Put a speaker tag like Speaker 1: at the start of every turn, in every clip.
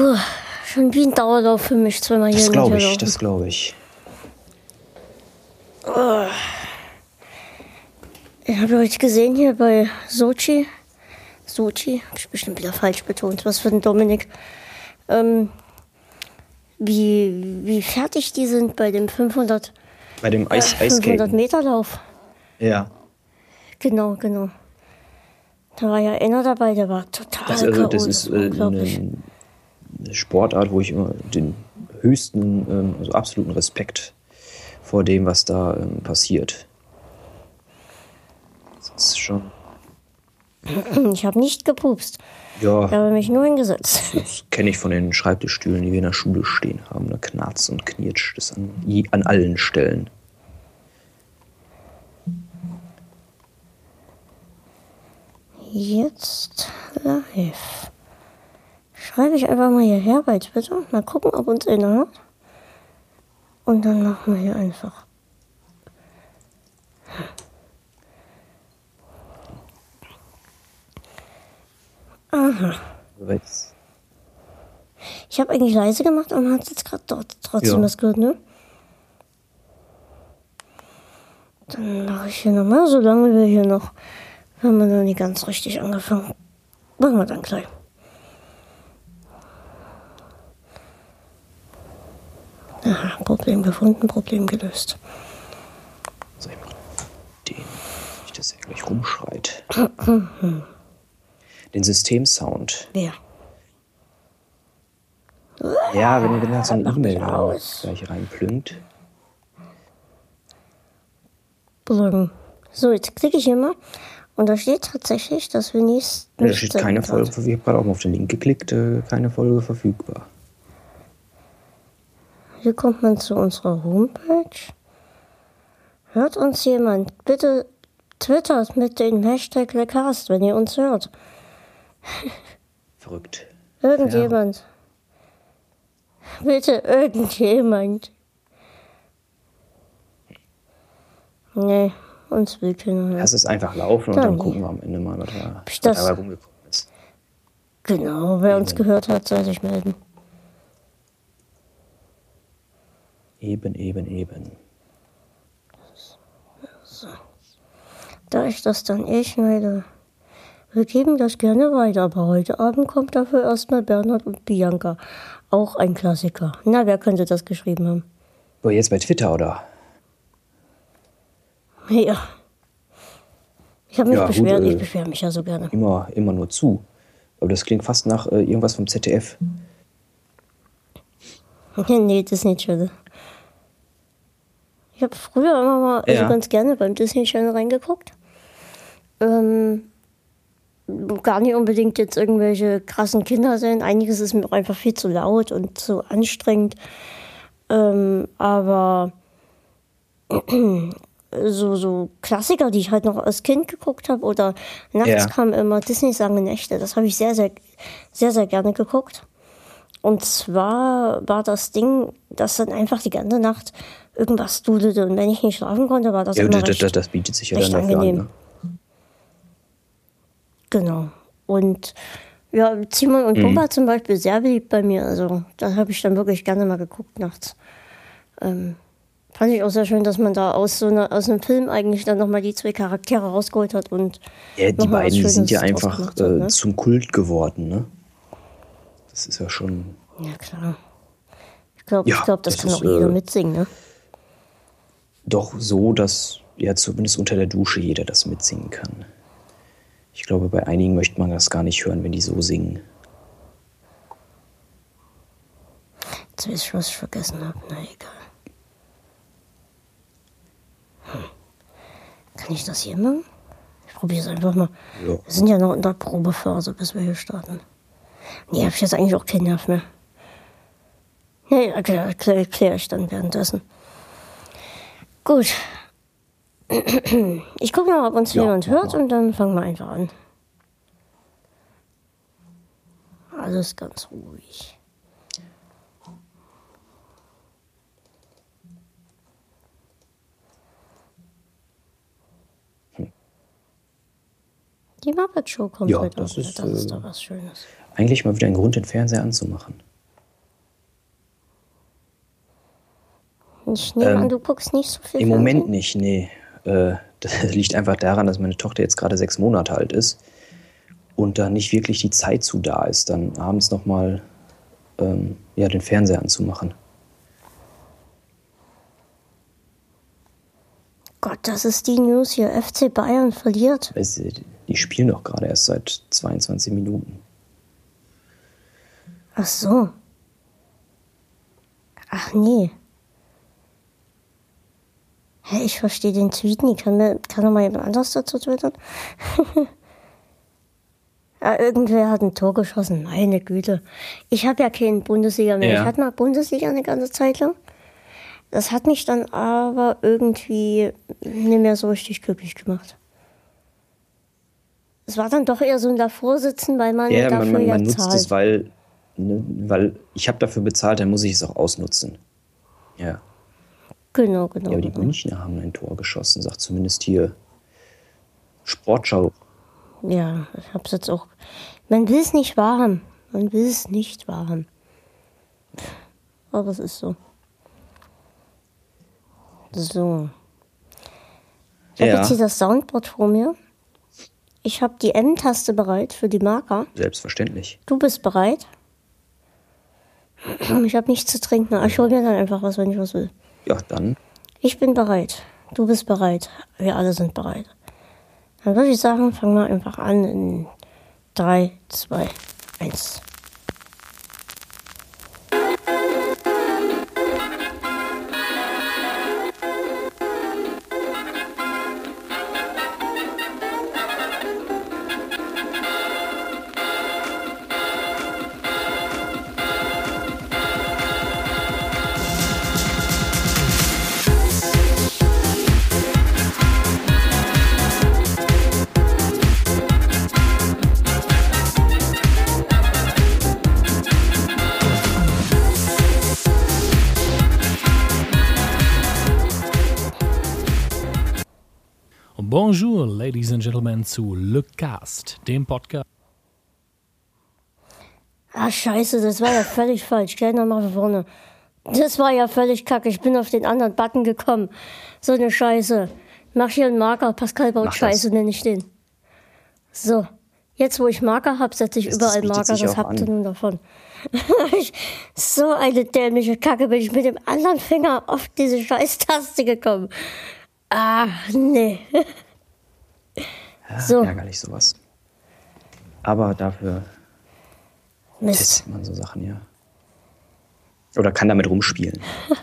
Speaker 1: Puh, schon wie ein Dauerlauf für mich, zweimal hier
Speaker 2: Das glaube ich, das glaube ich.
Speaker 1: Ich habe heute gesehen hier bei Sochi. Sochi, hab ich bestimmt wieder falsch betont. Was für ein Dominik. Ähm, wie, wie fertig die sind bei dem 500,
Speaker 2: Bei dem Eis,
Speaker 1: 500
Speaker 2: Eiskaten.
Speaker 1: Meter Lauf.
Speaker 2: Ja.
Speaker 1: Genau, genau. Da war ja einer dabei, der war total
Speaker 2: Das, also, das ist äh, eine Sportart, wo ich immer den höchsten, ähm, also absoluten Respekt vor dem, was da ähm, passiert. Das ist schon,
Speaker 1: Ich habe nicht gepupst. Ich
Speaker 2: ja,
Speaker 1: habe mich nur hingesetzt.
Speaker 2: das kenne ich von den Schreibtischstühlen, die wir in der Schule stehen haben. Da knarzt und knirscht es an, an allen Stellen.
Speaker 1: Jetzt live. Schreibe ich einfach mal hierher bei Twitter. Mal gucken, ob uns einer hat. Und dann machen wir hier einfach. Aha.
Speaker 2: Weil's-
Speaker 1: Ich habe eigentlich leise gemacht, aber man hat jetzt gerade trotzdem
Speaker 2: Ja.
Speaker 1: was gehört, ne? Dann mache ich hier nochmal, solange wir hier noch, haben wir noch nicht ganz richtig angefangen. Machen wir dann gleich. Aha, Problem gefunden, Problem gelöst.
Speaker 2: So, ich mach den, nicht, dass er gleich rumschreit. den Systemsound.
Speaker 1: Wer?
Speaker 2: Ja, wenn, wenn da so eine E-Mail gleich reinplünkt.
Speaker 1: Bloggen. So, jetzt klicke ich hier mal. Und da steht tatsächlich, dass wir nächst,
Speaker 2: Da steht keine. Folge verfügbar. Ich habe gerade auch mal auf den Link geklickt, äh, keine Folge verfügbar.
Speaker 1: Hier kommt man zu unserer Homepage. Hört uns jemand? Bitte twittert mit dem Hashtag Lecast, wenn ihr uns hört.
Speaker 2: Verrückt.
Speaker 1: Irgendjemand. Bitte irgendjemand. Nee, uns will keiner hören.
Speaker 2: Lass es einfach laufen und
Speaker 1: Dann nie.
Speaker 2: gucken wir am Ende mal, was da,
Speaker 1: ich
Speaker 2: was
Speaker 1: das-
Speaker 2: dabei rumgekommen ist.
Speaker 1: Genau, wer uns gehört hat, soll sich melden.
Speaker 2: Eben, eben, eben.
Speaker 1: Da ich das dann eh schneide, wir geben das gerne weiter, aber heute Abend kommt dafür erstmal Bernhard und Bianca. Auch ein Klassiker. Na, wer könnte das geschrieben haben?
Speaker 2: So, jetzt bei Twitter, oder?
Speaker 1: Ja. Ich habe mich
Speaker 2: Ja, gut,
Speaker 1: beschwert, ich
Speaker 2: äh,
Speaker 1: beschwere mich ja so gerne.
Speaker 2: Immer, immer nur zu. Aber das klingt fast nach äh, irgendwas vom ZDF.
Speaker 1: nee, Disney Channel. Ich habe früher immer mal also
Speaker 2: Ja.
Speaker 1: ganz gerne beim Disney Channel reingeguckt. Ähm, gar nicht unbedingt jetzt irgendwelche krassen Kinderserien. Einiges ist mir auch einfach viel zu laut und zu anstrengend. Ähm, aber so, so Klassiker, die ich halt noch als Kind geguckt habe oder nachts
Speaker 2: Ja.
Speaker 1: kam immer Disney Sange Nächte. Das habe ich sehr, sehr, sehr, sehr gerne geguckt. Und zwar war das Ding, dass dann einfach die ganze Nacht irgendwas dudelte. Und wenn ich nicht schlafen konnte, war das
Speaker 2: Ja,
Speaker 1: immer
Speaker 2: das,
Speaker 1: recht,
Speaker 2: das, das bietet sich ja
Speaker 1: recht
Speaker 2: dann dafür an.
Speaker 1: angenehm.
Speaker 2: Ne?
Speaker 1: Genau. Und ja, Timon
Speaker 2: Mhm.
Speaker 1: und Pumba zum Beispiel sehr beliebt bei mir. Also da habe ich dann wirklich gerne mal geguckt nachts. Ähm, fand ich auch sehr schön, dass man da aus so einer, aus einem Film eigentlich dann nochmal die zwei Charaktere rausgeholt hat und
Speaker 2: Ja, die beiden sind ja einfach
Speaker 1: hat,
Speaker 2: äh,
Speaker 1: ne?
Speaker 2: zum Kult geworden, ne? Das ist ja schon.
Speaker 1: Ja, klar. Ich glaube,
Speaker 2: Ja,
Speaker 1: ich glaub, das,
Speaker 2: das
Speaker 1: kann
Speaker 2: ist,
Speaker 1: auch jeder
Speaker 2: äh,
Speaker 1: mitsingen, ne?
Speaker 2: Doch so, dass ja zumindest unter der Dusche jeder das mitsingen kann. Ich glaube, bei einigen möchte man das gar nicht hören, wenn die so singen.
Speaker 1: Jetzt weiß ich, was ich vergessen habe. Na egal. Hm. Kann ich das hier machen? Ich probiere es einfach mal.
Speaker 2: Ja.
Speaker 1: Wir sind ja noch in der Probephase, bis wir hier starten. Nee, habe ich jetzt eigentlich auch keinen Nerv mehr. Nee, erkläre erklär, erklär ich dann währenddessen. Gut. Ich gucke mal, ob uns
Speaker 2: Ja,
Speaker 1: jemand hört
Speaker 2: mal.
Speaker 1: und dann fangen wir einfach an. Alles ganz ruhig. Die Muppet Show kommt
Speaker 2: Ja,
Speaker 1: heute
Speaker 2: das ist,
Speaker 1: Das ist
Speaker 2: äh,
Speaker 1: doch was Schönes.
Speaker 2: Eigentlich mal wieder ein Grund, den Fernseher anzumachen.
Speaker 1: Ich nehme an, du guckst nicht so viel
Speaker 2: Im
Speaker 1: Fernsehen?
Speaker 2: Moment nicht, nee. Äh, das liegt einfach daran, dass meine Tochter jetzt gerade sechs Monate alt ist und da nicht wirklich die Zeit zu da ist, dann abends nochmal ähm, ja, den Fernseher anzumachen.
Speaker 1: Gott, das ist die News hier. FC Bayern verliert.
Speaker 2: Die spielen doch gerade erst seit 22 Minuten.
Speaker 1: Ach so. Ach nee. Hä, ich verstehe den Tweet nie. Kann, mir, kann doch mal jemand anders dazu twittern? ja, irgendwer hat ein Tor geschossen. Meine Güte. Ich habe ja keinen Bundesliga mehr.
Speaker 2: Ja.
Speaker 1: Ich hatte mal Bundesliga eine ganze Zeit lang. Das hat mich dann aber irgendwie nicht mehr so richtig glücklich gemacht. Es war dann doch eher so ein Davorsitzen, weil man
Speaker 2: Ja,
Speaker 1: dafür
Speaker 2: man, man,
Speaker 1: ja
Speaker 2: man nutzt
Speaker 1: zahlt.
Speaker 2: es, weil, ne, weil ich habe dafür bezahlt, dann muss ich es auch ausnutzen. Ja.
Speaker 1: Genau, genau.
Speaker 2: Ja, aber die
Speaker 1: genau.
Speaker 2: Münchner haben ein Tor geschossen, sagt zumindest hier Sportschau.
Speaker 1: Ja, ich hab's jetzt auch. Man will es nicht wahrhaben. Man will es nicht wahrhaben. Aber es ist so. So. Ich habe
Speaker 2: Ja.
Speaker 1: jetzt hier das Soundboard vor mir. Ich habe die M-Taste bereit für die Marker.
Speaker 2: Selbstverständlich.
Speaker 1: Du bist bereit? Ich habe nichts zu trinken. Ich hole mir dann einfach was, wenn ich was will.
Speaker 2: Ja, dann
Speaker 1: Ich bin bereit. Du bist bereit. Wir alle sind bereit. Dann würde ich sagen, fangen wir einfach an in 3, 2, 1.
Speaker 3: zu Le Cast, dem Podcast.
Speaker 1: Ah, scheiße, das war ja völlig falsch. Geh nochmal von vorne. Das war ja völlig kacke. Ich bin auf den anderen Button gekommen. So eine Scheiße. Mach hier einen Marker. Pascal baut
Speaker 2: Mach das.
Speaker 1: Scheiße, nenne ich den. So. Jetzt, wo ich Marker habe, setze ich
Speaker 2: Das- das
Speaker 1: überall Marker. Das
Speaker 2: auch
Speaker 1: habt ihr nun davon. Ich- so eine dämliche Kacke bin ich mit dem anderen Finger auf diese Scheißtaste gekommen. Ah, nee.
Speaker 2: ja,
Speaker 1: So.
Speaker 2: ärgerlich sowas. Aber dafür
Speaker 1: Mist.
Speaker 2: testet man so Sachen, ja. Oder kann damit rumspielen.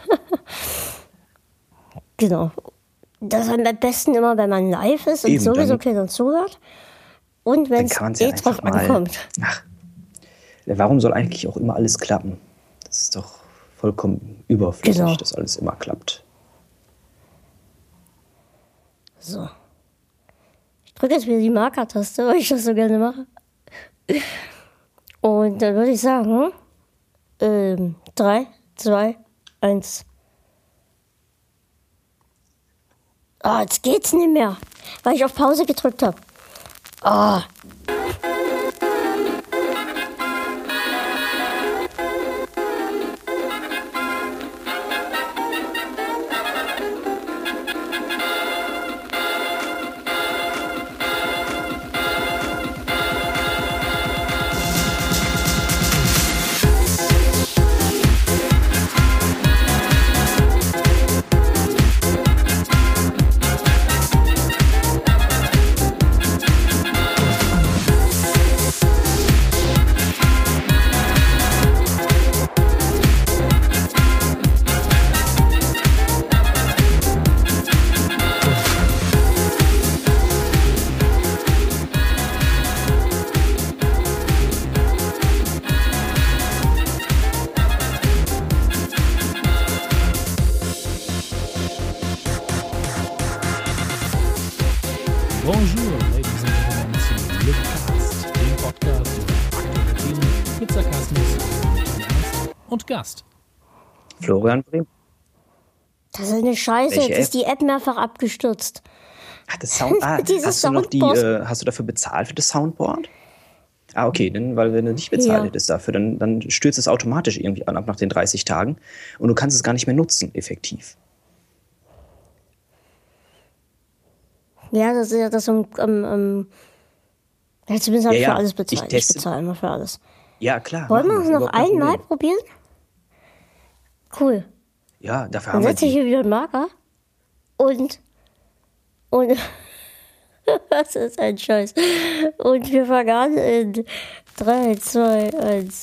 Speaker 1: Genau. Das ist am besten immer, wenn man live ist und
Speaker 2: Eben,
Speaker 1: sowieso keiner zuhört. Und wenn es eh
Speaker 2: ja
Speaker 1: drauf ankommt.
Speaker 2: Ach, warum soll eigentlich auch immer alles klappen? Das ist doch vollkommen überflüssig,
Speaker 1: Genau.
Speaker 2: dass alles immer klappt.
Speaker 1: So. Drücke jetzt wieder die Marker-Taste, weil ich das so gerne mache. Und dann würde ich sagen, ähm, 3, 2, 1. Ah, jetzt geht's nicht mehr, weil ich auf Pause gedrückt habe. Ah.
Speaker 2: Florian Brehm.
Speaker 1: Das ist eine Scheiße,
Speaker 2: Welche
Speaker 1: jetzt ist die App mehrfach abgestürzt.
Speaker 2: Ach, das Sound, ah, hast du noch die, äh, hast du dafür bezahlt für das Soundboard? Ah, okay, dann, weil wenn du nicht bezahlt
Speaker 1: Ja.
Speaker 2: hättest dafür, dann, dann stürzt es automatisch irgendwie an, ab nach den 30 Tagen und du kannst es gar nicht mehr nutzen, effektiv.
Speaker 1: Ja, das ist ja das um, um, um ja, zumindest habe
Speaker 2: Ja,
Speaker 1: ich für alles
Speaker 2: ich
Speaker 1: bezahlt. Ich,
Speaker 2: teste-
Speaker 1: bezahle immer für alles.
Speaker 2: Ja, klar.
Speaker 1: Wollen wir es noch einmal probieren? Cool.
Speaker 2: Ja, dafür
Speaker 1: Dann
Speaker 2: haben wir
Speaker 1: setze ich hier wieder einen Marker und und was ist ein Scheiß? Und wir fangen an in 3, 2, 1.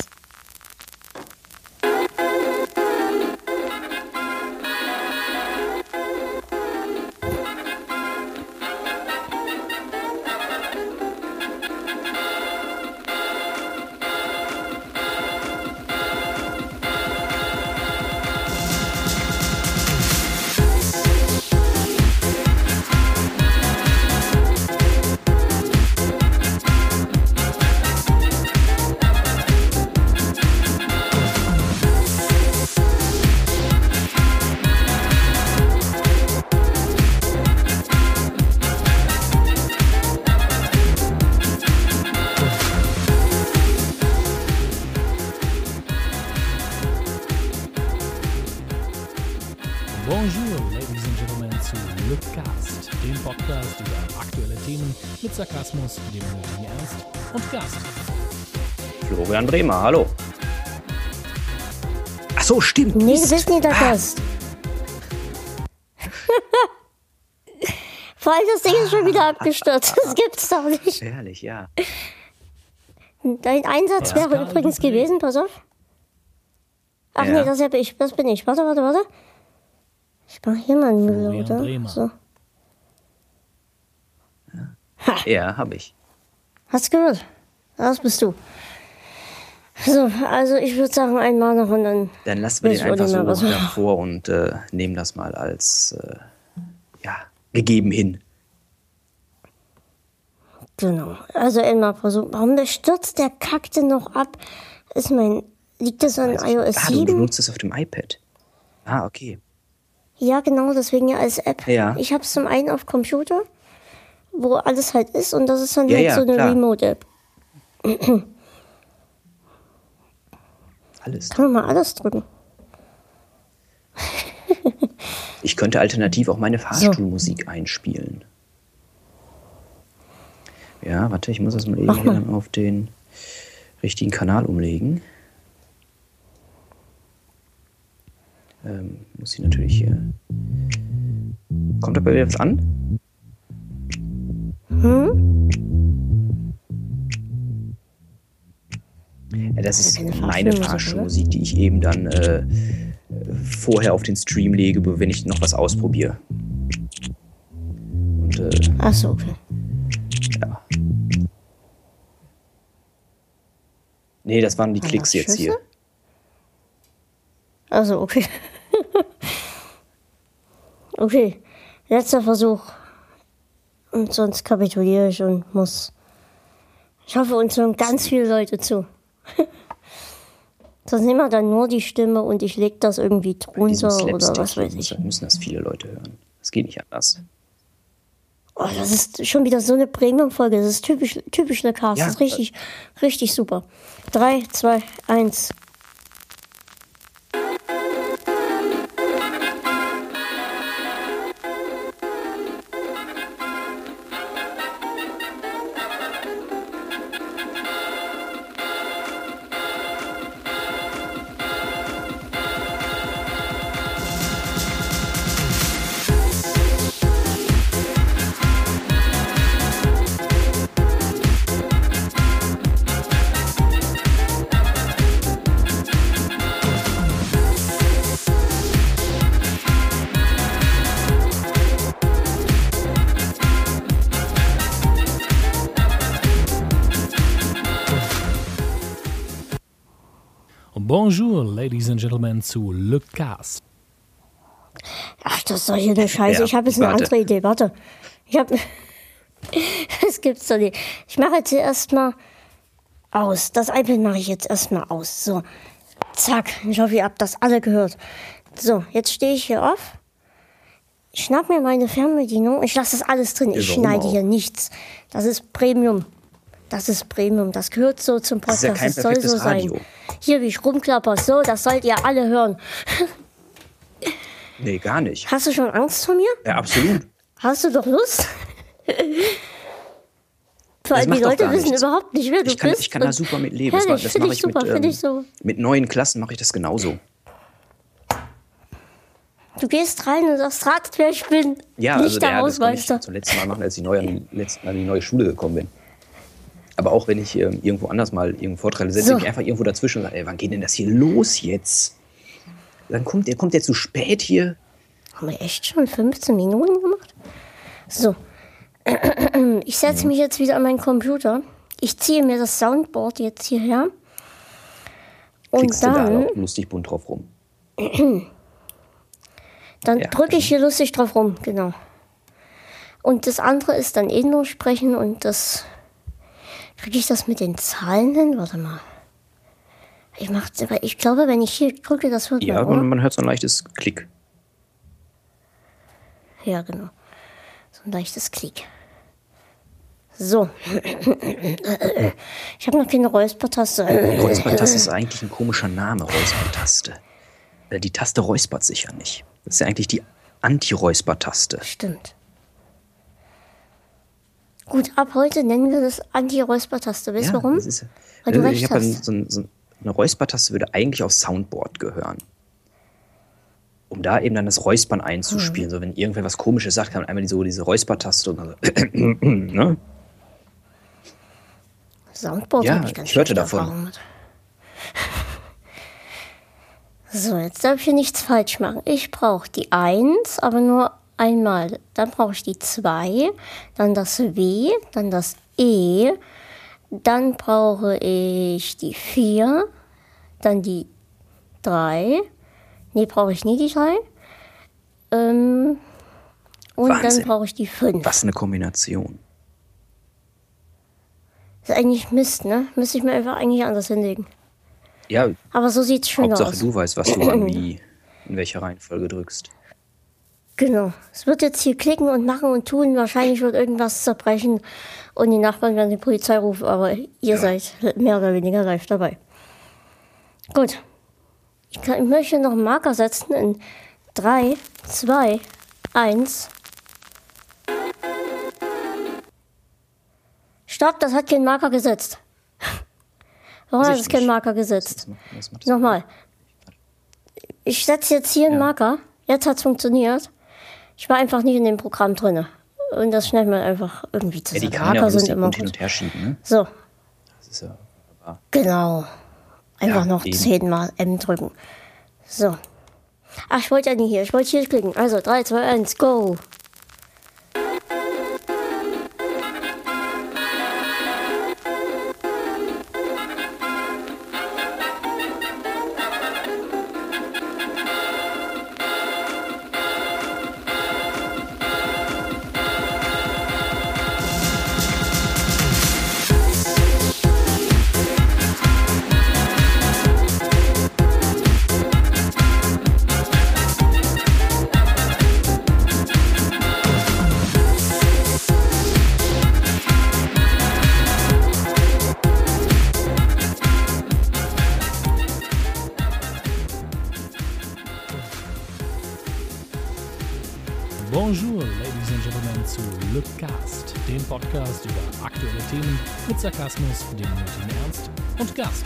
Speaker 2: Bremer, hallo. Ach so, stimmt.
Speaker 1: Nee, du bist nicht der
Speaker 2: Ah,
Speaker 1: Gast. Vor allem das Ding ist schon wieder abgestürzt. Das gibt's doch nicht.
Speaker 2: Herrlich, ja.
Speaker 1: Dein Einsatz
Speaker 3: Ja.
Speaker 1: wäre übrigens gewesen, pass auf. Ach
Speaker 2: Ja.
Speaker 1: nee, das, hab ich, das bin ich. Warte, warte, warte. Ich mach hier mal einen Müll, oder?
Speaker 3: Bremer.
Speaker 1: So.
Speaker 2: Ja, habe ich.
Speaker 1: Hast du gehört? Das bist du. So, also ich würde sagen, einmal noch und dann.
Speaker 2: Dann lassen wir den einfach
Speaker 1: was
Speaker 2: so
Speaker 1: wir-
Speaker 2: davor und äh, nehmen das mal als äh, ja, gegeben hin.
Speaker 1: Genau. Also einmal versuchen. Warum der stürzt der Kack denn noch ab? Ist mein. Liegt das an
Speaker 2: ich
Speaker 1: iOS
Speaker 2: nicht. ah, du, du
Speaker 1: 7?
Speaker 2: nutzt es auf dem iPad. Ah, okay.
Speaker 1: Ja, genau, deswegen ja als App.
Speaker 2: Ja.
Speaker 1: Ich habe es zum einen auf Computer, wo alles halt ist, und das ist dann
Speaker 2: Ja,
Speaker 1: halt
Speaker 2: ja,
Speaker 1: so eine. Remote-App.
Speaker 2: Alles.
Speaker 1: Kann man mal alles drücken.
Speaker 2: Ich könnte alternativ auch meine Fahrstuhlmusik einspielen. Ja, warte, ich muss das mal eben
Speaker 1: Mach
Speaker 2: hier
Speaker 1: mal.
Speaker 2: dann auf den richtigen Kanal umlegen. Ähm, muss ich natürlich hier. Kommt dabei wieder was an? Ja, das ist meine
Speaker 1: Fahrstuhlmusik,
Speaker 2: die ich eben dann äh, vorher auf den Stream lege, wenn ich noch was ausprobiere. Und äh,
Speaker 1: Achso, okay.
Speaker 2: ja. Nee, das waren die Klicks jetzt hier.
Speaker 1: Also, okay. okay. Letzter Versuch. Und sonst kapituliere ich und muss. Ich hoffe, uns hören ganz viele Leute zu. sonst nehmen wir dann nur die Stimme und ich leg das irgendwie drunter oder was weiß ich.
Speaker 2: müssen das viele Leute hören. Das geht nicht anders.
Speaker 1: Oh, das ist schon wieder so eine Premium-Folge. Das ist typisch, typisch eine Cast.
Speaker 2: Ja,
Speaker 1: das ist richtig, richtig super. Drei, zwei, eins.
Speaker 3: Ladies and gentlemen, zu Lookcast.
Speaker 1: Ach, das ist doch hier eine Scheiße.
Speaker 2: Ja,
Speaker 1: ich habe jetzt eine
Speaker 2: warte.
Speaker 1: andere Idee. Warte. Ich habe. Das gibt's doch nicht. Ich mache jetzt hier erstmal aus. Das iPad mache ich jetzt erstmal aus. So. Zack. Ich hoffe, ihr habt das alle gehört. So, jetzt stehe ich hier auf. Ich schnapp mir meine Fernbedienung. Ich lasse das alles drin. Ich
Speaker 2: Ja,
Speaker 1: schneide
Speaker 2: auch?
Speaker 1: hier nichts. Das ist Premium. Das ist Premium. Das gehört so zum
Speaker 2: Das ist ja
Speaker 1: Podcast.
Speaker 2: kein
Speaker 1: das soll so
Speaker 2: Radio.
Speaker 1: sein. Hier, wie ich rumklapper. So, das sollt ihr alle hören.
Speaker 2: Nee, gar nicht.
Speaker 1: Hast du schon Angst vor mir?
Speaker 2: Ja, absolut.
Speaker 1: Hast du doch Lust? Vor allem die Leute wissen
Speaker 2: nichts.
Speaker 1: überhaupt nicht, wer du
Speaker 2: Ich kann,
Speaker 1: bist.
Speaker 2: ich kann da super mit leben. Das,
Speaker 1: Herrlich,
Speaker 2: das mache
Speaker 1: ich
Speaker 2: mit,
Speaker 1: super, finde
Speaker 2: ähm,
Speaker 1: ich so.
Speaker 2: mit neuen Klassen mache ich das genauso.
Speaker 1: Du gehst rein und sagst, ratet, wer ich bin.
Speaker 2: Ja,
Speaker 1: nicht
Speaker 2: also
Speaker 1: der
Speaker 2: der, das konnte ich zum letzten Mal machen, als ich neu an die, an die neue Schule gekommen bin. Aber auch wenn ich ähm, irgendwo anders mal irgendeinen Vortrag setze,
Speaker 1: So.
Speaker 2: ich einfach irgendwo dazwischen und sage, ey, wann geht denn das hier los jetzt? Dann kommt der, kommt der zu spät hier.
Speaker 1: Haben wir echt schon 15 Minuten gemacht? So. Ich setze mich jetzt wieder an meinen Computer. Ich ziehe mir das Soundboard jetzt hierher. Und
Speaker 2: Klickst du da
Speaker 1: dann,
Speaker 2: lustig bunt drauf rum.
Speaker 1: dann
Speaker 2: Ja,
Speaker 1: drücke ich hier lustig drauf rum, genau. Und das andere ist dann eh nur sprechen und das. Kriege ich das mit den Zahlen hin? Warte mal. Ich, mach, ich glaube, wenn ich hier drücke, das wird
Speaker 2: Ja,
Speaker 1: man, oder?
Speaker 2: man hört so ein leichtes Klick.
Speaker 1: Ja, genau. So ein leichtes Klick. So. Ich habe noch keine Räuspertaste.
Speaker 2: Räuspertaste ist eigentlich ein komischer Name, Räuspertaste. Äh, Die Taste räuspert sich ja nicht. Das ist ja eigentlich die Anti-Räusper-Taste.
Speaker 1: Stimmt. Gut, ab heute nennen wir das Anti-Räuspertaste. Weißt du
Speaker 2: Ja,
Speaker 1: warum?
Speaker 2: ist,
Speaker 1: Weil du
Speaker 2: also
Speaker 1: recht
Speaker 2: ich
Speaker 1: hast.
Speaker 2: so, ein- so eine Räuspertaste würde eigentlich aufs Soundboard gehören. Um da eben dann das Räuspern einzuspielen. So, wenn irgendwer was Komisches sagt, kann man einmal so diese Räuspertaste und dann so, ne?
Speaker 1: Soundboard
Speaker 2: Ja,
Speaker 1: habe ich ganz
Speaker 2: ich hörte davon.
Speaker 1: So, jetzt darf ich hier nichts falsch machen. Ich brauche die 1, aber nur einmal. Dann brauche ich die 2, dann das W, dann das E, dann brauche ich die 4, dann die 3. Nee, brauche ich nie die 3. Ähm, und dann
Speaker 2: Wahnsinn.
Speaker 1: brauche ich die 5.
Speaker 2: Was eine Kombination.
Speaker 1: Das ist eigentlich Mist, ne? Müsste ich mir einfach eigentlich anders hinlegen.
Speaker 2: Ja,
Speaker 1: Aber so sieht's schön
Speaker 2: Hauptsache
Speaker 1: aus.
Speaker 2: du weißt, was du an wie, in welcher Reihenfolge drückst.
Speaker 1: Genau. Es wird jetzt hier klicken und machen und tun. Wahrscheinlich wird irgendwas zerbrechen und die Nachbarn werden die Polizei rufen, aber ihr seid mehr oder weniger live dabei. Gut. Ich, kann, ich möchte noch einen Marker setzen in 3, 2, 1. Stopp, das hat keinen Marker gesetzt. Warum hat es keinen. Marker gesetzt? Nochmal. Ich setze jetzt hier einen Marker. Jetzt hat es funktioniert. Ich war einfach nicht in dem Programm drin. Und das schneidet man einfach irgendwie
Speaker 2: Ja,
Speaker 1: zusammen.
Speaker 2: die ja
Speaker 1: Marker
Speaker 2: auch
Speaker 1: sind immer
Speaker 2: und hin
Speaker 1: gut.
Speaker 2: und her schieben, ne?
Speaker 1: So,
Speaker 2: Das ist ja wunderbar.
Speaker 1: genau. Einfach
Speaker 2: Ja,
Speaker 1: noch
Speaker 2: eben.
Speaker 1: zehnmal M drücken. So. Ach, ich wollte ja nicht hier. Ich wollte hier klicken. Also 3, 2, 1, go.
Speaker 3: Sarkasmus, dem nötigen Ernst und Gast.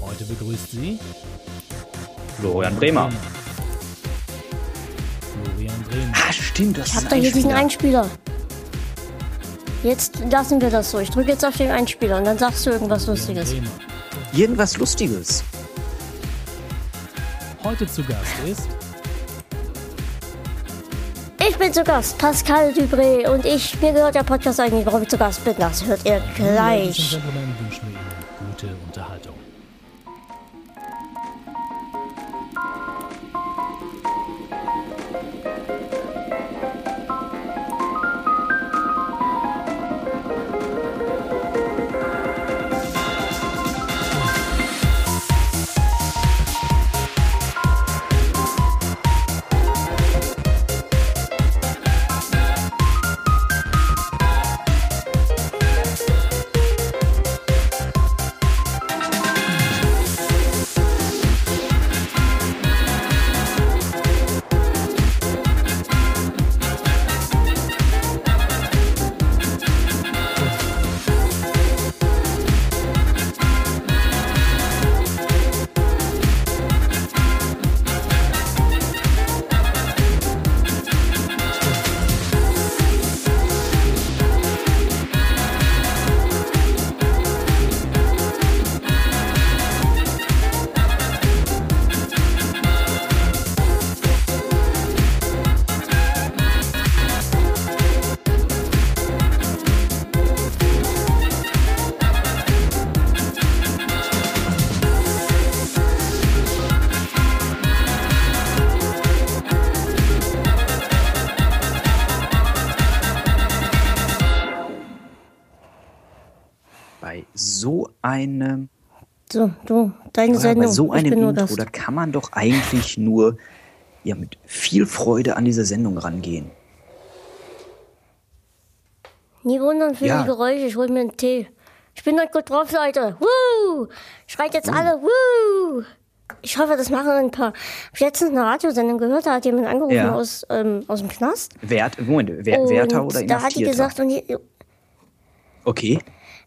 Speaker 3: Heute begrüßt sie
Speaker 2: Florian Bremer.
Speaker 3: Florian Bremer.
Speaker 2: Ah, stimmt, das
Speaker 1: Ich hab da hier diesen Einspieler. Jetzt lassen wir das so. Ich drücke jetzt auf den Einspieler und dann sagst du irgendwas Lustiges.
Speaker 3: Bremer.
Speaker 2: Irgendwas Lustiges.
Speaker 3: Heute zu Gast ist
Speaker 1: bin zu Gast, Pascal Dubré und ich, mir gehört der Podcast eigentlich, warum ich zu Gast bin, das hört ihr
Speaker 3: Ladies and
Speaker 1: gleich.
Speaker 3: Gentlemen wünschen Ihnen gute Unterhaltung.
Speaker 2: So einem
Speaker 1: So, du, deine
Speaker 2: ja,
Speaker 1: Sendung.
Speaker 2: bei so einem Intro, da kann man doch eigentlich nur ja, mit viel Freude an diese Sendung rangehen.
Speaker 1: Nie wundern für
Speaker 2: Ja.
Speaker 1: die Geräusche, ich hol mir einen Tee. Ich bin heute gut drauf, Leute. Woo! Schreit jetzt alle, woo! Ich hoffe, das machen ein paar. Ich habe letztens eine Radiosendung gehört, da hat jemand angerufen
Speaker 2: Ja.
Speaker 1: aus, ähm, aus dem Knast.
Speaker 2: Wert, Moment, Wer, Wärter oder
Speaker 1: da hat die gesagt, und die,
Speaker 2: okay,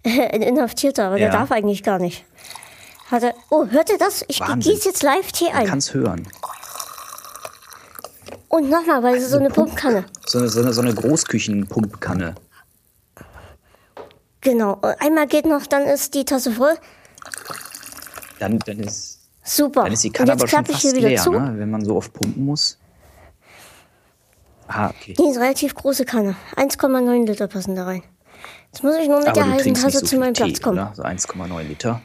Speaker 1: ein Inhaftierter, aber der
Speaker 2: Ja.
Speaker 1: darf eigentlich gar nicht. Hat er, oh, hört ihr das? Ich
Speaker 2: Wahnsinn.
Speaker 1: gieße jetzt live Tee ein.
Speaker 2: kann es hören.
Speaker 1: Und nochmal, weil es so eine Pumpkanne.
Speaker 2: So eine, so eine, so eine Großküchenpumpkanne.
Speaker 1: Genau. Einmal geht noch, dann ist die Tasse voll.
Speaker 2: Dann, dann, ist,
Speaker 1: Super.
Speaker 2: dann ist die Kanne aber schon
Speaker 1: ich
Speaker 2: fast
Speaker 1: hier wieder
Speaker 2: leer,
Speaker 1: zu.
Speaker 2: ne? wenn man so oft pumpen muss. Ah, okay.
Speaker 1: Die ist relativ große Kanne. 1,9 Liter passen da rein. Jetzt muss ich nur mit
Speaker 2: Aber
Speaker 1: der heißen Tasse
Speaker 2: so
Speaker 1: zu meinem
Speaker 2: Tee,
Speaker 1: Platz kommen.
Speaker 2: oder? So 1,9 Liter.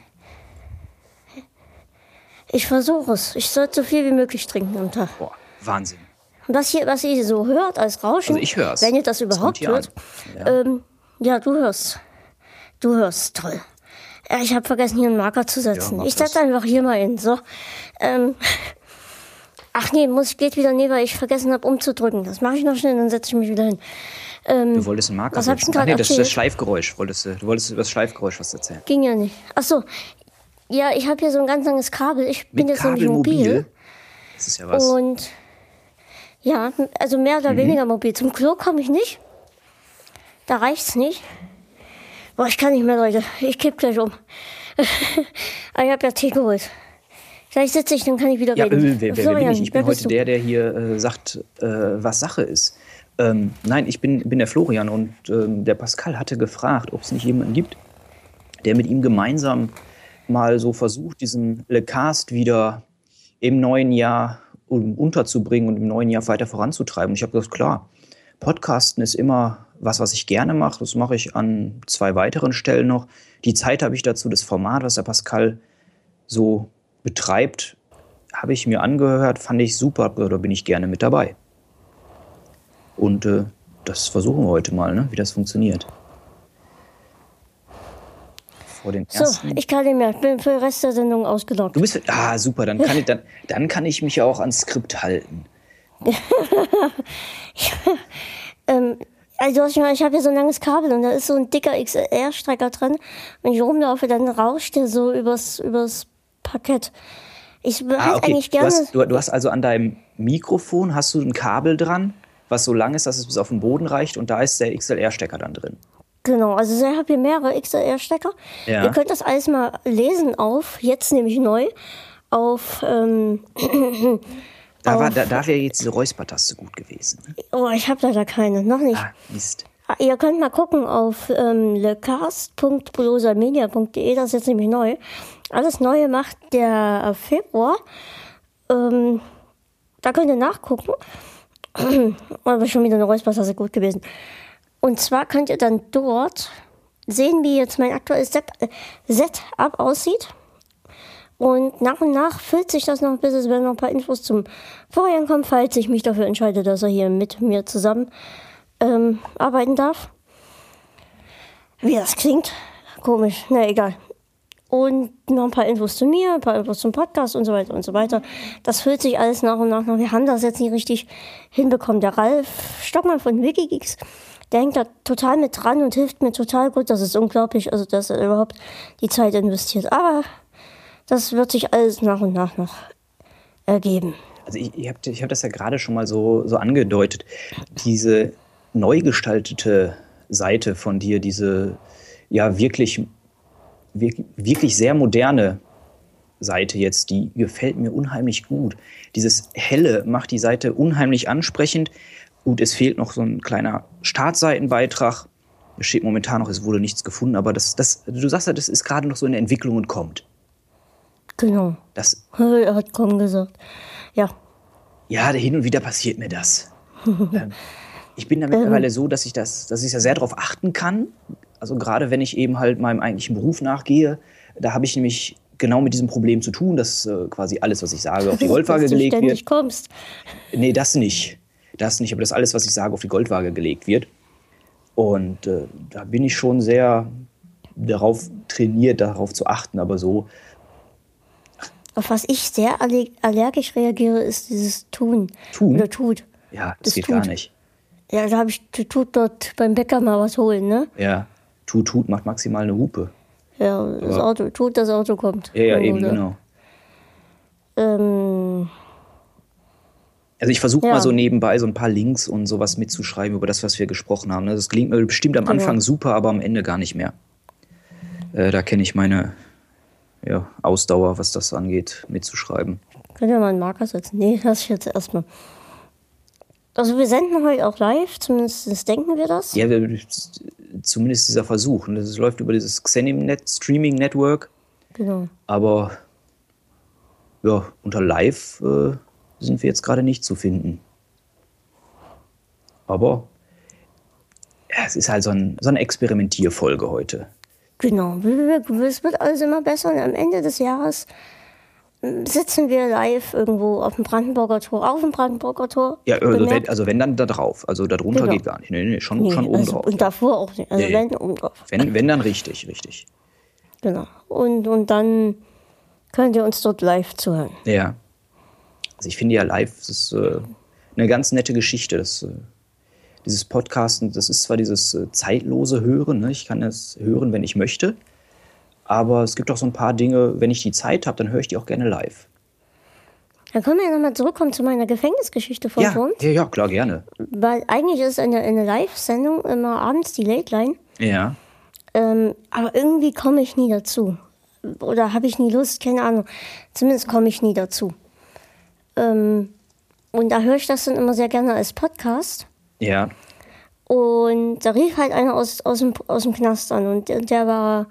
Speaker 1: Ich versuche es. Ich sollte so viel wie möglich trinken am Tag.
Speaker 2: Boah, Wahnsinn.
Speaker 1: Und was hier, was ihr so hört als Rauschen,
Speaker 2: Also ich hör's.
Speaker 1: wenn ihr das
Speaker 2: Das
Speaker 1: überhaupt
Speaker 2: hier
Speaker 1: hört.
Speaker 2: Ja.
Speaker 1: ähm, ja, du hörst. Du hörst, toll. Ja, ich habe vergessen, hier einen Marker zu setzen.
Speaker 2: mach
Speaker 1: ich setze
Speaker 2: das.
Speaker 1: einfach hier mal hin. So. Ähm, ach nee, muss geht wieder nee, weil ich vergessen habe umzudrücken. Das mache ich noch schnell, dann setze ich mich wieder hin.
Speaker 2: Du wolltest einen Marker
Speaker 1: was hab ich denn
Speaker 2: nee, das ist das? Schleifgeräusch. Wolltest du, du wolltest über das Schleifgeräusch was erzählen.
Speaker 1: Ging ja nicht. Ach so. Ja, ich habe hier so ein ganz langes Kabel. Ich bin
Speaker 2: Mit
Speaker 1: jetzt nämlich mobil.
Speaker 2: Kabelmobil. Das ist ja was.
Speaker 1: Und ja, also mehr
Speaker 2: Mhm.
Speaker 1: oder weniger mobil. Zum Klo komme ich nicht. Da reicht's nicht. Boah, ich kann nicht mehr, Leute. Ich kipp gleich um. Aber ich habe ja Tee geholt. Gleich sitze ich, dann kann ich wieder
Speaker 2: Ja,
Speaker 1: reden.
Speaker 2: äh, wer, wer, wer bin ich? Ich bin heute der, der hier äh, sagt, äh, was Sache ist. Ähm, nein, ich bin, bin der Florian und ähm, der Pascal hatte gefragt, ob es nicht jemanden gibt, der mit ihm gemeinsam mal so versucht, diesen Le Cast wieder im neuen Jahr unterzubringen und im neuen Jahr weiter voranzutreiben. Und ich habe gesagt, klar, Podcasten ist immer was, was ich gerne mache. Das mache ich an zwei weiteren Stellen noch. Die Zeit habe ich dazu, das Format, was der Pascal so betreibt, habe ich mir angehört, fand ich super, da bin ich gerne mit dabei. Und äh, das versuchen wir heute mal, ne, wie das funktioniert. Vor den
Speaker 1: So,
Speaker 2: ersten.
Speaker 1: ich kann nicht mehr. Ich bin für den Rest der Sendung ausgeloggt.
Speaker 2: du bist. Ah, super, dann kann, ich, dann, dann kann ich mich ja auch ans Skript halten.
Speaker 1: Also ich, habe hier so ein langes Kabel und da ist so ein dicker XLR-Strecker drin. Wenn ich rumlaufe, dann rauscht der so übers, übers Parkett. Ich würde
Speaker 2: Ah, okay.
Speaker 1: eigentlich
Speaker 2: Du
Speaker 1: gerne.
Speaker 2: hast, du, du hast also an deinem Mikrofon hast du ein Kabel dran, was so lang ist, dass es bis auf den Boden reicht und da ist der XLR-Stecker dann drin.
Speaker 1: Genau, also ich habe hier mehrere XLR-Stecker.
Speaker 2: Ja.
Speaker 1: Ihr könnt das alles mal lesen auf, jetzt nämlich neu, auf, ähm,
Speaker 2: Da, war, da, da wäre jetzt diese Räuspertaste gut gewesen. Ne?
Speaker 1: oh, ich habe leider keine, noch nicht.
Speaker 2: Ah, Mist.
Speaker 1: Ah, Ihr könnt mal gucken auf ähm, lecast.bulosamedia.de, das ist jetzt nämlich neu. Alles Neue macht der Februar. Ähm, da könnt ihr nachgucken. Aber schon wieder eine Räuspertasse gut gewesen. Und zwar könnt ihr dann dort sehen, wie jetzt mein aktuelles äh, Setup aussieht. Und nach und nach füllt sich das noch, bis es werden noch ein paar Infos zum Vorjahr kommen, falls ich mich dafür entscheide, dass er hier mit mir zusammen ähm, arbeiten darf. Wie das klingt, komisch, na egal. Und noch ein paar Infos zu mir, ein paar Infos zum Podcast und so weiter und so weiter. Das füllt sich alles nach und nach noch. Wir haben das jetzt nicht richtig hinbekommen. Der Ralf Stockmann von Wikigeeks, der hängt da total mit dran und hilft mir total gut. Das ist unglaublich, also dass er überhaupt die Zeit investiert. Aber das wird sich alles nach und nach noch ergeben.
Speaker 2: Also ich, ich habe ich hab das ja gerade schon mal so, so angedeutet. Diese neu gestaltete Seite von dir, diese ja wirklich, wirklich, sehr moderne Seite jetzt, die gefällt mir unheimlich gut. Dieses Helle macht die Seite unheimlich ansprechend. Gut, es fehlt noch so ein kleiner Startseitenbeitrag. Da steht momentan noch, es wurde nichts gefunden, aber das, das, du sagst ja, das ist gerade noch so in der Entwicklung und kommt.
Speaker 1: Genau.
Speaker 2: Das,
Speaker 1: Er hat kaum gesagt. Ja,
Speaker 2: Ja, hin und wieder passiert mir das. ähm, ich bin da mittlerweile so, dass ich das, dass ich da sehr darauf achten kann. Also gerade wenn ich eben halt meinem eigentlichen Beruf nachgehe, da habe ich nämlich genau mit diesem Problem zu tun, dass äh, quasi alles, was ich sage, auf die Goldwaage
Speaker 1: dass du
Speaker 2: gelegt
Speaker 1: ständig
Speaker 2: wird.
Speaker 1: kommst.
Speaker 2: Nee, das nicht. Das nicht, aber dass alles, was ich sage, auf die Goldwaage gelegt wird. Und äh, da bin ich schon sehr darauf trainiert, darauf zu achten, aber so.
Speaker 1: Auf was ich sehr allergisch reagiere, ist dieses Tun.
Speaker 2: Tun?
Speaker 1: Oder Tut.
Speaker 2: Ja, das, das geht tut. gar nicht.
Speaker 1: Ja, da habe ich Tut dort beim Bäcker mal was holen, ne?
Speaker 2: Ja. Tut, Tut macht maximal eine Hupe.
Speaker 1: Ja, das aber Auto, Tut, das Auto kommt.
Speaker 2: Ja, ja, eben, oder? genau. Ähm. Also ich versuche ja. mal so nebenbei so ein paar Links und sowas mitzuschreiben über das, was wir gesprochen haben. Ne? Das klingt mir bestimmt am genau. Anfang super, aber am Ende gar nicht mehr. Äh, da kenne ich meine ja, Ausdauer, was das angeht, mitzuschreiben.
Speaker 1: Können wir mal einen Marker setzen? Nee, lass ich jetzt erstmal. Also wir senden heute auch live, zumindest denken wir das.
Speaker 2: Ja, wir, zumindest dieser Versuch. Und das läuft über dieses Xenim-Net Streaming Network.
Speaker 1: Genau.
Speaker 2: Aber ja, unter live äh, sind wir jetzt gerade nicht zu finden. Aber ja, es ist halt so, ein, so eine Experimentierfolge heute.
Speaker 1: Genau, es wird alles immer besser und am Ende des Jahres sitzen wir live irgendwo auf dem Brandenburger Tor, auf dem Brandenburger Tor.
Speaker 2: Ja, also wenn, also wenn, dann da drauf. Also darunter genau. geht gar nicht. Nee, nee, schon, nee, schon oben
Speaker 1: also,
Speaker 2: drauf.
Speaker 1: Und davor auch nicht. Also nee. wenn oben drauf.
Speaker 2: Wenn, wenn dann richtig, richtig.
Speaker 1: Genau. Und, und dann könnt ihr uns dort live zuhören.
Speaker 2: Ja. Also ich finde ja live, das ist äh, eine ganz nette Geschichte. Das, äh, dieses Podcasten, das ist zwar dieses äh, zeitlose Hören, ne? ich kann es hören, wenn ich möchte, aber es gibt auch so ein paar Dinge, wenn ich die Zeit habe, dann höre ich die auch gerne live.
Speaker 1: Dann können wir ja nochmal zurückkommen zu meiner Gefängnisgeschichte von
Speaker 2: ja. Ja, ja, klar, gerne.
Speaker 1: Weil eigentlich ist eine, eine Live-Sendung immer abends die Late Line.
Speaker 2: Ja.
Speaker 1: Ähm, aber irgendwie komme ich nie dazu. Oder habe ich nie Lust, keine Ahnung. Zumindest komme ich nie dazu. Ähm, und da höre ich das dann immer sehr gerne als Podcast.
Speaker 2: Ja.
Speaker 1: Und da rief halt einer aus, aus, dem, aus dem Knast an und der war,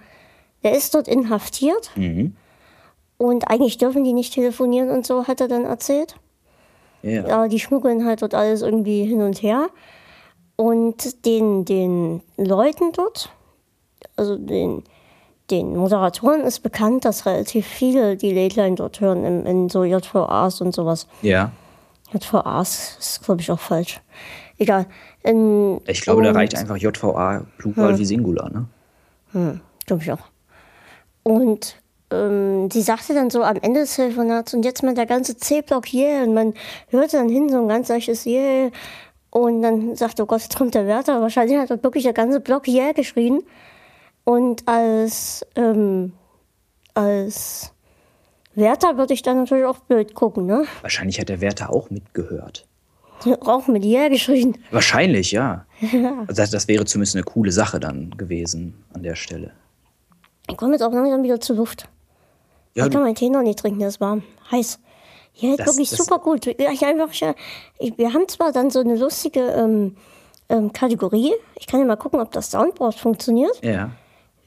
Speaker 1: der ist dort inhaftiert.
Speaker 2: Mhm.
Speaker 1: Und eigentlich dürfen die nicht telefonieren und so, hat er dann erzählt.
Speaker 2: Ja.
Speaker 1: ja, die schmuggeln halt dort alles irgendwie hin und her. Und den, den Leuten dort, also den, den Moderatoren ist bekannt, dass relativ viele die Late Line dort hören, in, in so JVAs und sowas.
Speaker 2: Ja.
Speaker 1: JVAs ist, glaube ich, auch falsch. Egal. In,
Speaker 2: ich glaube, da reicht einfach JVA Plural hm. wie Singular, ne?
Speaker 1: Hm, glaube ich auch. Und ähm, sie sagte dann so am Ende des Telefonats und jetzt mal der ganze C-Block yeah und man hörte dann hin so ein ganz leichtes yeah und dann sagte, oh Gott, jetzt kommt der Wärter. Wahrscheinlich hat dort wirklich der ganze Block yeah geschrien. Und als, ähm, als Wärter würde ich dann natürlich auch blöd gucken, ne?
Speaker 2: Wahrscheinlich hat der Wärter auch mitgehört.
Speaker 1: Auch mit Ja geschrien.
Speaker 2: Wahrscheinlich, ja. ja. Das, das, wäre zumindest eine coole Sache dann gewesen an der Stelle.
Speaker 1: Ich komme jetzt auch langsam wieder zur Luft. Ja, ich kann meinen Tee noch nicht trinken, der ist warm. Heiß. Ja, das, wirklich das, super gut. Ich einfach, ich, wir haben zwar dann so eine lustige ähm, ähm, Kategorie. Ich kann ja mal gucken, ob das Soundboard funktioniert.
Speaker 2: Ja.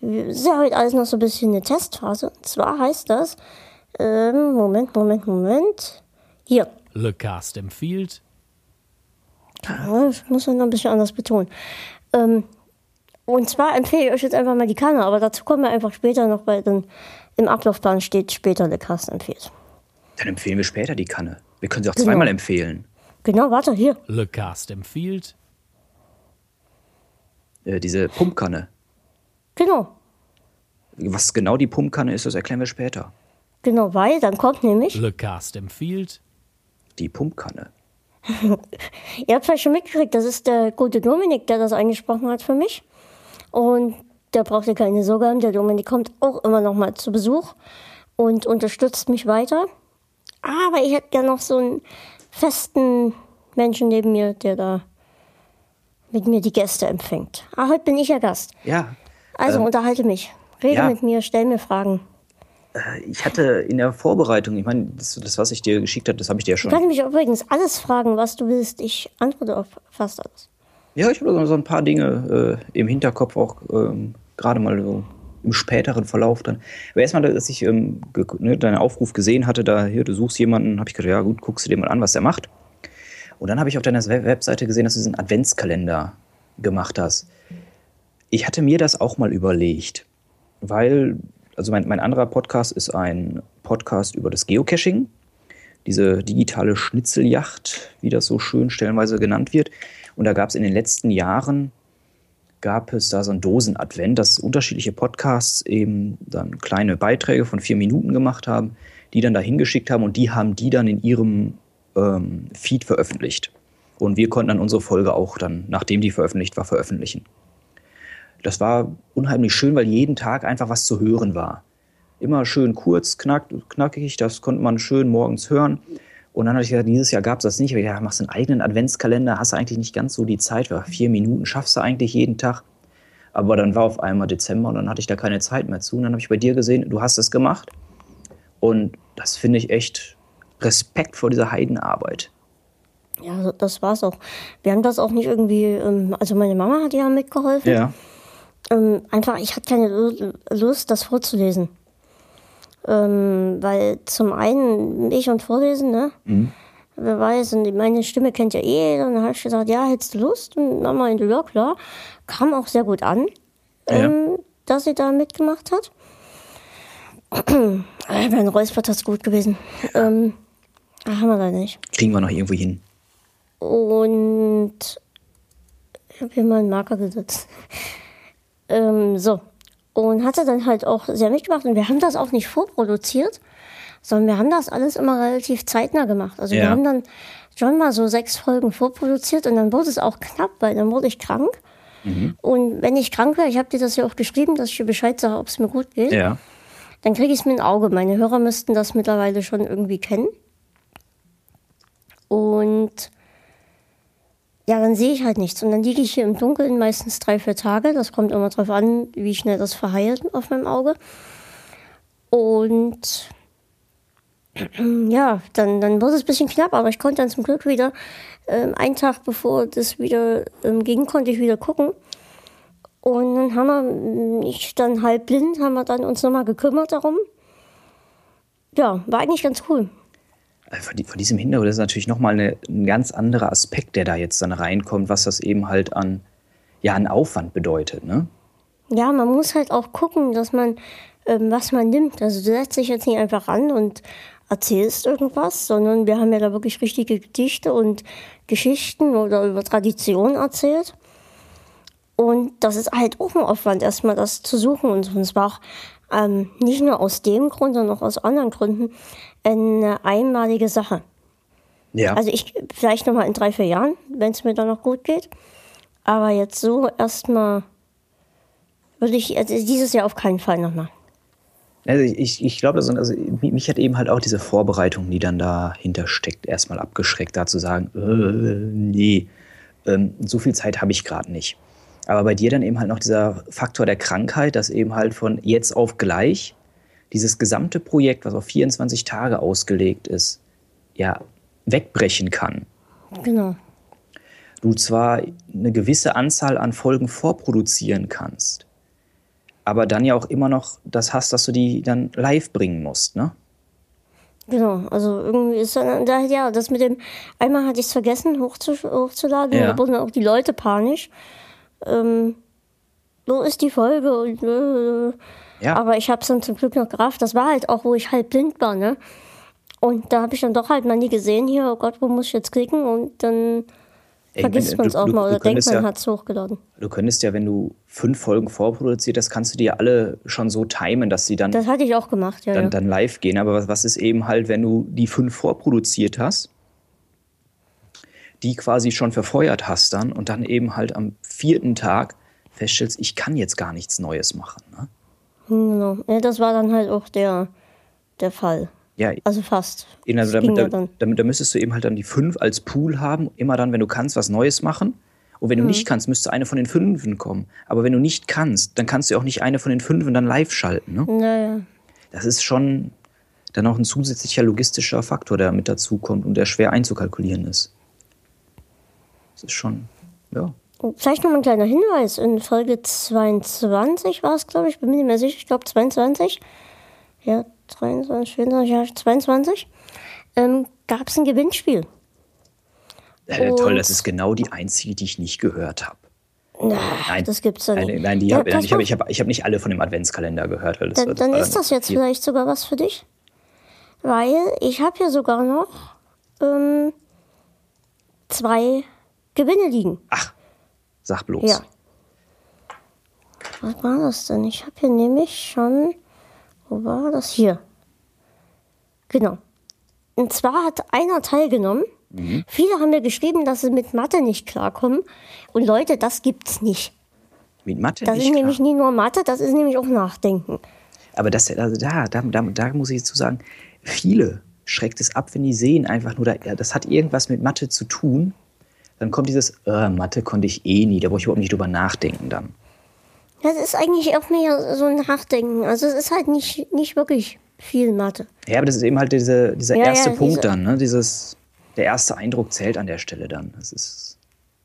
Speaker 1: Das ist ja heute alles noch so ein bisschen eine Testphase. Und zwar heißt das, ähm, Moment, Moment, Moment. Hier.
Speaker 3: Le Cast empfiehlt.
Speaker 1: Ja, ich muss man noch ein bisschen anders betonen. Ähm, und zwar empfehle ich euch jetzt einfach mal die Kanne, aber dazu kommen wir einfach später noch, weil dann im Ablaufplan steht später Le Cast empfiehlt.
Speaker 2: Dann empfehlen wir später die Kanne. Wir können sie auch genau. zweimal empfehlen.
Speaker 1: Genau, warte, hier.
Speaker 3: Le Cast empfiehlt.
Speaker 2: Äh, diese Pumpkanne.
Speaker 1: Genau.
Speaker 2: Was genau die Pumpkanne ist, das erklären wir später.
Speaker 1: Genau, weil dann kommt nämlich.
Speaker 3: Le Cast empfiehlt.
Speaker 2: Die Pumpkanne.
Speaker 1: Ihr habt vielleicht schon mitgekriegt, das ist der gute Dominik, der das eingesprochen hat für mich. Und der brauchte keine Sorge haben. Der Dominik kommt auch immer noch mal zu Besuch und unterstützt mich weiter. Aber ich hätte gerne noch so einen festen Menschen neben mir, der da mit mir die Gäste empfängt. Ah, heute bin ich ja Gast.
Speaker 2: Ja.
Speaker 1: Also ähm, unterhalte mich. Rede ja. mit mir, stell mir Fragen.
Speaker 2: Äh, ich hatte in der Vorbereitung, ich meine, das, das was ich dir geschickt habe, das habe ich dir ja schon.
Speaker 1: Du kannst mich übrigens alles fragen, was du willst. Ich antworte auf fast alles.
Speaker 2: Ja, ich habe so ein paar Dinge äh, im Hinterkopf auch ähm, gerade mal so im späteren Verlauf dann. Aber erstmal, dass ich ähm, ne, deinen Aufruf gesehen hatte, da hier, du suchst jemanden, habe ich gedacht, ja gut, guckst du dir mal an, was der macht. Und dann habe ich auf deiner Webseite gesehen, dass du diesen Adventskalender gemacht hast. Ich hatte mir das auch mal überlegt, weil, also mein, mein anderer Podcast ist ein Podcast über das Geocaching, diese digitale Schnitzeljacht, wie das so schön stellenweise genannt wird. Und da gab es in den letzten Jahren gab es da so einen Dosen-Advent, dass unterschiedliche Podcasts eben dann kleine Beiträge von vier Minuten gemacht haben, die dann da hingeschickt haben und die haben die dann in ihrem ähm, Feed veröffentlicht. Und wir konnten dann unsere Folge auch dann, nachdem die veröffentlicht war, veröffentlichen. Das war unheimlich schön, weil jeden Tag einfach was zu hören war. Immer schön kurz, knack, knackig, das konnte man schön morgens hören. Und dann habe ich gesagt, dieses Jahr gab es das nicht. Ich ja, machst einen eigenen Adventskalender, hast du eigentlich nicht ganz so die Zeit. Vier Minuten schaffst du eigentlich jeden Tag. Aber dann war auf einmal Dezember und dann hatte ich da keine Zeit mehr zu. Und dann habe ich bei dir gesehen, du hast es gemacht. Und das finde ich echt Respekt vor dieser Heidenarbeit.
Speaker 1: Ja, das war's auch. Wir haben das auch nicht irgendwie, ähm, also meine Mama hat ja mitgeholfen.
Speaker 2: Ja.
Speaker 1: Ähm, einfach, ich hatte keine Lust, das vorzulesen. Ähm, weil zum einen ich und Vorlesen, ne? Mhm. Wer weiß, und meine Stimme kennt ja eh. Und dann habe ich gesagt, ja, hättest du Lust? Und Mama in ja, klar. Kam auch sehr gut an, ja. ähm, dass sie da mitgemacht hat. mein Räuspert ist gut gewesen. Ähm, haben wir leider nicht.
Speaker 2: Kriegen wir noch irgendwo hin.
Speaker 1: Und ich habe hier mal einen Marker gesetzt. ähm, so, und hat er dann halt auch sehr mitgemacht. Und wir haben das auch nicht vorproduziert, sondern wir haben das alles immer relativ zeitnah gemacht. Also ja. wir haben dann schon mal so sechs Folgen vorproduziert und dann wurde es auch knapp, weil dann wurde ich krank. Mhm. Und wenn ich krank wäre, ich habe dir das ja auch geschrieben, dass ich dir Bescheid sage, ob es mir gut geht,
Speaker 2: ja.
Speaker 1: dann kriege ich es mir ein Auge. Meine Hörer müssten das mittlerweile schon irgendwie kennen. Und ja, dann sehe ich halt nichts. Und dann liege ich hier im Dunkeln meistens drei, vier Tage. Das kommt immer darauf an, wie schnell das verheilt auf meinem Auge. Und ja, dann, dann wurde es ein bisschen knapp, aber ich konnte dann zum Glück wieder, ähm, einen Tag bevor das wieder ähm, ging, konnte ich wieder gucken. Und dann haben wir, ich dann halb blind, haben wir dann uns nochmal gekümmert darum. Ja, war eigentlich ganz cool.
Speaker 2: Äh, von, diesem Hintergrund ist natürlich nochmal ein ganz anderer Aspekt, der da jetzt dann reinkommt, was das eben halt an, ja, an Aufwand bedeutet, ne?
Speaker 1: Ja, man muss halt auch gucken, dass man, ähm, was man nimmt. Also du setzt dich jetzt nicht einfach ran und erzählst irgendwas, sondern wir haben ja da wirklich richtige Gedichte und Geschichten oder über Tradition erzählt. Und das ist halt auch ein Aufwand, erstmal das zu suchen. Und es war auch ähm, nicht nur aus dem Grund, sondern auch aus anderen Gründen eine einmalige Sache.
Speaker 2: Ja.
Speaker 1: Also ich vielleicht nochmal in drei, vier Jahren, wenn es mir dann noch gut geht. Aber jetzt so erstmal würde ich also dieses Jahr auf keinen Fall nochmal.
Speaker 2: Also ich, ich glaube, also mich hat eben halt auch diese Vorbereitung, die dann dahinter steckt, erstmal abgeschreckt, da zu sagen, äh, nee, ähm, so viel Zeit habe ich gerade nicht. Aber bei dir dann eben halt noch dieser Faktor der Krankheit, dass eben halt von jetzt auf gleich dieses gesamte Projekt, was auf 24 Tage ausgelegt ist, ja, wegbrechen kann.
Speaker 1: Genau.
Speaker 2: Du zwar eine gewisse Anzahl an Folgen vorproduzieren kannst, aber dann ja auch immer noch das hast, dass du die dann live bringen musst, ne?
Speaker 1: Genau, also irgendwie ist dann, da, ja, das mit dem, einmal hatte ich es vergessen hochzu, hochzuladen, ja. da wurden auch die Leute panisch ähm, wo ist die Folge? Und, äh, ja. Aber ich habe es dann zum Glück noch gerafft. Das war halt auch, wo ich halb blind war, ne? Und da habe ich dann doch halt mal nie gesehen, hier, oh Gott, wo muss ich jetzt klicken? Und dann Ey, vergisst man es auch du, mal oder denkt, man ja, hat es hochgeladen.
Speaker 2: Du könntest ja, wenn du fünf Folgen vorproduziert hast, kannst du die alle schon so timen, dass sie dann.
Speaker 1: Das hatte ich auch gemacht, ja.
Speaker 2: Dann,
Speaker 1: ja.
Speaker 2: dann live gehen. Aber was, was ist eben halt, wenn du die fünf vorproduziert hast? die quasi schon verfeuert hast dann und dann eben halt am vierten Tag feststellst, ich kann jetzt gar nichts Neues machen. Ne?
Speaker 1: Genau. Ja, das war dann halt auch der, der Fall.
Speaker 2: Ja.
Speaker 1: Also fast.
Speaker 2: Also damit, ja damit, damit, da müsstest du eben halt dann die fünf als Pool haben, immer dann, wenn du kannst, was Neues machen. Und wenn du mhm. nicht kannst, müsste eine von den Fünfen kommen. Aber wenn du nicht kannst, dann kannst du auch nicht eine von den Fünfen dann live schalten. Ne?
Speaker 1: Naja.
Speaker 2: Das ist schon dann auch ein zusätzlicher logistischer Faktor, der mit dazukommt und der schwer einzukalkulieren ist ist schon, ja.
Speaker 1: Vielleicht noch ein kleiner Hinweis. In Folge 22 war es, glaube ich, bin mir nicht mehr sicher, ich glaube 22. Ja, 23, 24, ja, 22. Ähm, Gab es ein Gewinnspiel.
Speaker 2: Äh, toll, das ist genau die einzige, die ich nicht gehört habe.
Speaker 1: Nein, das gibt's ja nicht.
Speaker 2: Nein, nein die ja, hab, ich habe ich hab, ich hab nicht alle von dem Adventskalender gehört.
Speaker 1: Das, dann, dann ist das jetzt vielleicht sogar was für dich. Weil ich habe hier sogar noch ähm, zwei Gewinne liegen.
Speaker 2: Ach, sag bloß. Ja.
Speaker 1: was war das denn? Ich habe hier nämlich schon, wo war das hier? Genau. Und zwar hat einer teilgenommen. Viele haben mir geschrieben, dass sie mit Mathe nicht klarkommen. Und Leute, das gibt's nicht.
Speaker 2: Mit Mathe
Speaker 1: Das
Speaker 2: nicht
Speaker 1: ist nämlich
Speaker 2: klar.
Speaker 1: nie nur Mathe, das ist nämlich auch Nachdenken.
Speaker 2: Aber das, also da, da, da, da muss ich jetzt zu sagen, viele schreckt es ab, wenn die sehen einfach nur, das hat irgendwas mit Mathe zu tun. Dann kommt dieses, äh, Mathe konnte ich eh nie, da brauche ich überhaupt nicht drüber nachdenken dann.
Speaker 1: Das ist eigentlich auch mehr so ein Nachdenken. Also es ist halt nicht, nicht wirklich viel Mathe.
Speaker 2: Ja, aber das ist eben halt diese, dieser
Speaker 1: Ja,
Speaker 2: erste
Speaker 1: ja,
Speaker 2: Punkt
Speaker 1: diese-
Speaker 2: dann, ne? Dieses, der erste Eindruck zählt an der Stelle dann. Das ist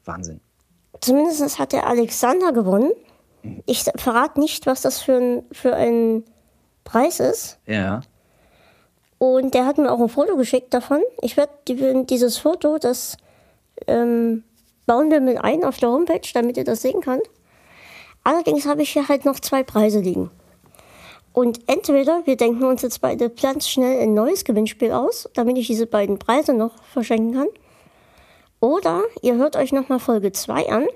Speaker 2: Wahnsinn.
Speaker 1: Zumindest hat der Alexander gewonnen. Ich verrate nicht, was das für ein, für ein Preis ist.
Speaker 2: Ja.
Speaker 1: Und der hat mir auch ein Foto geschickt davon. Ich werde die, dieses Foto, das ähm, bauen wir mit ein auf der Homepage, damit ihr das sehen könnt. Allerdings habe ich hier halt noch zwei Preise liegen. Und entweder wir denken uns jetzt beide ganz schnell ein neues Gewinnspiel aus, damit ich diese beiden Preise noch verschenken kann. Oder ihr hört euch nochmal Folge 2 an,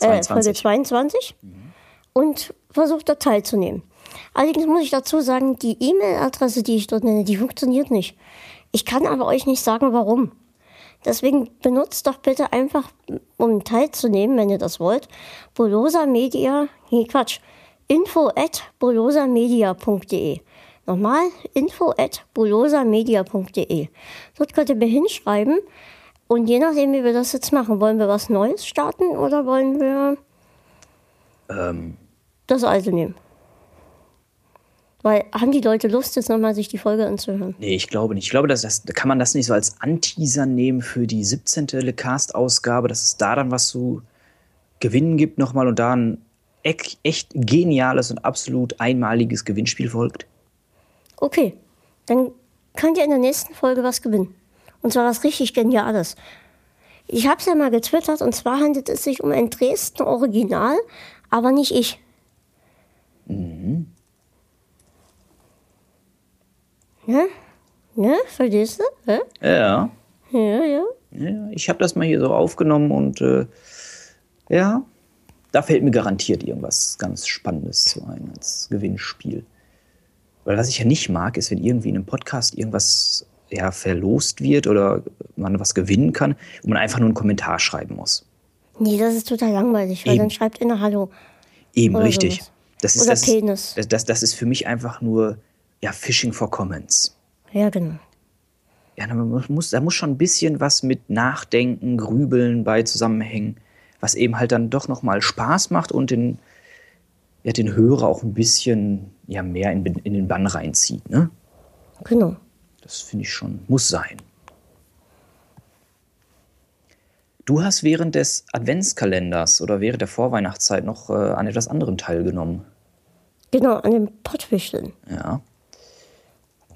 Speaker 1: äh, Folge 22 und versucht da teilzunehmen. Allerdings muss ich dazu sagen, die E-Mail-Adresse, die ich dort nenne, die funktioniert nicht. Ich kann aber euch nicht sagen, warum. Deswegen benutzt doch bitte einfach, um teilzunehmen, wenn ihr das wollt, Bolosa Media, nee, Quatsch, info at bolosamedia.de. Nochmal, info at bolosamedia.de. Dort könnt ihr mir hinschreiben und je nachdem, wie wir das jetzt machen, wollen wir was Neues starten oder wollen wir
Speaker 2: Ähm,
Speaker 1: das alte nehmen? Weil haben die Leute Lust, jetzt nochmal sich die Folge anzuhören?
Speaker 2: nee, ich glaube nicht. Ich glaube, dass das, kann man das nicht so als Anteaser nehmen für die 17. Lecast-Ausgabe, dass es da dann was zu gewinnen gibt nochmal und da ein echt, geniales und absolut einmaliges Gewinnspiel folgt?
Speaker 1: Okay, dann könnt ihr in der nächsten Folge was gewinnen. Und zwar was richtig Geniales. Ich habe es ja mal getwittert und zwar handelt es sich um ein Dresden Original, aber nicht ich. Ne? Ne? Verstehst du? Hä?
Speaker 2: Ja.
Speaker 1: Ja, ja.
Speaker 2: Ja, ich habe das mal hier so aufgenommen und äh, ja, da fällt mir garantiert irgendwas ganz Spannendes zu ein als Gewinnspiel. Weil was ich ja nicht mag, ist, wenn irgendwie in einem Podcast irgendwas ja, verlost wird oder man was gewinnen kann und man einfach nur einen Kommentar schreiben muss.
Speaker 1: Nee, das ist total langweilig, weil
Speaker 2: Eben.
Speaker 1: dann schreibt einer Hallo.
Speaker 2: Eben, richtig.
Speaker 1: sowas.
Speaker 2: Das ist,
Speaker 1: Oder
Speaker 2: das,
Speaker 1: Penis.
Speaker 2: Das, das, das ist für mich einfach nur ja, Fishing for Comments.
Speaker 1: Ja, genau.
Speaker 2: Ja, da muss, da muss schon ein bisschen was mit Nachdenken, Grübeln bei zusammenhängen, was eben halt dann doch nochmal Spaß macht und den, ja, den Hörer auch ein bisschen ja, mehr in, in den Bann reinzieht. Ne?
Speaker 1: Genau.
Speaker 2: Das finde ich schon, muss sein. Du hast während des Adventskalenders oder während der Vorweihnachtszeit noch äh, an etwas anderem teilgenommen.
Speaker 1: Genau, an den Pottwichteln.
Speaker 2: Ja.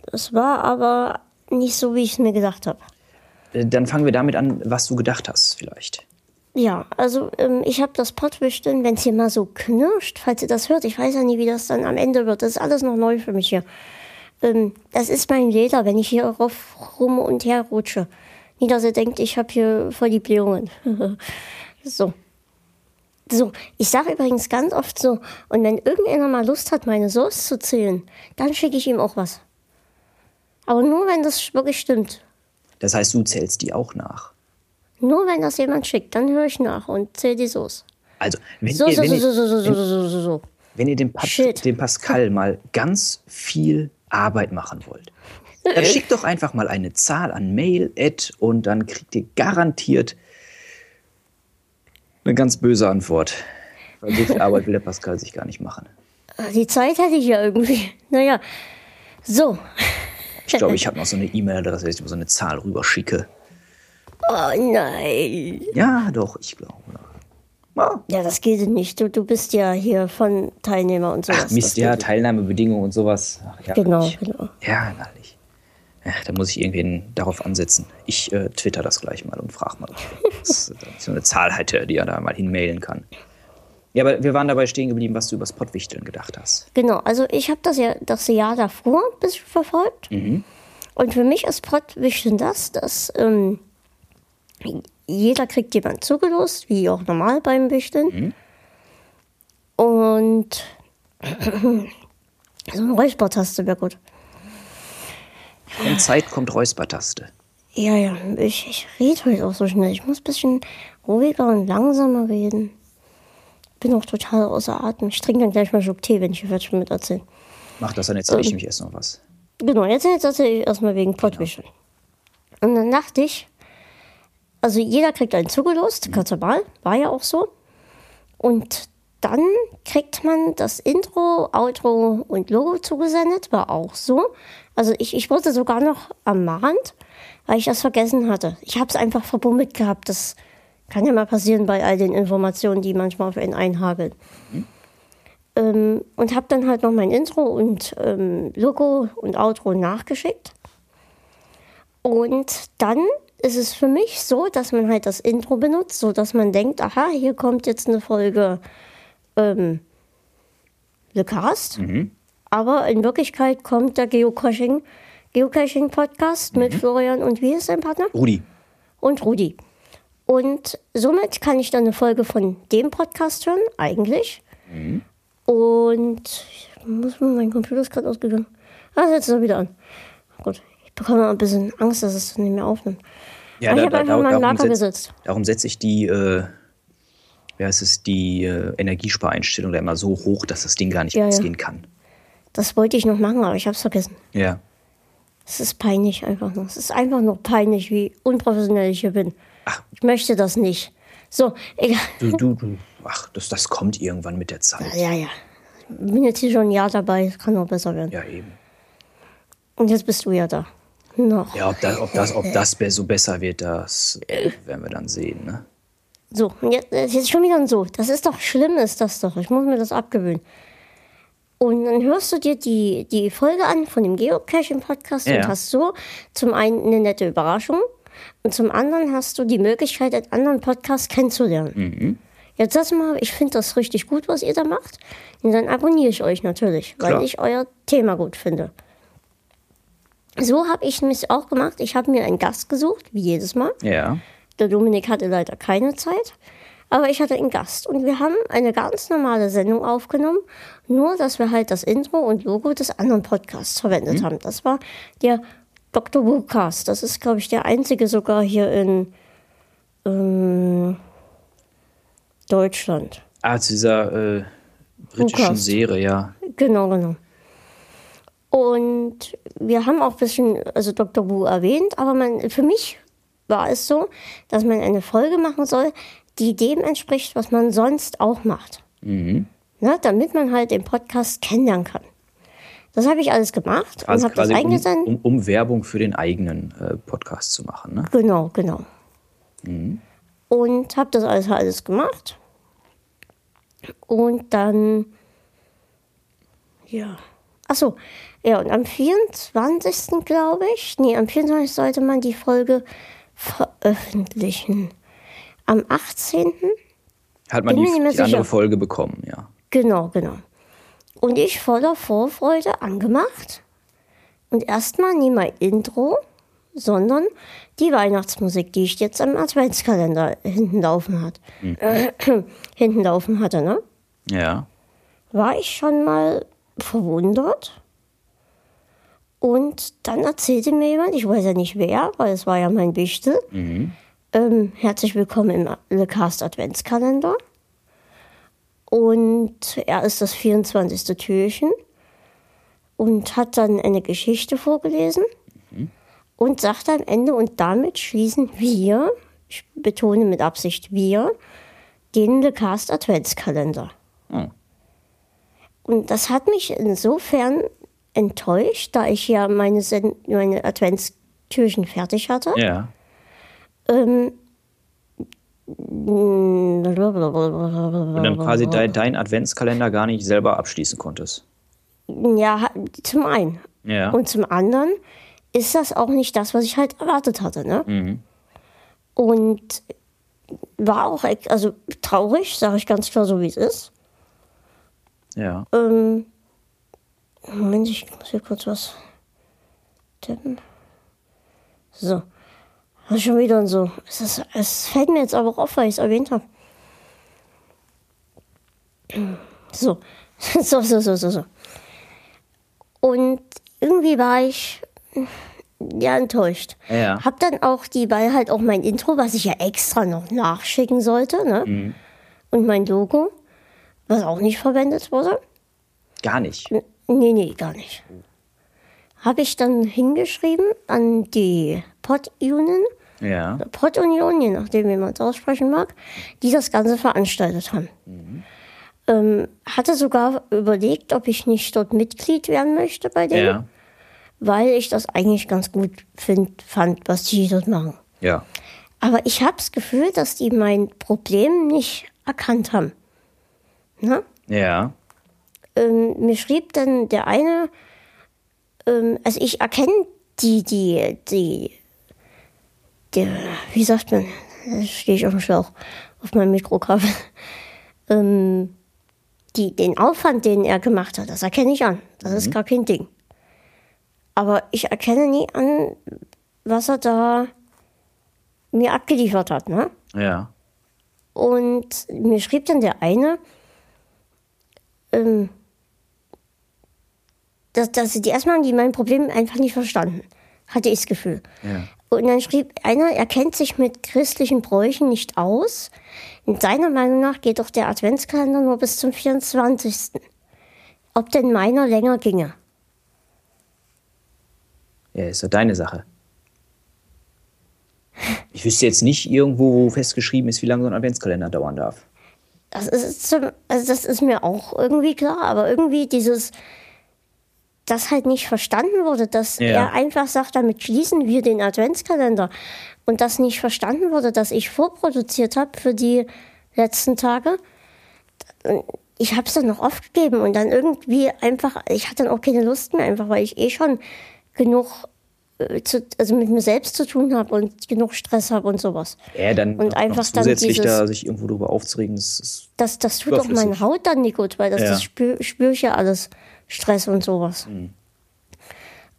Speaker 1: Das war aber nicht so, wie ich es mir gedacht habe.
Speaker 2: Äh, Dann fangen wir damit an, was du gedacht hast, vielleicht.
Speaker 1: Ja, also ähm, ich habe das Pottwichteln, wenn es hier mal so knirscht, falls ihr das hört, ich weiß ja nie, wie das dann am Ende wird. Das ist alles noch neu für mich hier. Ähm, das ist mein Leder, wenn ich hier rauf, rum und her rutsche. Nie, dass ihr denkt, ich habe hier voll die Blähungen. so. So, ich sage übrigens ganz oft so, und wenn irgendeiner mal Lust hat, meine Soße zu zählen, dann schicke ich ihm auch was. Aber nur, wenn das wirklich stimmt.
Speaker 2: Das heißt, du zählst die auch nach.
Speaker 1: Nur wenn das jemand schickt, dann höre ich nach und zähle die Soße.
Speaker 2: Also, wenn,
Speaker 1: So,
Speaker 2: ihr,
Speaker 1: so,
Speaker 2: wenn,
Speaker 1: so,
Speaker 2: ihr,
Speaker 1: so, so, so, so, so, so, so.
Speaker 2: wenn ihr dem, Pat dem Pascal mal ganz viel Arbeit machen wollt, dann schickt doch einfach mal eine Zahl an Mail, Ad, und dann kriegt ihr garantiert eine ganz böse Antwort. Weil so viel Arbeit will der Pascal sich gar nicht machen.
Speaker 1: Die Zeit hätte ich ja irgendwie. Naja, so.
Speaker 2: Ich glaube, ich habe noch so eine E-Mail-Adresse, dass ich so eine Zahl rüberschicke.
Speaker 1: Oh nein.
Speaker 2: Ja, doch, ich glaube. Ja.
Speaker 1: Ja, das geht nicht. Du, du bist ja hier von Teilnehmer und sowas.
Speaker 2: Ach, Mist, ja, Teilnahmebedingungen und sowas. Ach, ja,
Speaker 1: Genau,
Speaker 2: ich,
Speaker 1: genau.
Speaker 2: Ja, herrlich. Ja, da muss ich irgendwen darauf ansetzen. Ich äh, twitter das gleich mal und frage mal, ob es so eine Zahl hätte, die er da mal hinmailen kann. Ja, aber wir waren dabei stehen geblieben, was du übers Pottwichteln gedacht hast.
Speaker 1: Genau, also ich habe das ja das Jahr davor ein bisschen verfolgt. Und für mich ist Pottwichteln das, dass ähm, jeder kriegt jemand zugelost, wie auch normal beim Wichteln. Und so eine Räuspertaste wäre gut.
Speaker 2: Wenn Zeit kommt, Räuspertaste.
Speaker 1: Ja, ja, ich, ich rede heute auch so schnell. Ich muss ein bisschen ruhiger und langsamer reden. Bin auch total außer Atem. Ich trinke dann gleich mal einen Schluck Tee, wenn ich hier fertig bin mit erzählen.
Speaker 2: Mach das, dann erzähle ich nämlich erst noch was.
Speaker 1: Genau, jetzt, jetzt erzähle ich erstmal wegen Pottwischen. Und dann dachte ich, also jeder kriegt einen zugelost, ganz normal, war ja auch so. Und dann kriegt man das Intro, Outro und Logo zugesendet, war auch so. Also ich, ich wurde sogar noch ermahnt, weil ich das vergessen hatte. Ich habe es einfach verbummelt gehabt. Das kann ja mal passieren bei all den Informationen, die manchmal auf einen einhageln. Ähm, und habe dann halt noch mein Intro und ähm, Logo und Outro nachgeschickt. Und dann ist es für mich so, dass man halt das Intro benutzt, so dass man denkt, aha, hier kommt jetzt eine Folge ähm, The Cast. Aber in Wirklichkeit kommt der Geocaching, Geocaching Podcast mit Florian und wie ist sein Partner?
Speaker 2: Rudi,
Speaker 1: und Rudi. Und somit kann ich dann eine Folge von dem Podcast hören, eigentlich. Und ich muss mal, mein Computer ist gerade ausgegangen. Ah, jetzt ist er wieder an. Gut, ich bekomme ein bisschen Angst, dass es nicht mehr aufnimmt.
Speaker 2: Ja,
Speaker 1: Aber
Speaker 2: da-
Speaker 1: ich habe
Speaker 2: da-
Speaker 1: einfach
Speaker 2: da-
Speaker 1: mal
Speaker 2: darum
Speaker 1: Lager
Speaker 2: setz-
Speaker 1: gesetzt.
Speaker 2: darum setze ich die, äh, wie heißt es, die äh, Energiespareinstellung da immer so hoch, dass das Ding gar nicht
Speaker 1: Ja, ja.
Speaker 2: ausgehen kann.
Speaker 1: Das wollte ich noch machen, aber ich habe es vergessen.
Speaker 2: Ja.
Speaker 1: Es ist peinlich einfach nur. Es ist einfach nur peinlich, wie unprofessionell ich hier bin. Ich möchte das nicht. So, egal.
Speaker 2: Du, du, du. Ach, das, das kommt irgendwann mit der Zeit.
Speaker 1: Ja, ja. Ich bin jetzt hier schon ein Jahr dabei. Es kann noch besser werden.
Speaker 2: Ja, eben.
Speaker 1: Und jetzt bist du ja da. Noch.
Speaker 2: Ja, ob das, ob das, ob das be- so besser wird, das äh, werden wir dann sehen. Ne?
Speaker 1: So, jetzt, jetzt schon wieder so. Das ist doch schlimm, ist das doch. Ich muss mir das abgewöhnen. Und dann hörst du dir die, die Folge an von dem Geocaching-Podcast
Speaker 2: Ja.
Speaker 1: und hast so zum einen eine nette Überraschung und zum anderen hast du die Möglichkeit, einen anderen Podcast kennenzulernen. Jetzt sag mal, ich finde das richtig gut, was ihr da macht. Und dann abonniere ich euch natürlich, weil
Speaker 2: Klar.
Speaker 1: ich euer Thema gut finde. So habe ich es auch gemacht. Ich habe mir einen Gast gesucht, wie jedes Mal.
Speaker 2: Ja.
Speaker 1: Der Dominik hatte leider keine Zeit, aber ich hatte einen Gast und wir haben eine ganz normale Sendung aufgenommen, nur dass wir halt das Intro und Logo des anderen Podcasts verwendet haben. Das war der Dr. Wocast. Das ist, glaube ich, der einzige sogar hier in ähm, Deutschland.
Speaker 2: Ah, zu dieser äh, britischen
Speaker 1: Lucas.
Speaker 2: Serie, ja.
Speaker 1: Genau, genau. Und wir haben auch ein bisschen, also Dr. Wu erwähnt, aber man, für mich war es so, dass man eine Folge machen soll, die dem entspricht, was man sonst auch macht.
Speaker 2: Mhm.
Speaker 1: Ne, damit man halt den Podcast kennenlernen kann. Das habe ich alles gemacht und
Speaker 2: Also
Speaker 1: habe das
Speaker 2: quasi um,
Speaker 1: eingesendet.
Speaker 2: um, um Werbung für den eigenen äh, Podcast zu machen. Ne?
Speaker 1: Genau, genau. Und habe das alles, alles gemacht. Und dann, ja. Achso, ja, und am 24. glaube ich, nee, am 24. sollte man die Folge veröffentlichen. Am 18.
Speaker 2: Hat man die, die andere. Folge bekommen, ja.
Speaker 1: Genau, genau. Und ich voller Vorfreude angemacht. Und erstmal nie mein Intro, sondern die Weihnachtsmusik, die ich jetzt am Adventskalender hinten laufen hat. Äh, hinten laufen hatte, ne?
Speaker 2: Ja.
Speaker 1: War ich schon mal verwundert. Und dann erzählte mir jemand, ich weiß ja nicht wer, weil es war ja mein Wichtel, ähm, herzlich willkommen im Le Cast Adventskalender. Und er ist das 24. Türchen und hat dann eine Geschichte vorgelesen und sagte am Ende, und damit schließen wir, ich betone mit Absicht wir, den Le Cast Adventskalender.
Speaker 2: Oh.
Speaker 1: Und das hat mich insofern enttäuscht, da ich ja meine, Sen meine Adventstürchen fertig hatte.
Speaker 2: Ja.
Speaker 1: Ähm,
Speaker 2: Und dann quasi de dein Adventskalender gar nicht selber abschließen konntest.
Speaker 1: ja, zum einen.
Speaker 2: Ja.
Speaker 1: Und zum anderen ist das auch nicht das, was ich halt erwartet hatte. Ne?
Speaker 2: Mhm.
Speaker 1: Und war auch also traurig, sage ich ganz klar so, wie es ist.
Speaker 2: ja.
Speaker 1: Ähm, Moment, ich muss hier kurz was tippen. So. Das ist schon wieder so. Es, ist, es fällt mir jetzt aber auch auf, weil ich es erwähnt habe. So, so, so, so, so, so. Und irgendwie war ich ja enttäuscht.
Speaker 2: Ja.
Speaker 1: Hab dann auch die, weil halt auch mein Intro, was ich ja extra noch nachschicken sollte, ne?
Speaker 2: Mhm.
Speaker 1: Und mein Logo, was auch nicht verwendet wurde.
Speaker 2: Gar nicht.
Speaker 1: Nee, nee, gar nicht. Habe ich dann hingeschrieben an die Pod-Union,
Speaker 2: Ja.
Speaker 1: Pod-Union, je nachdem, wie man es aussprechen mag, die das Ganze veranstaltet haben. Ähm, hatte sogar überlegt, ob ich nicht dort Mitglied werden möchte bei denen,
Speaker 2: Ja.
Speaker 1: weil ich das eigentlich ganz gut find, fand, was die dort machen.
Speaker 2: Ja.
Speaker 1: Aber ich habe das Gefühl, dass die mein Problem nicht erkannt haben. Ne?
Speaker 2: Ja.
Speaker 1: ähm, mir schrieb dann der eine, ähm, also ich erkenne die, die, die, der, wie sagt man, da stehe ich auf dem Schlauch, auf meinem Mikrokabel, ähm, die, den Aufwand, den er gemacht hat, das erkenne ich an. Das ist gar kein Ding. Aber ich erkenne nie an, was er da mir abgeliefert hat, ne?
Speaker 2: Ja.
Speaker 1: Und mir schrieb dann der eine, ähm, dass, dass die erstmal haben die mein Problem einfach nicht verstanden, hatte ich das Gefühl.
Speaker 2: Ja.
Speaker 1: Und dann schrieb einer, er kennt sich mit christlichen Bräuchen nicht aus. In seiner Meinung nach geht doch der Adventskalender nur bis zum 24. Ob denn meiner länger ginge?
Speaker 2: Ja, ist ja deine Sache. Ich wüsste jetzt nicht irgendwo, wo festgeschrieben ist, wie lange so ein Adventskalender dauern darf.
Speaker 1: Das ist, zum, also das ist mir auch irgendwie klar, aber irgendwie dieses, das halt nicht verstanden wurde, dass
Speaker 2: Ja.
Speaker 1: er einfach sagt, damit schließen wir den Adventskalender. Und das nicht verstanden wurde, dass ich vorproduziert habe für die letzten Tage. Ich habe es dann noch oft gegeben und dann irgendwie einfach, ich hatte dann auch keine Lust mehr, einfach weil ich eh schon genug äh, zu, also mit mir selbst zu tun habe und genug Stress habe und sowas.
Speaker 2: Ja, dann
Speaker 1: Und einfach
Speaker 2: noch
Speaker 1: dann
Speaker 2: zusätzlich
Speaker 1: dieses-
Speaker 2: da sich irgendwo drüber aufzuregen, das ist,
Speaker 1: Das, das tut auch meine. Haut dann nicht gut, weil das,
Speaker 2: Ja.
Speaker 1: das spür, spür ich ja alles. Stress und sowas.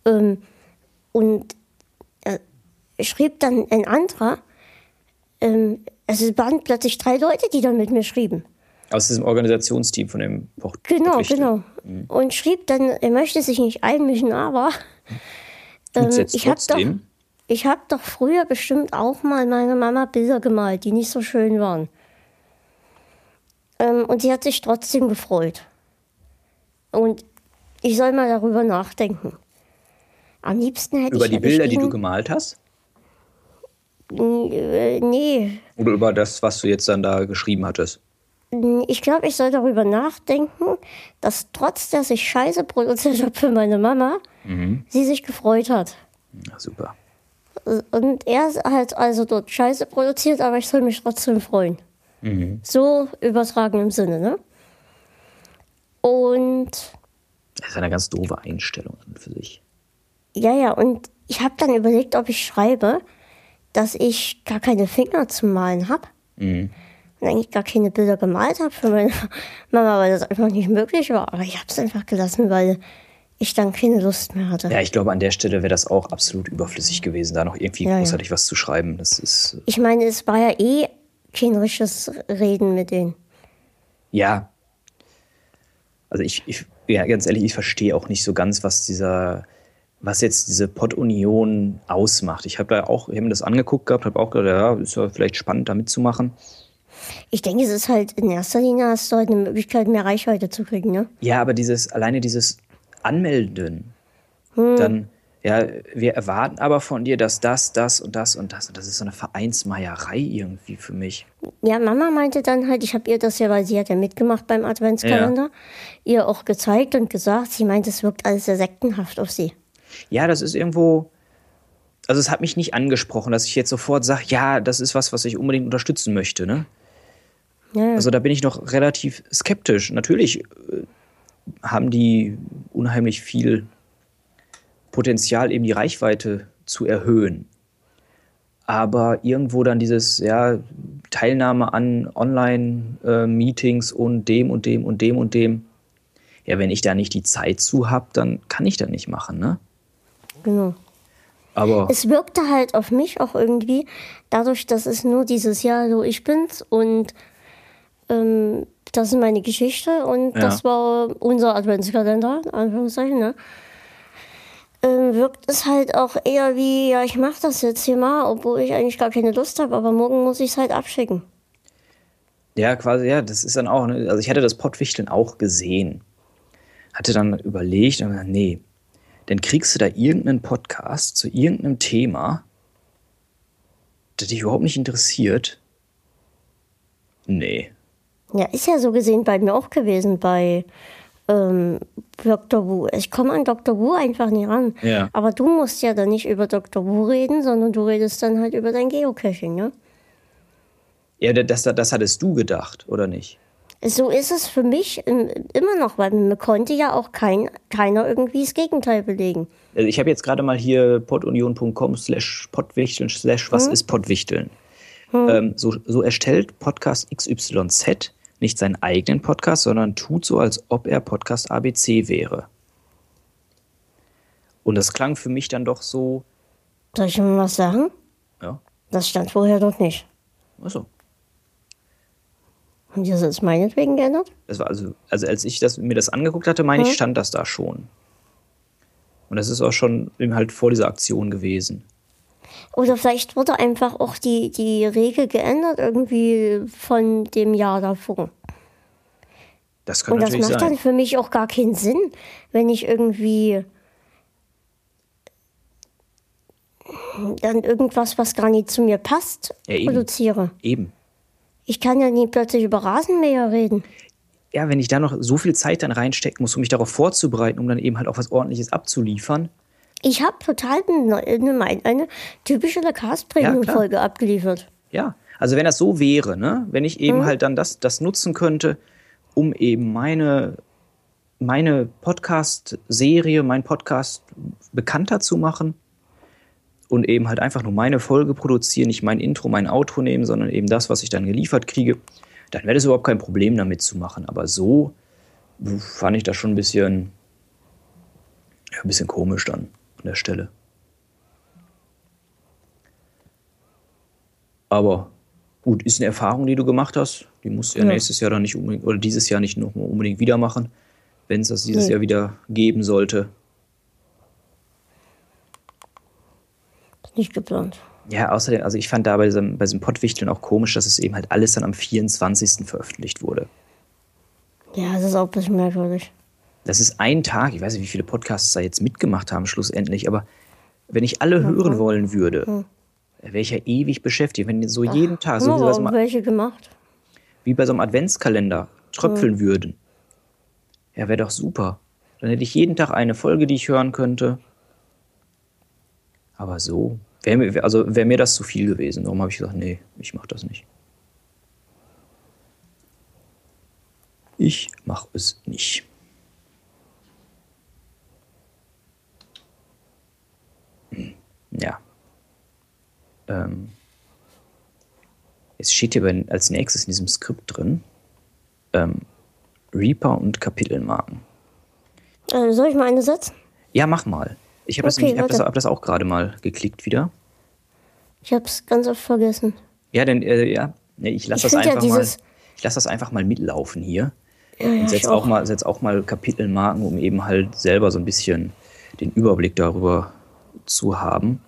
Speaker 1: Ähm, und äh, schrieb dann ein anderer, ähm, also es waren plötzlich drei Leute, die dann mit mir schrieben.
Speaker 2: aus diesem Organisationsteam von dem Poch
Speaker 1: Genau, genau. Und schrieb dann, er möchte sich nicht einmischen, aber ähm, ich habe doch, ich hab doch früher bestimmt auch mal meiner Mama Bilder gemalt, die nicht so schön waren. Ähm, und sie hat sich trotzdem gefreut. Und ich soll mal darüber nachdenken. Am liebsten hätte
Speaker 2: Über
Speaker 1: ich
Speaker 2: die Bilder, die du gemalt hast?
Speaker 1: äh, Nee,
Speaker 2: Oder über das, was du jetzt dann da geschrieben hattest?
Speaker 1: ich glaube, ich soll darüber nachdenken, dass trotz, dass ich Scheiße produziert habe für meine Mama, sie sich gefreut hat.
Speaker 2: Ja, super.
Speaker 1: Und er hat also dort Scheiße produziert, aber ich soll mich trotzdem freuen. So übertragen im Sinne, ne? Und
Speaker 2: Das ist eine ganz doofe Einstellung an für sich.
Speaker 1: ja, ja, und ich habe dann überlegt, ob ich schreibe, dass ich gar keine Finger zum Malen habe.
Speaker 2: Mhm.
Speaker 1: Und eigentlich gar keine Bilder gemalt habe für meine Mama, weil das einfach nicht möglich war. Aber ich habe es einfach gelassen, weil ich dann keine Lust mehr hatte.
Speaker 2: Ja, ich glaube, an der Stelle wäre das auch absolut überflüssig gewesen, da noch irgendwie
Speaker 1: Ja, ja.
Speaker 2: großartig was zu schreiben. Das ist,
Speaker 1: Ich meine, es war ja eh kein richtiges Reden mit denen.
Speaker 2: ja. Also ich, ich ja, ganz ehrlich, ich verstehe auch nicht so ganz, was dieser, was jetzt diese Pod-Union ausmacht. Ich habe da auch, mir das angeguckt gehabt, habe auch gedacht, ja, ist ja vielleicht spannend, da mitzumachen.
Speaker 1: Ich denke, es ist halt in erster Linie hast du halt eine Möglichkeit, mehr Reichweite zu kriegen, ne?
Speaker 2: Ja, aber dieses, alleine dieses Anmelden, dann, ja, wir erwarten aber von dir, dass das, das und das und das und das ist so eine Vereinsmeierei irgendwie für mich.
Speaker 1: Ja, Mama meinte dann halt, ich habe ihr das ja, weil sie hat ja mitgemacht beim Adventskalender, ihr auch gezeigt und gesagt, sie meint, es wirkt alles sehr sektenhaft auf sie.
Speaker 2: Ja, das ist irgendwo, also es hat mich nicht angesprochen, dass ich jetzt sofort sage, ja, das ist was, was ich unbedingt unterstützen möchte, ne?
Speaker 1: Ja,
Speaker 2: Also da bin ich noch relativ skeptisch. Natürlich äh, haben die unheimlich viel Potenzial, eben die Reichweite zu erhöhen. Aber irgendwo dann dieses, ja, Teilnahme an Online-Meetings und dem und dem und dem und dem. Ja, wenn ich da nicht die Zeit zu habe, dann kann ich das nicht machen, ne?
Speaker 1: genau.
Speaker 2: Aber
Speaker 1: Es wirkte halt auf mich auch irgendwie, dadurch, dass es nur dieses Jahr so ich bin's und ähm, das ist meine Geschichte und
Speaker 2: Ja.
Speaker 1: das war unser Adventskalender, in Anführungszeichen, ne? Ähm, wirkt es halt auch eher wie, ja, ich mache das jetzt hier mal, obwohl ich eigentlich gar keine Lust habe, aber morgen muss ich es halt abschicken.
Speaker 2: Ja, quasi, ja, das ist dann auch, ne, also ich hatte das Pottwichteln auch gesehen. Hatte dann überlegt und gesagt, nee, dann kriegst du da irgendeinen Podcast zu irgendeinem Thema, das dich überhaupt nicht interessiert. Nee.
Speaker 1: Ja, ist ja so gesehen bei mir auch gewesen, bei ähm, Dr. Wu. Ich komme an Dr. Wu einfach nie ran.
Speaker 2: Ja.
Speaker 1: Aber du musst ja dann nicht über Dr. Wu reden, sondern du redest dann halt über dein Geocaching, ne?
Speaker 2: Ja, das, das, hattest du gedacht, oder nicht?
Speaker 1: So ist es für mich immer noch, weil mir konnte ja auch kein, keiner irgendwie das Gegenteil belegen.
Speaker 2: Also ich habe jetzt gerade mal hier podunion.com slash podwichteln slash was ist podwichteln. Ähm, so, so erstellt Podcast XYZ nicht seinen eigenen Podcast, sondern tut so, als ob er Podcast ABC wäre. Und das klang für mich dann doch so,
Speaker 1: Soll ich mal was sagen?
Speaker 2: ja,
Speaker 1: Das stand vorher dort nicht.
Speaker 2: achso.
Speaker 1: Und ihr seid es meinetwegen geändert?
Speaker 2: Das war also, also als ich das, mir das angeguckt hatte, meine ich, stand das da schon. Und das ist auch schon eben halt vor dieser Aktion gewesen.
Speaker 1: Oder vielleicht wurde einfach auch die, die Regel geändert, irgendwie von dem Jahr davor.
Speaker 2: Das kann
Speaker 1: Und das macht
Speaker 2: sein.
Speaker 1: dann für mich auch gar keinen Sinn, wenn ich irgendwie dann irgendwas, was gar nicht zu mir passt,
Speaker 2: Ja, eben.
Speaker 1: produziere.
Speaker 2: Eben.
Speaker 1: Ich kann ja nie plötzlich über Rasenmäher reden.
Speaker 2: ja, wenn ich da noch so viel Zeit dann reinstecken muss, um mich darauf vorzubereiten, um dann eben halt auch was Ordentliches abzuliefern.
Speaker 1: Ich habe total eine, eine, typische Cast-Premium-Folge abgeliefert.
Speaker 2: Ja, also wenn das so wäre, ne, wenn ich eben halt dann das, das nutzen könnte, um eben meine, meine Podcast-Serie, mein Podcast bekannter zu machen und eben halt einfach nur meine Folge produzieren, nicht mein Intro, mein Outro nehmen, sondern eben das, was ich dann geliefert kriege, dann wäre das überhaupt kein Problem damit zu machen. Aber so fand ich das schon ein bisschen, ja, ein bisschen komisch dann an der Stelle. Aber gut, ist eine Erfahrung, die du gemacht hast. Die musst du ja,
Speaker 1: Ja.
Speaker 2: nächstes Jahr dann nicht unbedingt oder dieses Jahr nicht noch mal unbedingt wieder machen, wenn es das dieses
Speaker 1: Nee.
Speaker 2: Jahr wieder geben sollte.
Speaker 1: Nicht geplant.
Speaker 2: Ja, außerdem, also ich fand da bei diesem, bei diesem Pottwichteln auch komisch, dass es eben halt alles dann am 24. veröffentlicht wurde.
Speaker 1: Ja, das ist auch ein bisschen merkwürdig.
Speaker 2: Das ist ein Tag, ich weiß nicht, wie viele Podcasts da jetzt mitgemacht haben, schlussendlich, aber wenn ich alle hören wollen würde, wäre ich ja ewig beschäftigt. Wenn so jeden Tag, so wie, ma-
Speaker 1: welche gemacht.
Speaker 2: wie bei so einem Adventskalender tröpfeln würden, ja, wäre doch super. Dann hätte ich jeden Tag eine Folge, die ich hören könnte. Aber so, wäre mir, also wäre mir das zu viel gewesen. Darum habe ich gesagt, nee, ich mache das nicht. Ich mache es nicht. Ja. Ähm, es steht hier als nächstes in diesem Skript drin, ähm, Reaper und Kapitelmarken.
Speaker 1: Äh, soll ich mal eine setzen?
Speaker 2: Ja, mach mal. Ich habe das,
Speaker 1: Okay,
Speaker 2: ich hab das, hab das auch gerade mal geklickt wieder.
Speaker 1: Ich hab's ganz oft vergessen.
Speaker 2: Ja, denn äh, ja, ich lasse das
Speaker 1: find ja
Speaker 2: einfach mal.
Speaker 1: dieses-
Speaker 2: Ich lasse das einfach mal mitlaufen hier
Speaker 1: Ja,
Speaker 2: und setz
Speaker 1: ich
Speaker 2: auch mal, setz auch mal Kapitelmarken, um eben halt selber so ein bisschen den Überblick darüber zu haben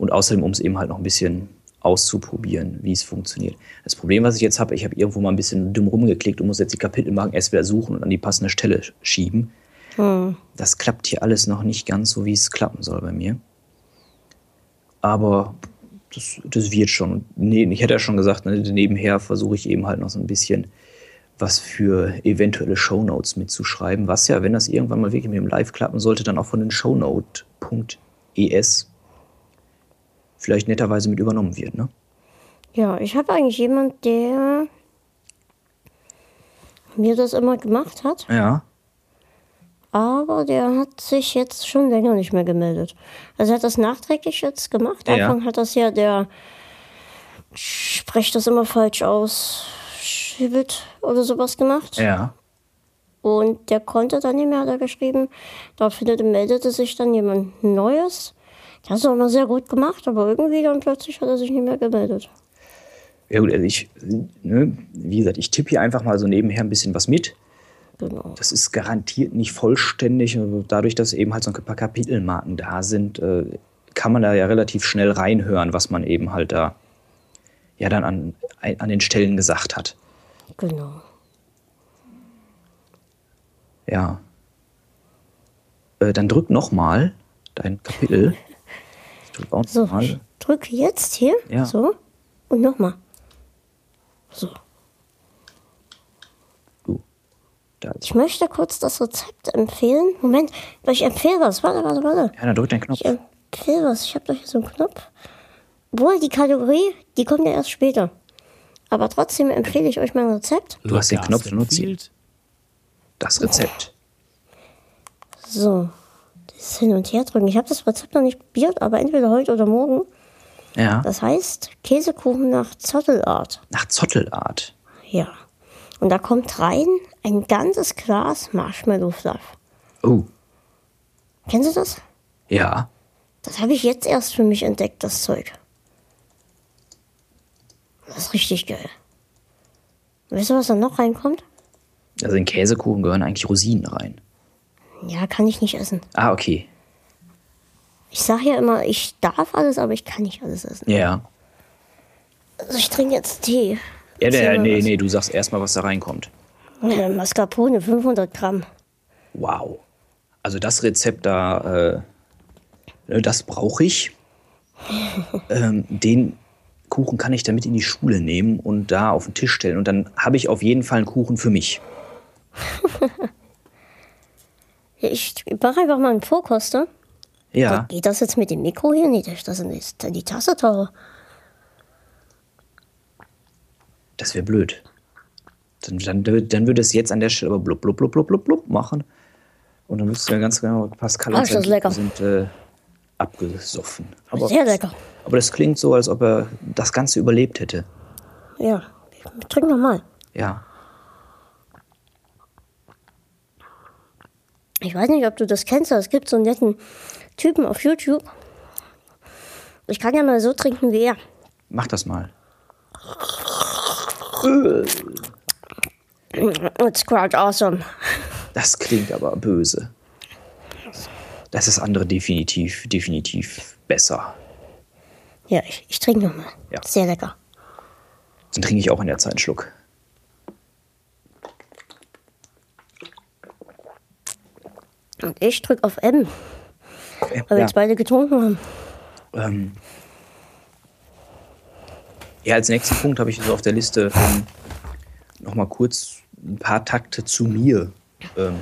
Speaker 2: und außerdem um es eben halt noch ein bisschen auszuprobieren, wie es funktioniert. Das Problem, was ich jetzt habe, ich habe irgendwo mal ein bisschen dumm rumgeklickt und muss jetzt die Kapitelmarken erst wieder suchen und an die passende Stelle schieben.
Speaker 1: Hm.
Speaker 2: Das klappt hier alles noch nicht ganz so, wie es klappen soll bei mir. Aber das, das wird schon. Nee, ich hätte ja schon gesagt, ne, nebenher versuche ich eben halt noch so ein bisschen was für eventuelle Shownotes mitzuschreiben, was ja, wenn das irgendwann mal wirklich mit dem Live klappen sollte, dann auch von den shownote.es vielleicht netterweise mit übernommen wird. Ne?
Speaker 1: Ja, ich habe eigentlich jemand, der mir das immer gemacht hat,
Speaker 2: Ja.
Speaker 1: aber der hat sich jetzt schon länger nicht mehr gemeldet. Also er hat das nachträglich jetzt gemacht.
Speaker 2: Ja.
Speaker 1: Anfang hat das ja der, ich spreche das immer falsch aus, Schibit oder sowas gemacht.
Speaker 2: Ja.
Speaker 1: Und der konnte dann nicht mehr, hat er geschrieben. Daraufhin meldete sich dann jemand Neues. Der hat es auch mal sehr gut gemacht, aber irgendwie dann plötzlich hat er sich nicht mehr gemeldet.
Speaker 2: Ja gut, also ich, ne, wie gesagt, ich tippe hier einfach mal so nebenher ein bisschen was mit.
Speaker 1: Genau.
Speaker 2: Das ist garantiert nicht vollständig. Also dadurch, dass eben halt so ein paar Kapitelmarken da sind, äh, kann man da ja relativ schnell reinhören, was man eben halt da ja dann an, an den Stellen gesagt hat.
Speaker 1: Genau.
Speaker 2: Ja. Äh, dann drück nochmal dein Kapitel. Drück
Speaker 1: So, ich drücke jetzt hier.
Speaker 2: Ja.
Speaker 1: So. Und nochmal. So.
Speaker 2: Du. Da.
Speaker 1: Ich möchte kurz das Rezept empfehlen. Moment, weil ich empfehle was. Warte, warte, warte.
Speaker 2: Ja, dann drück deinen Knopf.
Speaker 1: Ich empfehle was. Ich habe doch hier so einen Knopf. Wohl, die Kategorie, die kommt ja erst später. Aber trotzdem empfehle ich euch mein Rezept.
Speaker 2: Du hast den Knopf benutzt. Das Rezept.
Speaker 1: So. Das Hin- und Herdrücken. Ich habe das Rezept noch nicht probiert, aber entweder heute oder morgen.
Speaker 2: Ja.
Speaker 1: Das heißt Käsekuchen nach Zottelart.
Speaker 2: Nach Zottelart.
Speaker 1: Ja. Und da kommt rein ein ganzes Glas Marshmallow-Fluff.
Speaker 2: Oh.
Speaker 1: Kennst du das?
Speaker 2: Ja.
Speaker 1: Das habe ich jetzt erst für mich entdeckt, das Zeug. Das ist richtig geil. Weißt du, was da noch reinkommt?
Speaker 2: Also in Käsekuchen gehören eigentlich Rosinen rein.
Speaker 1: Ja, kann ich nicht essen.
Speaker 2: Ah, okay.
Speaker 1: Ich sage ja immer, ich darf alles, aber ich kann nicht alles essen.
Speaker 2: Ja.
Speaker 1: Also ich trinke jetzt Tee.
Speaker 2: Ja, nee,
Speaker 1: was.
Speaker 2: nee, du sagst erstmal, was da reinkommt.
Speaker 1: Äh, Mascarpone, 500 Gramm.
Speaker 2: Wow. Also das Rezept da, äh, ne, das brauche ich. ähm, den Kuchen kann ich damit in die Schule nehmen und da auf den Tisch stellen. Und dann habe ich auf jeden Fall einen Kuchen für mich.
Speaker 1: Ich mache einfach mal einen Vorkoster.
Speaker 2: Ja.
Speaker 1: Geht das jetzt mit dem Mikro hier nicht? Das ist die Tasse tauche.
Speaker 2: Das wäre blöd. Dann, dann, dann würde es jetzt an der Stelle aber blub, blub, blub, blub, blub, blub machen. Und dann müsstest du ja ganz genau, Pascal
Speaker 1: Ah,
Speaker 2: und. Typen sind äh, abgesoffen. Aber,
Speaker 1: Sehr lecker.
Speaker 2: aber das klingt so, als ob er das Ganze überlebt hätte.
Speaker 1: Ja, trink noch mal.
Speaker 2: Ja.
Speaker 1: Ich weiß nicht, ob du das kennst, aber es gibt so einen netten Typen auf YouTube. Ich kann ja mal so trinken wie er.
Speaker 2: Mach das mal.
Speaker 1: It's quite awesome.
Speaker 2: Das klingt aber böse. Das ist andere definitiv, definitiv besser.
Speaker 1: Ja, ich, ich trinke noch mal.
Speaker 2: Ja.
Speaker 1: Sehr lecker.
Speaker 2: Dann trinke ich auch in der Zeit einen Schluck.
Speaker 1: Und ich drück auf M, weil wir
Speaker 2: Ja,
Speaker 1: jetzt beide getrunken haben.
Speaker 2: ähm, ja, als nächsten Punkt habe ich so auf der Liste ähm, nochmal kurz ein paar Takte zu mir. Ähm,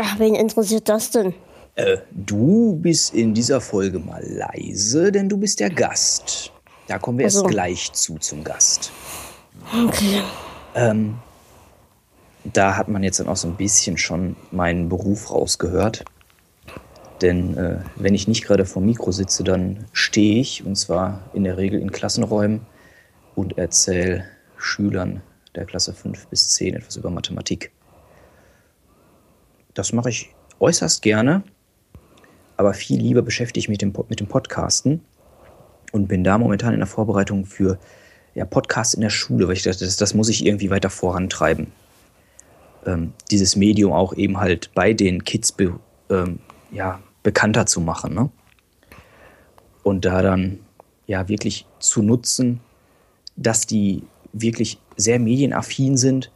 Speaker 1: Ach, wen interessiert das denn?
Speaker 2: äh, du bist in dieser Folge mal leise, denn du bist der Gast. Da kommen wir
Speaker 1: Ach so.
Speaker 2: erst gleich zu zum Gast.
Speaker 1: Okay.
Speaker 2: Ähm, da hat man jetzt dann auch so ein bisschen schon meinen Beruf rausgehört. Denn äh, wenn ich nicht gerade vor Mikro sitze, dann stehe ich, und zwar in der Regel in Klassenräumen und erzähle Schülern der Klasse 5 bis 10 etwas über Mathematik. Das mache ich äußerst gerne, aber viel lieber beschäftige ich mich mit dem, mit dem Podcasten und bin da momentan in der Vorbereitung für ja, Podcast in der Schule, weil ich dachte, das, das muss ich irgendwie weiter vorantreiben. Ähm, dieses Medium auch eben halt bei den Kids be, ähm, ja, bekannter zu machen. Ne? Und da dann ja wirklich zu nutzen, dass die wirklich sehr medienaffin sind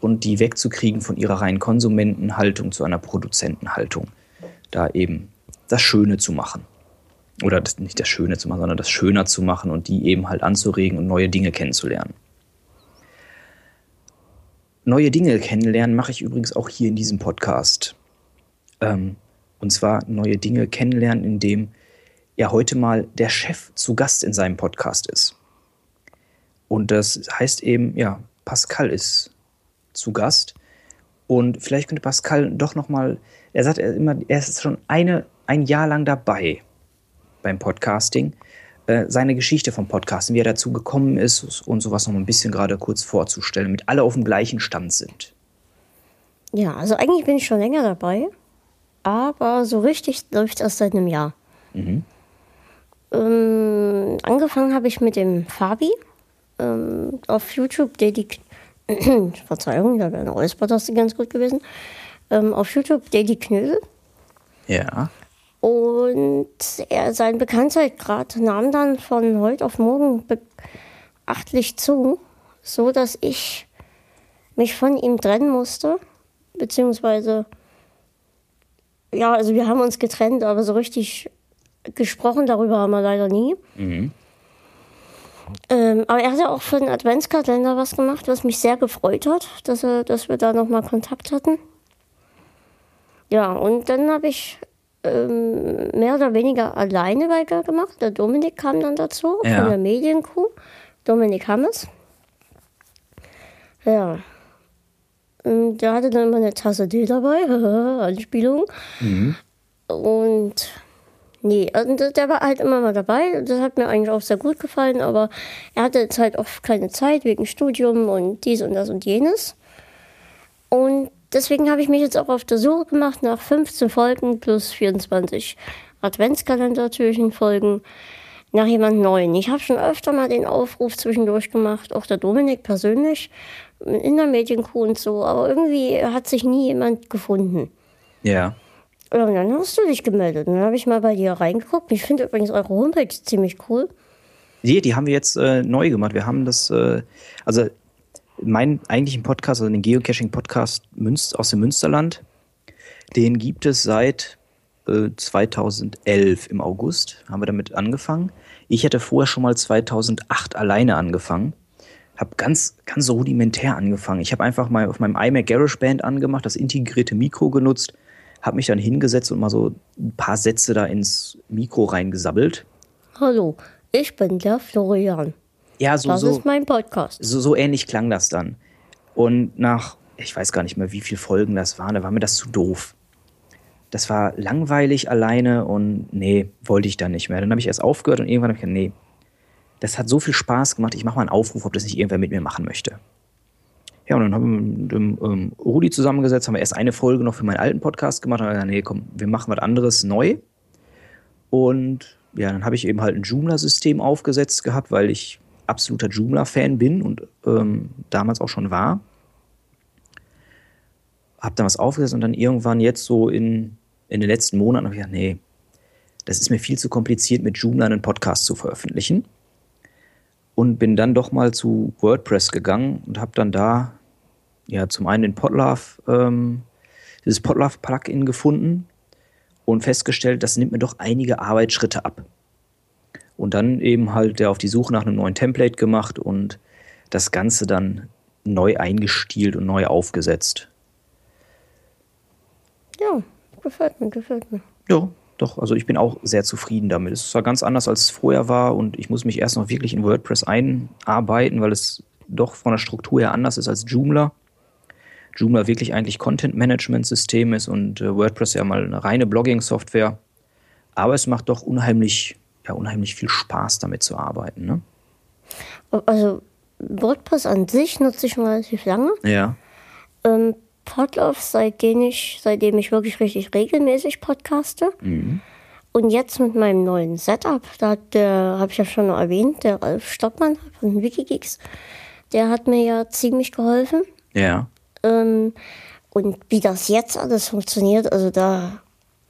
Speaker 2: und die wegzukriegen von ihrer reinen Konsumentenhaltung zu einer Produzentenhaltung. Da eben das Schöne zu machen oder das, nicht das Schöne zu machen, sondern das schöner zu machen und die eben halt anzuregen und neue Dinge kennenzulernen. Neue Dinge kennenlernen mache ich übrigens auch hier in diesem Podcast. Ähm, und zwar neue Dinge kennenlernen, indem ja heute mal der Chef zu Gast in seinem Podcast ist. Und das heißt eben, ja, Pascal ist zu Gast. Und vielleicht könnte Pascal doch noch mal, er sagt er immer, er ist schon eine, ein Jahr lang dabei beim Podcasting, äh, seine Geschichte vom Podcasting, wie er dazu gekommen ist und sowas noch mal ein bisschen gerade kurz vorzustellen, damit alle auf dem gleichen Stand sind.
Speaker 1: Ja, also eigentlich bin ich schon länger dabei, aber so richtig läuft erst seit einem Jahr. Ähm, angefangen habe ich mit dem Fabi. ähm, auf YouTube Daily Verzeihung, da wäre eine Räuspertaste ganz gut gewesen. Ähm, auf YouTube Daily Knödel.
Speaker 2: Ja.
Speaker 1: Und er, sein Bekanntheitsgrad nahm dann von heute auf morgen beachtlich zu, so dass ich mich von ihm trennen musste, beziehungsweise ja, also wir haben uns getrennt, aber so richtig gesprochen darüber haben wir leider nie.
Speaker 2: Mhm.
Speaker 1: Ähm, aber er hat ja auch für den Adventskalender was gemacht, was mich sehr gefreut hat, dass, er, dass wir da nochmal Kontakt hatten. Ja, und dann habe ich ähm, mehr oder weniger alleine weitergemacht. Der Dominik kam dann dazu
Speaker 2: Ja.
Speaker 1: von der Medienkuh. Dominik Hammes. Ja. Und der hatte dann immer eine Tasse Tee dabei, Anspielung. Und nee, und der war halt immer mal dabei. Das hat mir eigentlich auch sehr gut gefallen, aber er hatte jetzt halt oft keine Zeit wegen Studium und dies und das und jenes. Und deswegen habe ich mich jetzt auch auf der Suche gemacht nach 15 Folgen plus 24 Adventskalender-Türchen-Folgen nach jemand Neuen. Ich habe schon öfter mal den Aufruf zwischendurch gemacht, auch der Dominik persönlich, in der Medienkuh und so, aber irgendwie hat sich nie jemand gefunden.
Speaker 2: Ja.
Speaker 1: Ja, und dann hast du dich gemeldet. Und dann habe ich mal bei dir reingeguckt. Ich finde übrigens eure Homepage ziemlich cool.
Speaker 2: Die, die haben wir jetzt äh, neu gemacht. Wir haben das, äh, also meinen eigentlichen Podcast, also den Geocaching-Podcast aus dem Münsterland, den gibt es seit äh, 2011 im August, haben wir damit angefangen. Ich hätte vorher schon mal 2008 alleine angefangen. Habe ganz, ganz rudimentär angefangen. Ich habe einfach mal auf meinem iMac GarageBand angemacht, das integrierte Mikro genutzt, habe mich dann hingesetzt und mal so ein paar Sätze da ins Mikro reingesabbelt.
Speaker 1: Hallo, ich bin der Florian.
Speaker 2: Ja, so,
Speaker 1: Das
Speaker 2: so.
Speaker 1: ist mein Podcast.
Speaker 2: So, so ähnlich klang das dann. Und nach, ich weiß gar nicht mehr, wie viele Folgen das waren, da war mir das zu doof. Das war langweilig alleine und nee, wollte ich dann nicht mehr. Dann habe ich erst aufgehört und irgendwann habe ich gesagt, nee, das hat so viel Spaß gemacht, ich mache mal einen Aufruf, ob das nicht irgendwer mit mir machen möchte. Ja, und dann haben wir mit dem ähm, Rudi zusammengesetzt, haben wir erst eine Folge noch für meinen alten Podcast gemacht und dann gesagt, nee, komm, wir machen was anderes neu. Und ja, dann habe ich eben halt ein Joomla-System aufgesetzt gehabt, weil ich absoluter Joomla-Fan bin und ähm, damals auch schon war. Hab dann was aufgesetzt und dann irgendwann jetzt so in, in den letzten Monaten habe ich gedacht, nee, das ist mir viel zu kompliziert, mit Joomla einen Podcast zu veröffentlichen. Und bin dann doch mal zu WordPress gegangen und habe dann da ja zum einen den Podlove, ähm, dieses Podlove-Plugin gefunden und festgestellt, das nimmt mir doch einige Arbeitsschritte ab. Und dann eben halt der auf die Suche nach einem neuen Template gemacht und das Ganze dann neu eingestielt und neu aufgesetzt.
Speaker 1: Ja, gefällt mir, gefällt mir.
Speaker 2: Ja, doch, also ich bin auch sehr zufrieden damit. Es ist zwar ganz anders, als es vorher war und ich muss mich erst noch wirklich in WordPress einarbeiten, weil es doch von der Struktur her anders ist als Joomla. Joomla wirklich eigentlich Content-Management-System ist und äh, WordPress ja mal eine reine Blogging-Software. Aber es macht doch unheimlich, ja, unheimlich viel Spaß, damit zu arbeiten. Ne?
Speaker 1: Also WordPress an sich nutze ich schon relativ lange.
Speaker 2: Ja.
Speaker 1: Ähm, Podlove, seitdem ich, seitdem ich wirklich richtig regelmäßig podcaste. Und jetzt mit meinem neuen Setup, da hat der, habe ich ja schon erwähnt, der Ralf Stockmann von Wikigeeks, der hat mir ja ziemlich geholfen.
Speaker 2: Ja.
Speaker 1: Ähm, und wie das jetzt alles funktioniert, also da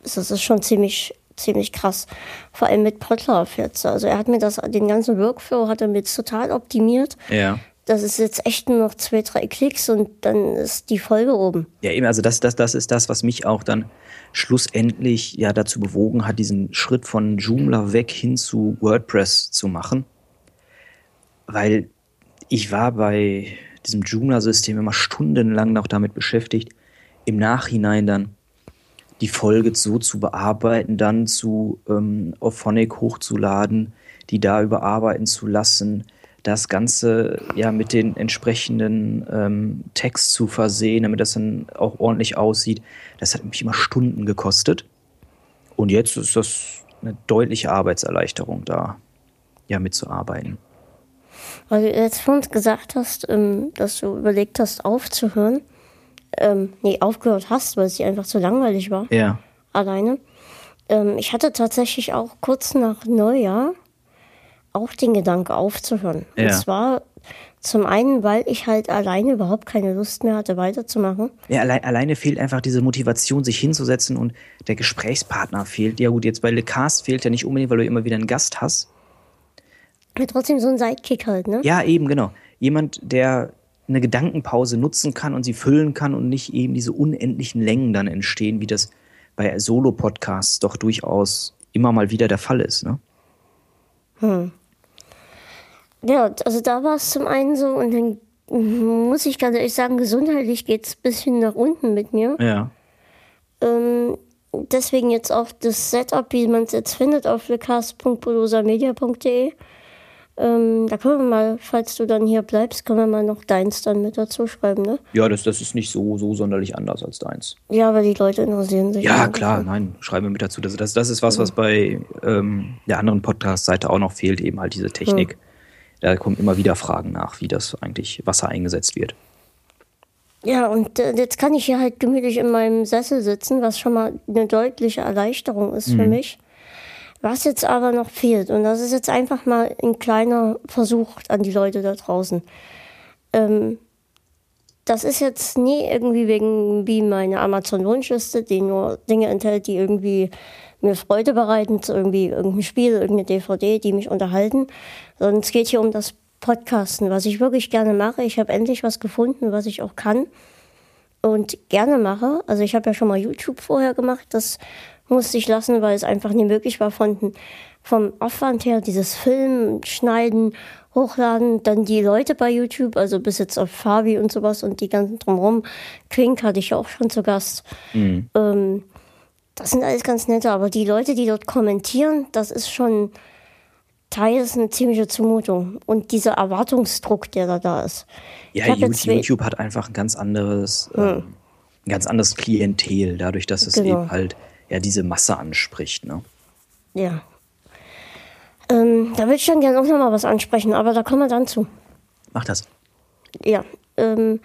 Speaker 1: ist das ist schon ziemlich, ziemlich krass. Vor allem mit Podlove jetzt. Also er hat mir das, den ganzen Workflow hat er mir jetzt total optimiert.
Speaker 2: Ja.
Speaker 1: Das ist jetzt echt nur noch zwei, drei Klicks und dann ist die Folge oben.
Speaker 2: Ja, eben, also das, das, das ist das, was mich auch dann schlussendlich ja dazu bewogen hat, diesen Schritt von Joomla weg hin zu WordPress zu machen. Weil ich war bei diesem Joomla-System immer stundenlang noch damit beschäftigt, im Nachhinein dann die Folge so zu bearbeiten, dann zu ähm, Auphonic hochzuladen, die da überarbeiten zu lassen, das Ganze ja mit den entsprechenden ähm, Text zu versehen, damit das dann auch ordentlich aussieht. Das hat mich immer Stunden gekostet. Und jetzt ist das eine deutliche Arbeitserleichterung da, ja, mitzuarbeiten.
Speaker 1: Weil du jetzt vorhin gesagt hast, ähm, dass du überlegt hast, aufzuhören. Ähm, nee, aufgehört hast, weil es dir einfach zu langweilig war.
Speaker 2: Ja.
Speaker 1: Alleine. Ähm, ich hatte tatsächlich auch kurz nach Neujahr auch den Gedanke aufzuhören.
Speaker 2: Ja.
Speaker 1: Und zwar Zum einen, weil ich halt alleine überhaupt keine Lust mehr hatte, weiterzumachen.
Speaker 2: Ja, allein, alleine fehlt einfach diese Motivation, sich hinzusetzen und der Gesprächspartner fehlt. Ja gut, jetzt bei Le Cast fehlt ja nicht unbedingt, weil du immer wieder einen Gast hast.
Speaker 1: Ja, trotzdem so ein Sidekick halt, ne?
Speaker 2: Ja, eben, genau. Jemand, der eine Gedankenpause nutzen kann und sie füllen kann und nicht eben diese unendlichen Längen dann entstehen, wie das bei Solo-Podcasts doch durchaus immer mal wieder der Fall ist, ne?
Speaker 1: Hm. Ja, also da war es zum einen so und dann muss ich ganz ehrlich sagen, gesundheitlich geht es ein bisschen nach unten mit mir.
Speaker 2: Ja.
Speaker 1: Ähm, deswegen jetzt auch das Setup, wie man es jetzt findet, auf lecast.polosamedia.de. Ähm, da können wir mal, falls du dann hier bleibst, können wir mal noch deins dann mit dazu schreiben, ne?
Speaker 2: Ja, das, das ist nicht so, so sonderlich anders als deins.
Speaker 1: Ja, aber die Leute interessieren sich.
Speaker 2: Ja, klar,
Speaker 1: dafür.
Speaker 2: nein, schreiben wir mit dazu. Das, das, das ist was, was bei ähm, der anderen Podcast-Seite auch noch fehlt, eben halt diese Technik. Da kommen immer wieder Fragen nach, wie das eigentlich Wasser eingesetzt wird.
Speaker 1: Ja, und äh, jetzt kann ich hier halt gemütlich in meinem Sessel sitzen, was schon mal eine deutliche Erleichterung ist für mich. Was jetzt aber noch fehlt, und das ist jetzt einfach mal ein kleiner Versuch an die Leute da draußen. Ähm, das ist jetzt nie irgendwie wegen wie meine Amazon-Wunschliste, die nur Dinge enthält, die irgendwie mir Freude bereiten, so irgendwie irgendein Spiel, irgendeine DVD, die mich unterhalten, sondern es geht hier um das Podcasten, was ich wirklich gerne mache. Ich habe endlich was gefunden, was ich auch kann und gerne mache. Also ich habe ja schon mal YouTube vorher gemacht, das musste ich lassen, weil es einfach nie möglich war von, vom Aufwand her, dieses Filmen, Schneiden, Hochladen, dann die Leute bei YouTube, also bis jetzt auf Fabi und sowas und die ganzen drumherum. Quink hatte ich ja auch schon zu Gast. Ähm, das sind alles ganz nette, aber die Leute, die dort kommentieren, das ist schon teils eine ziemliche Zumutung. Und dieser Erwartungsdruck, der da da ist.
Speaker 2: Ja, YouTube, YouTube hat einfach ein ganz anderes, ähm, ein ganz anderes Klientel, dadurch, dass es
Speaker 1: Genau.
Speaker 2: eben halt ja diese Masse anspricht. Ne?
Speaker 1: Ja. Ähm, da würde ich schon gerne auch nochmal was ansprechen, aber da kommen wir dann zu.
Speaker 2: Mach das.
Speaker 1: Ja. Ähm,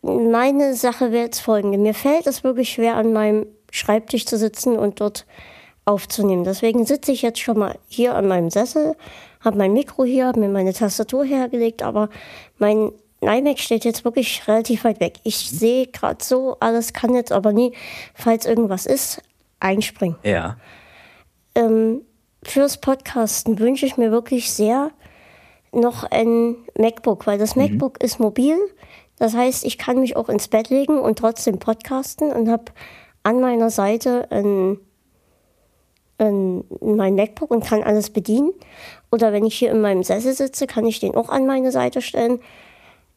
Speaker 1: meine Sache wäre jetzt folgende. Mir fällt es wirklich schwer, an meinem Schreibtisch zu sitzen und dort aufzunehmen. Deswegen sitze ich jetzt schon mal hier an meinem Sessel, habe mein Mikro hier, habe mir meine Tastatur hergelegt, aber mein iMac steht jetzt wirklich relativ weit weg. Ich sehe gerade so, alles kann jetzt aber nie, falls irgendwas ist, einspringen.
Speaker 2: Ja.
Speaker 1: ähm, fürs Podcasten wünsche ich mir wirklich sehr noch ein MacBook, weil das MacBook ist mobil. Das heißt, ich kann mich auch ins Bett legen und trotzdem podcasten und habe an meiner Seite ein, ein, mein MacBook und kann alles bedienen. Oder wenn ich hier in meinem Sessel sitze, kann ich den auch an meine Seite stellen.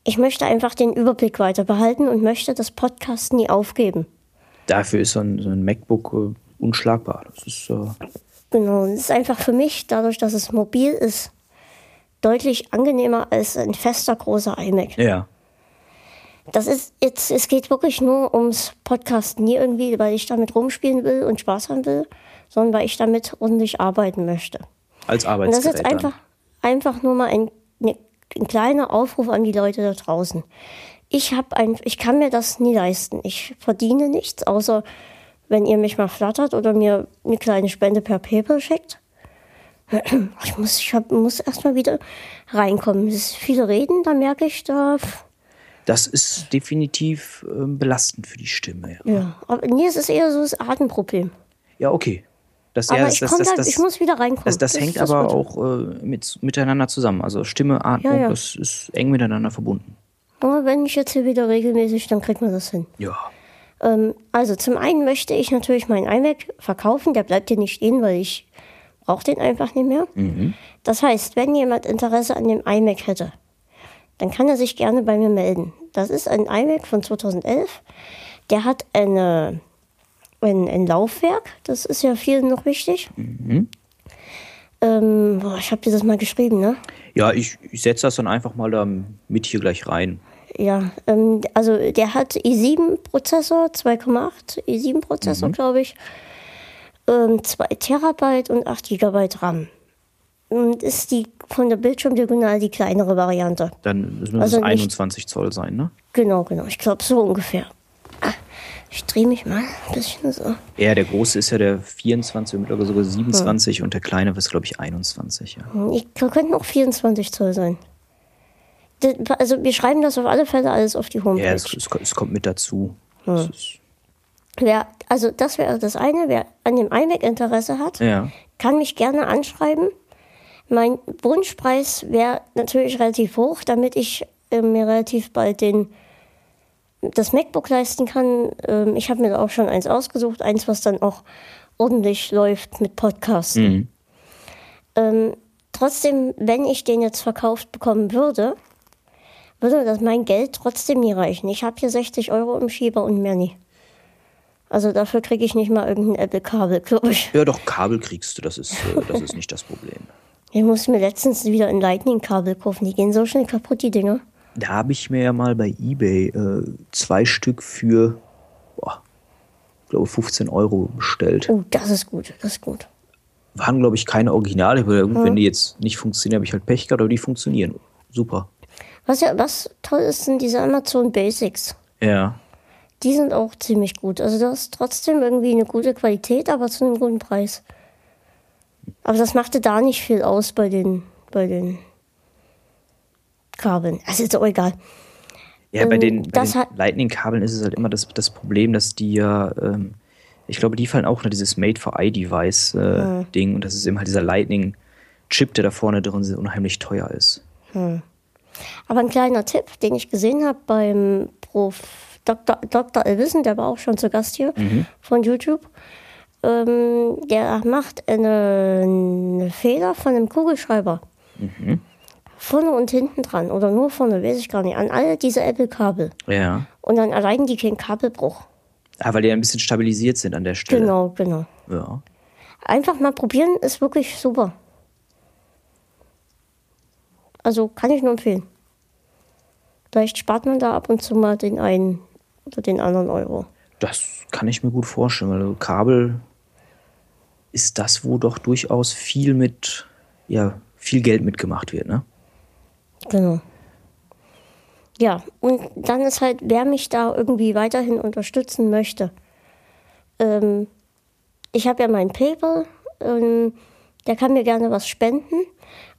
Speaker 1: Ich möchte einfach den Überblick weiter behalten und möchte das Podcasten nie aufgeben.
Speaker 2: Dafür ist so ein, so ein MacBook äh, unschlagbar. Das ist, äh,
Speaker 1: Genau, es ist einfach für mich, dadurch, dass es mobil ist, deutlich angenehmer als ein fester großer iMac.
Speaker 2: ja.
Speaker 1: Das ist jetzt, es geht wirklich nur ums Podcasten, nie irgendwie, weil ich damit rumspielen will und Spaß haben will, sondern weil ich damit ordentlich arbeiten möchte.
Speaker 2: Als
Speaker 1: Und das
Speaker 2: Arbeitsgerät.
Speaker 1: ist jetzt einfach, einfach nur mal ein, ne, ein kleiner Aufruf an die Leute da draußen. Ich habe ein, ich kann mir das nie leisten. Ich verdiene nichts, außer wenn ihr mich mal flattert oder mir eine kleine Spende per PayPal schickt. Ich muss, ich hab, muss erstmal wieder reinkommen. Es ist viele Reden, da merke ich, da,
Speaker 2: Das ist definitiv ähm, belastend für die Stimme. Ja,
Speaker 1: ja. Aber nee, es ist eher so das Atemproblem.
Speaker 2: ja okay. Das,
Speaker 1: Aber
Speaker 2: ja,
Speaker 1: ich
Speaker 2: das,
Speaker 1: komm
Speaker 2: das,
Speaker 1: da,
Speaker 2: das,
Speaker 1: ich muss wieder reinkommen.
Speaker 2: das, das hängt aber auch äh, mit, miteinander zusammen. Also Stimme, Atmung,
Speaker 1: Ja, ja.
Speaker 2: das ist eng miteinander verbunden.
Speaker 1: Aber wenn ich jetzt hier wieder regelmäßig, dann kriegt man das hin.
Speaker 2: Ja.
Speaker 1: Ähm, also zum einen möchte ich natürlich meinen iMac verkaufen. Der bleibt hier nicht stehen, weil ich brauche den einfach nicht mehr. Das heißt, wenn jemand Interesse an dem iMac hätte, dann kann er sich gerne bei mir melden. Das ist ein iMac von 2011. Der hat eine, ein, ein Laufwerk. Das ist ja vielen noch wichtig. Ähm, boah, ich habe dir das mal geschrieben, ne?
Speaker 2: Ja, ich, ich setze das dann einfach mal da mit hier gleich rein.
Speaker 1: Ja, ähm, also der hat i7-Prozessor, 2,8 i7-Prozessor, glaube ich. Ähm, 2 Terabyte und 8 Gigabyte RAM. Und ist die von der Bildschirmdiagonal die kleinere Variante.
Speaker 2: Dann müssen
Speaker 1: Also
Speaker 2: es
Speaker 1: nicht-
Speaker 2: 21 Zoll sein, ne?
Speaker 1: Genau, genau. Ich glaube so ungefähr. Ich drehe mich mal ein bisschen so.
Speaker 2: Ja, der große ist ja der 24, mittlerweile sogar 27 und der kleine ist, glaube ich, 21. Ja.
Speaker 1: Ich könnten auch 24 Zoll sein. Das- Also wir schreiben das auf alle Fälle alles auf die Homepage.
Speaker 2: Ja, es, es, es kommt mit dazu. Ist,
Speaker 1: Wer, also das wäre das eine. Wer an dem iMac Interesse hat,
Speaker 2: ja.
Speaker 1: kann mich gerne anschreiben. Mein Wunschpreis wäre natürlich relativ hoch, damit ich äh, mir relativ bald den, das MacBook leisten kann. Ähm, ich habe mir da auch schon eins ausgesucht, eins, was dann auch ordentlich läuft mit Podcasten.
Speaker 2: Mhm.
Speaker 1: Ähm, trotzdem, wenn ich den jetzt verkauft bekommen würde, würde das mein Geld trotzdem nie reichen. Ich habe hier 60 Euro im Schieber und mehr nie. Also dafür kriege ich nicht mal irgendein Apple-Kabel, glaube ich.
Speaker 2: ja, doch, Kabel kriegst du, das ist, äh, das ist nicht das Problem.
Speaker 1: Ich musste mir letztens wieder ein Lightning-Kabel kaufen. Die gehen so schnell kaputt, die Dinger.
Speaker 2: Da habe ich mir ja mal bei Ebay äh, zwei Stück für, boah, ich glaube, 15 Euro bestellt.
Speaker 1: Oh, das ist gut, das ist gut.
Speaker 2: Waren, glaube ich, keine Originale. gut, Wenn die jetzt nicht funktionieren, habe ich halt Pech gehabt, aber die funktionieren. Super.
Speaker 1: Was ja was toll ist, sind diese Amazon Basics.
Speaker 2: Ja.
Speaker 1: Die sind auch ziemlich gut. Also das ist trotzdem irgendwie eine gute Qualität, aber zu einem guten Preis. Aber das machte da nicht viel aus bei den, bei den Kabeln. Also ist auch egal.
Speaker 2: Ja, bei
Speaker 1: Ähm,
Speaker 2: den, bei
Speaker 1: das
Speaker 2: den Lightning-Kabeln ist es halt immer das, das Problem, dass die ja, ähm, ich glaube, die fallen auch unter dieses Made-for-i-Device-Ding und das ist eben halt dieser Lightning-Chip, der da vorne drin ist, unheimlich teuer ist.
Speaker 1: Aber ein kleiner Tipp, den ich gesehen habe beim Prof. Dr. Dr. Elvissen, der war auch schon zu Gast hier von YouTube. Ähm, der macht eine, eine Feder von einem Kugelschreiber. Vorne und hinten dran. Oder nur vorne, weiß ich gar nicht. An alle diese Apple-Kabel.
Speaker 2: Ja.
Speaker 1: Und dann erleiden die keinen Kabelbruch.
Speaker 2: Ah, weil die ein bisschen stabilisiert sind an der Stelle.
Speaker 1: Genau, genau.
Speaker 2: Ja.
Speaker 1: Einfach mal probieren, ist wirklich super. Also kann ich nur empfehlen. Vielleicht spart man da ab und zu mal den einen oder den anderen Euro.
Speaker 2: Das kann ich mir gut vorstellen, weil Kabel ist das, wo doch durchaus viel mit, ja, viel Geld mitgemacht wird, ne?
Speaker 1: Genau. Ja, und dann ist halt, wer mich da irgendwie weiterhin unterstützen möchte. Ähm, ich habe ja meinen PayPal, ähm, der kann mir gerne was spenden.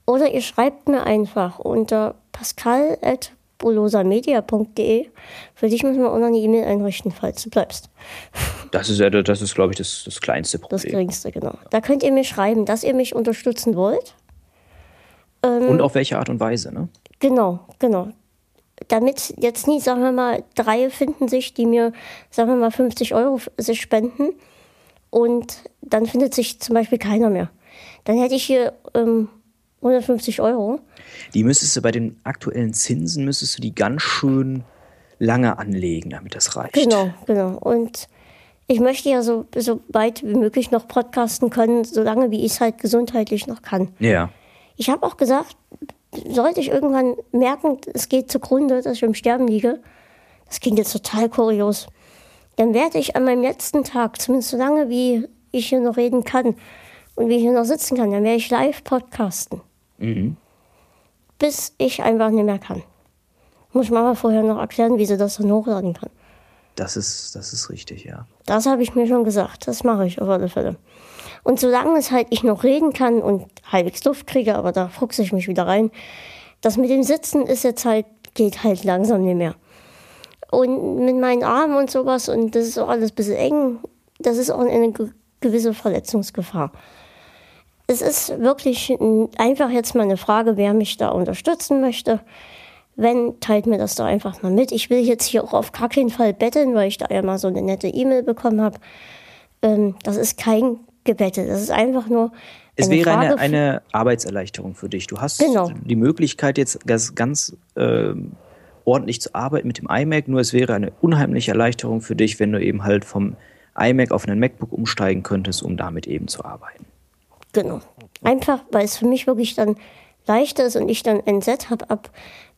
Speaker 1: Oder ihr schreibt mir einfach unter pascal.bolosamedia.de. Für dich müssen wir auch noch eine E-Mail einrichten, falls du bleibst.
Speaker 2: Das ist ja, das ist, glaube ich, das, das kleinste
Speaker 1: Das
Speaker 2: Problem.
Speaker 1: geringste, genau. Da könnt ihr mir schreiben, dass ihr mich unterstützen wollt.
Speaker 2: Und auf welche Art und Weise, ne?
Speaker 1: Genau, genau. Damit jetzt nie, sagen wir mal, drei finden sich, die mir, sagen wir mal, 50 Euro sich spenden und dann findet sich zum Beispiel keiner mehr. Dann hätte ich hier ähm, 150 Euro.
Speaker 2: Die müsstest du bei den aktuellen Zinsen, müsstest du die ganz schön lange anlegen, damit das reicht.
Speaker 1: Genau, genau. Und ich möchte ja so, so weit wie möglich noch podcasten können, solange wie ich es halt gesundheitlich noch kann.
Speaker 2: Ja.
Speaker 1: Ich habe auch gesagt, sollte ich irgendwann merken, es geht zugrunde, dass ich im Sterben liege, das klingt jetzt total kurios, dann werde ich an meinem letzten Tag, zumindest so lange wie ich hier noch reden kann und wie ich hier noch sitzen kann, dann werde ich live podcasten. Bis ich einfach nicht mehr kann. Muss Mama vorher noch erklären, wie sie das dann hochladen kann.
Speaker 2: Das ist, das ist richtig, ja.
Speaker 1: Das habe ich mir schon gesagt. Das mache ich auf alle Fälle. Und solange es halt ich noch reden kann und halbwegs Luft kriege, aber da fuchse ich mich wieder rein, das mit dem Sitzen ist jetzt halt, geht halt langsam nicht mehr. Und mit meinen Armen und sowas, und das ist auch alles ein bisschen eng, das ist auch eine ge- gewisse Verletzungsgefahr. Es ist wirklich einfach jetzt mal eine Frage, wer mich da unterstützen möchte. Wenn, teilt mir das doch einfach mal mit. Ich will jetzt hier auch auf gar keinen Fall betteln, weil ich da ja mal so eine nette E-Mail bekommen habe. Ähm, das ist kein Gebette. Das ist einfach nur.
Speaker 2: Es wäre
Speaker 1: Frage
Speaker 2: eine, eine Arbeitserleichterung für dich. Du hast
Speaker 1: Genau.
Speaker 2: die Möglichkeit, jetzt ganz, ganz ähm, ordentlich zu arbeiten mit dem iMac, nur es wäre eine unheimliche Erleichterung für dich, wenn du eben halt vom iMac auf einen MacBook umsteigen könntest, um damit eben zu arbeiten.
Speaker 1: Genau. Einfach, weil es für mich wirklich dann leichter ist und ich dann ein Setup habe,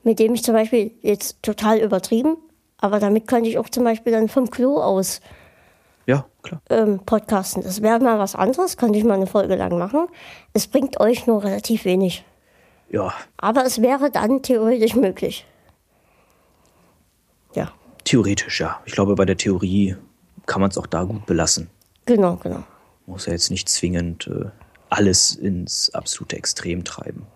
Speaker 1: mit dem ich zum Beispiel jetzt total übertrieben, aber damit könnte ich auch zum Beispiel dann vom Klo aus
Speaker 2: Ja, klar.
Speaker 1: ähm, podcasten. Das wäre mal was anderes, könnte ich mal eine Folge lang machen. Es bringt euch nur relativ wenig.
Speaker 2: Ja,
Speaker 1: Aber es wäre dann theoretisch möglich. Ja,
Speaker 2: theoretisch ja. Ich glaube, bei der Theorie kann man es auch da gut belassen.
Speaker 1: genau, genau.
Speaker 2: Muss ja jetzt nicht zwingend äh, alles ins absolute Extrem treiben.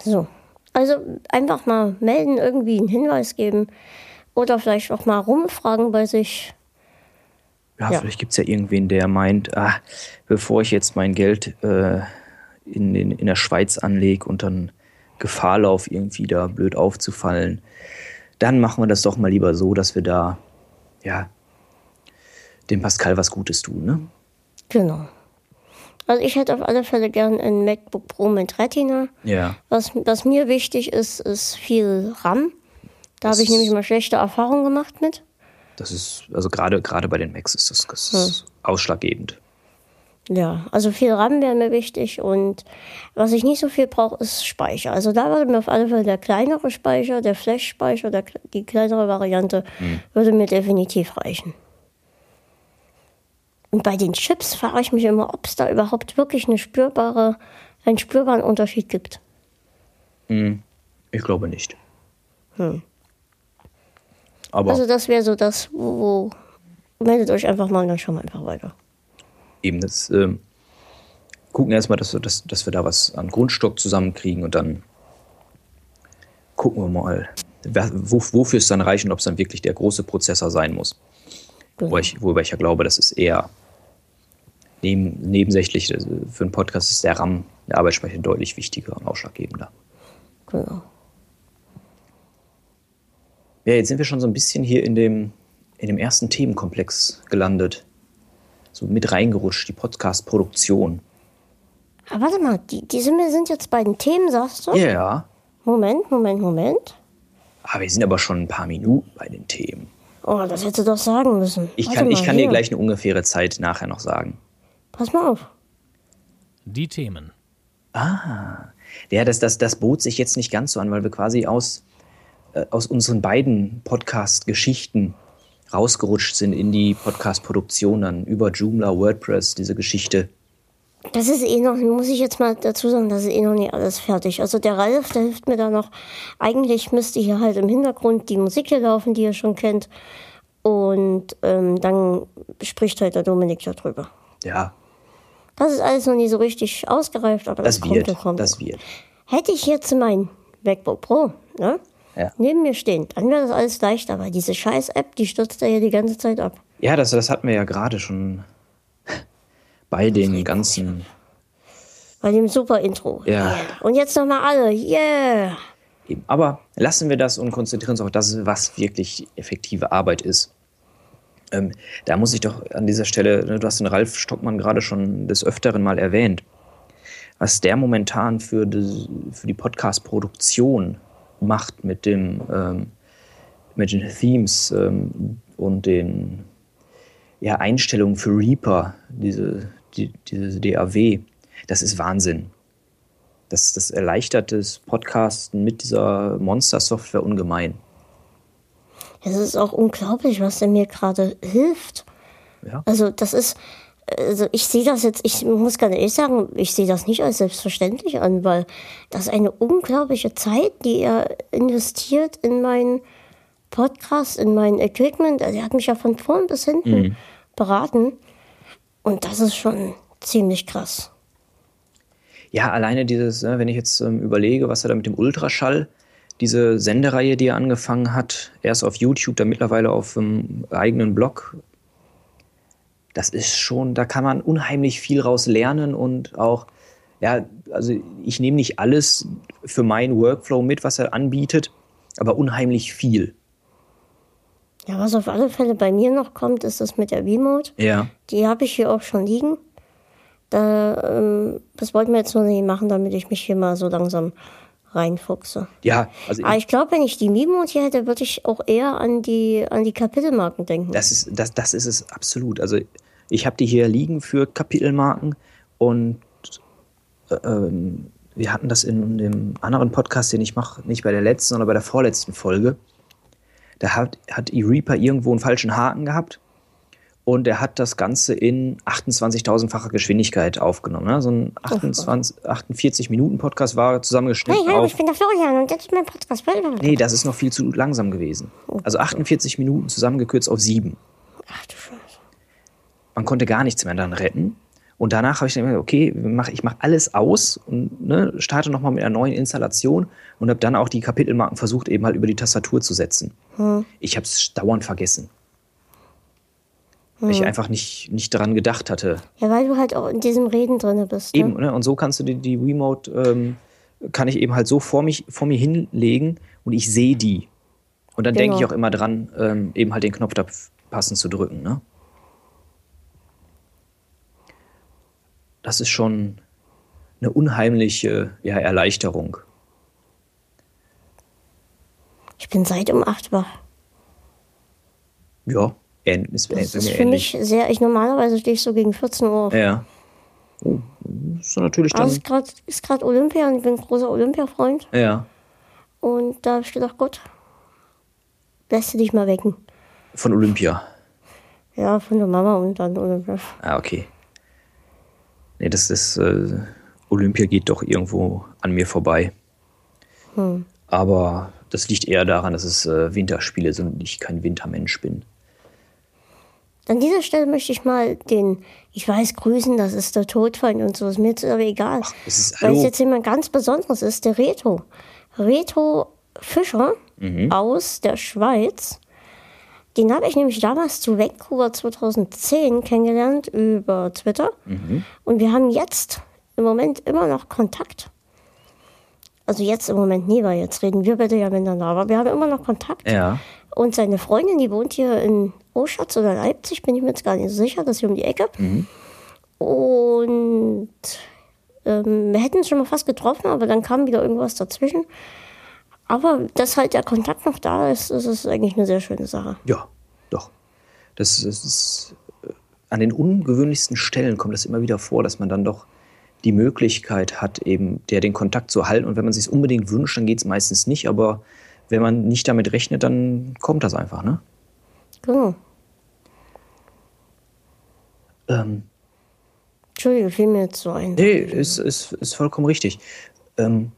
Speaker 1: So. Also einfach mal melden, irgendwie einen Hinweis geben oder vielleicht auch mal rumfragen bei sich.
Speaker 2: Ja,
Speaker 1: Ja.
Speaker 2: vielleicht gibt es ja irgendwen, der meint, ah, bevor ich jetzt mein Geld äh, in, in, in der Schweiz anlege und dann Gefahr laufe, irgendwie da blöd aufzufallen, dann machen wir das doch mal lieber so, dass wir da, ja, dem Pascal was Gutes tun, ne?
Speaker 1: Genau. Also ich hätte auf alle Fälle gern ein MacBook Pro mit Retina.
Speaker 2: Ja.
Speaker 1: Was, was mir wichtig ist, ist viel RAM. Da habe ich nämlich mal schlechte Erfahrungen gemacht mit.
Speaker 2: Das ist, also gerade gerade bei den Macs ist das, das ist ausschlaggebend.
Speaker 1: Ja, also viel RAM wäre mir wichtig und was ich nicht so viel brauche, ist Speicher. Also da würde mir auf alle Fälle der kleinere Speicher, der Flash-Speicher, die kleinere Variante, würde mir definitiv reichen. Und bei den Chips frage ich mich immer, ob es da überhaupt wirklich eine spürbare, einen spürbaren Unterschied gibt.
Speaker 2: Ich glaube nicht. Aber
Speaker 1: Also das wäre so das, wo, wo meldet euch einfach mal und dann schauen wir einfach weiter.
Speaker 2: eben das ähm, gucken erstmal, dass wir, dass, dass wir da was an Grundstock zusammenkriegen und dann gucken wir mal, wer- wo, wofür es dann reicht und ob es dann wirklich der große Prozessor sein muss.
Speaker 1: Genau.
Speaker 2: Wobei ich, wobei ich ja glaube, das ist eher neben, nebensächlich. Also Für einen Podcast ist der RAM, der Arbeitsspeicher, deutlich wichtiger und ausschlaggebender.
Speaker 1: Genau.
Speaker 2: Ja, jetzt sind wir schon so ein bisschen hier in dem, in dem ersten Themenkomplex gelandet. So mit reingerutscht, die Podcast-Produktion.
Speaker 1: Aber warte mal, die, die sind, wir sind jetzt bei den Themen, sagst du?
Speaker 2: Ja,
Speaker 1: Moment, Moment, Moment.
Speaker 2: aber wir sind aber schon ein paar Minuten bei den Themen.
Speaker 1: Oh, das hättest du doch sagen müssen.
Speaker 2: Ich
Speaker 1: Warte
Speaker 2: kann, ich
Speaker 1: mal,
Speaker 2: kann dir gleich eine ungefähre Zeit nachher noch sagen.
Speaker 1: Pass mal auf.
Speaker 3: Die Themen.
Speaker 2: Ja, das, das, das bot sich jetzt nicht ganz so an, weil wir quasi aus, aus unseren beiden Podcast-Geschichten rausgerutscht sind in die Podcast-Produktion dann über Joomla, WordPress, diese Geschichte.
Speaker 1: Das ist eh noch, muss ich jetzt mal dazu sagen, das ist eh noch nicht alles fertig. Also der Ralf, der hilft mir da noch. Eigentlich müsste hier halt im Hintergrund die Musik hier laufen, die ihr schon kennt. Und ähm, dann spricht halt der Dominik darüber.
Speaker 2: Ja,
Speaker 1: Das ist alles noch nie so richtig ausgereift, aber das,
Speaker 2: das
Speaker 1: kommt,
Speaker 2: wird,
Speaker 1: das kommt.
Speaker 2: das wird.
Speaker 1: Hätte ich jetzt mein MacBook Pro ne,
Speaker 2: Ja.
Speaker 1: neben mir stehen, dann wäre das alles leichter, weil diese scheiß App, die stürzt da ja die ganze Zeit ab.
Speaker 2: Ja, das, das hatten wir ja gerade schon bei den ganzen.
Speaker 1: Bei dem super Intro.
Speaker 2: Ja.
Speaker 1: Und jetzt nochmal alle. Yeah!
Speaker 2: Aber lassen wir das und konzentrieren uns auf das, was wirklich effektive Arbeit ist. Ähm, da muss ich doch an dieser Stelle, ne, du hast den Ralf Stockmann gerade schon des Öfteren mal erwähnt, was der momentan für die, für die Podcast-Produktion macht mit, dem, ähm, mit den Themes ähm, und den ja, Einstellungen für Reaper, diese, die, diese DAW, das ist Wahnsinn. Das, das erleichtert das Podcasten mit dieser Monster-Software ungemein.
Speaker 1: Es ist auch unglaublich, was der mir gerade hilft.
Speaker 2: Ja.
Speaker 1: Also das ist, also ich sehe das jetzt, ich muss ganz ehrlich sagen, ich sehe das nicht als selbstverständlich an, weil das ist eine unglaubliche Zeit, die er investiert in meinen Podcast, in mein Equipment. Also er hat mich ja von vorn bis hinten beraten. Und das ist schon ziemlich krass.
Speaker 2: Ja, alleine dieses, ne, wenn ich jetzt ähm, überlege, was er da mit dem Ultraschall, diese Sendereihe, die er angefangen hat, erst auf YouTube, dann mittlerweile auf dem eigenen Blog, das ist schon, da kann man unheimlich viel raus lernen und auch, ja, also ich nehme nicht alles für meinen Workflow mit, was er anbietet, aber unheimlich viel.
Speaker 1: Ja, was auf alle Fälle bei mir noch kommt, ist das mit der V-Mode.
Speaker 2: Ja.
Speaker 1: Die habe ich hier auch schon liegen. Da, ähm, das wollten wir jetzt noch nicht machen, damit ich mich hier mal so langsam reinfuchse.
Speaker 2: Ja, also
Speaker 1: Aber ich glaube, wenn ich die Mimot hier hätte, würde ich auch eher an die, an die Kapitelmarken denken.
Speaker 2: Das ist, das, das ist es absolut. Also ich habe die hier liegen für Kapitelmarken und äh, ähm, wir hatten das in dem anderen Podcast, den ich mache, nicht bei der letzten, sondern bei der vorletzten Folge. Da hat, hat eReaper irgendwo einen falschen Haken gehabt und er hat das Ganze in 28.000-facher Geschwindigkeit aufgenommen. Ne? So ein 28, 48-Minuten-Podcast war zusammengeschnitten
Speaker 1: Hey, hallo, ich bin der Florian und das ist mein Podcast.
Speaker 2: Nee, das ist noch viel zu langsam gewesen. Also 48 Minuten zusammengekürzt auf sieben.
Speaker 1: Ach du Scheiße.
Speaker 2: Man konnte gar nichts mehr dann retten. Und danach habe ich dann gesagt, okay, mach, ich mache alles aus und ne, starte nochmal mit einer neuen Installation und habe dann auch die Kapitelmarken versucht, eben halt über die Tastatur zu setzen.
Speaker 1: Hm.
Speaker 2: Ich habe es dauernd vergessen. Weil ich einfach nicht, nicht daran gedacht hatte.
Speaker 1: Ja, weil du halt auch in diesem Reden drin bist. Ne?
Speaker 2: Eben, ne? und so kannst du die, die Remote, ähm, kann ich eben halt so vor, mich, vor mir hinlegen und ich sehe die. Und dann denke ich
Speaker 1: Genau.
Speaker 2: auch immer dran, ähm, eben halt den Knopf da passend zu drücken. Ne? Das ist schon eine unheimliche ja, Erleichterung.
Speaker 1: Ich bin seit um 8 wach.
Speaker 2: Ja, ist,
Speaker 1: Das
Speaker 2: ist
Speaker 1: für mich sehr, ich normalerweise stehe ich so gegen 14 Uhr auf.
Speaker 2: Ja. Oh, ist natürlich dann.
Speaker 1: es ist gerade Olympia und ich bin großer Olympia-Freund.
Speaker 2: Ja.
Speaker 1: Und da habe ich gedacht, Gott, lässt du dich mal wecken.
Speaker 2: Von Olympia.
Speaker 1: Ja, von der Mama und dann Olympia.
Speaker 2: Ah, okay. Nee, das ist. Äh, Olympia geht doch irgendwo an mir vorbei. Aber das liegt eher daran, dass es äh, Winterspiele sind und ich kein Wintermensch bin.
Speaker 1: An dieser Stelle möchte ich mal den, ich weiß, grüßen, das ist der Todfeind und so, ist mir jetzt aber egal.
Speaker 2: es ist-
Speaker 1: Weil es jetzt jemand ganz Besonderes ist, der Reto. Reto Fischer
Speaker 2: Mhm.
Speaker 1: aus der Schweiz. Den habe ich nämlich damals zu Vancouver 2010 kennengelernt über Twitter.
Speaker 2: Mhm.
Speaker 1: Und wir haben jetzt im Moment immer noch Kontakt. Also jetzt im Moment nie, weil jetzt reden wir bitte ja miteinander, aber wir haben immer noch Kontakt.
Speaker 2: Ja.
Speaker 1: Und seine Freundin, die wohnt hier in Oschatz oder Leipzig, bin ich mir jetzt gar nicht so sicher, das ist hier um die Ecke. Und ähm, wir hätten uns schon mal fast getroffen, aber dann kam wieder irgendwas dazwischen. Aber dass halt der Kontakt noch da ist, das ist eigentlich eine sehr schöne Sache.
Speaker 2: Ja, doch. Das, das ist. äh, An den ungewöhnlichsten Stellen kommt es immer wieder vor, dass man dann doch die Möglichkeit hat, eben der den Kontakt zu halten. Und wenn man sich es unbedingt wünscht, dann geht es meistens nicht. Aber wenn man nicht damit rechnet, dann kommt das einfach, ne?
Speaker 1: Genau.
Speaker 2: Ähm,
Speaker 1: Entschuldige, fiel mir jetzt so ein.
Speaker 2: Nee, ist, ist, ist vollkommen richtig. Ähm,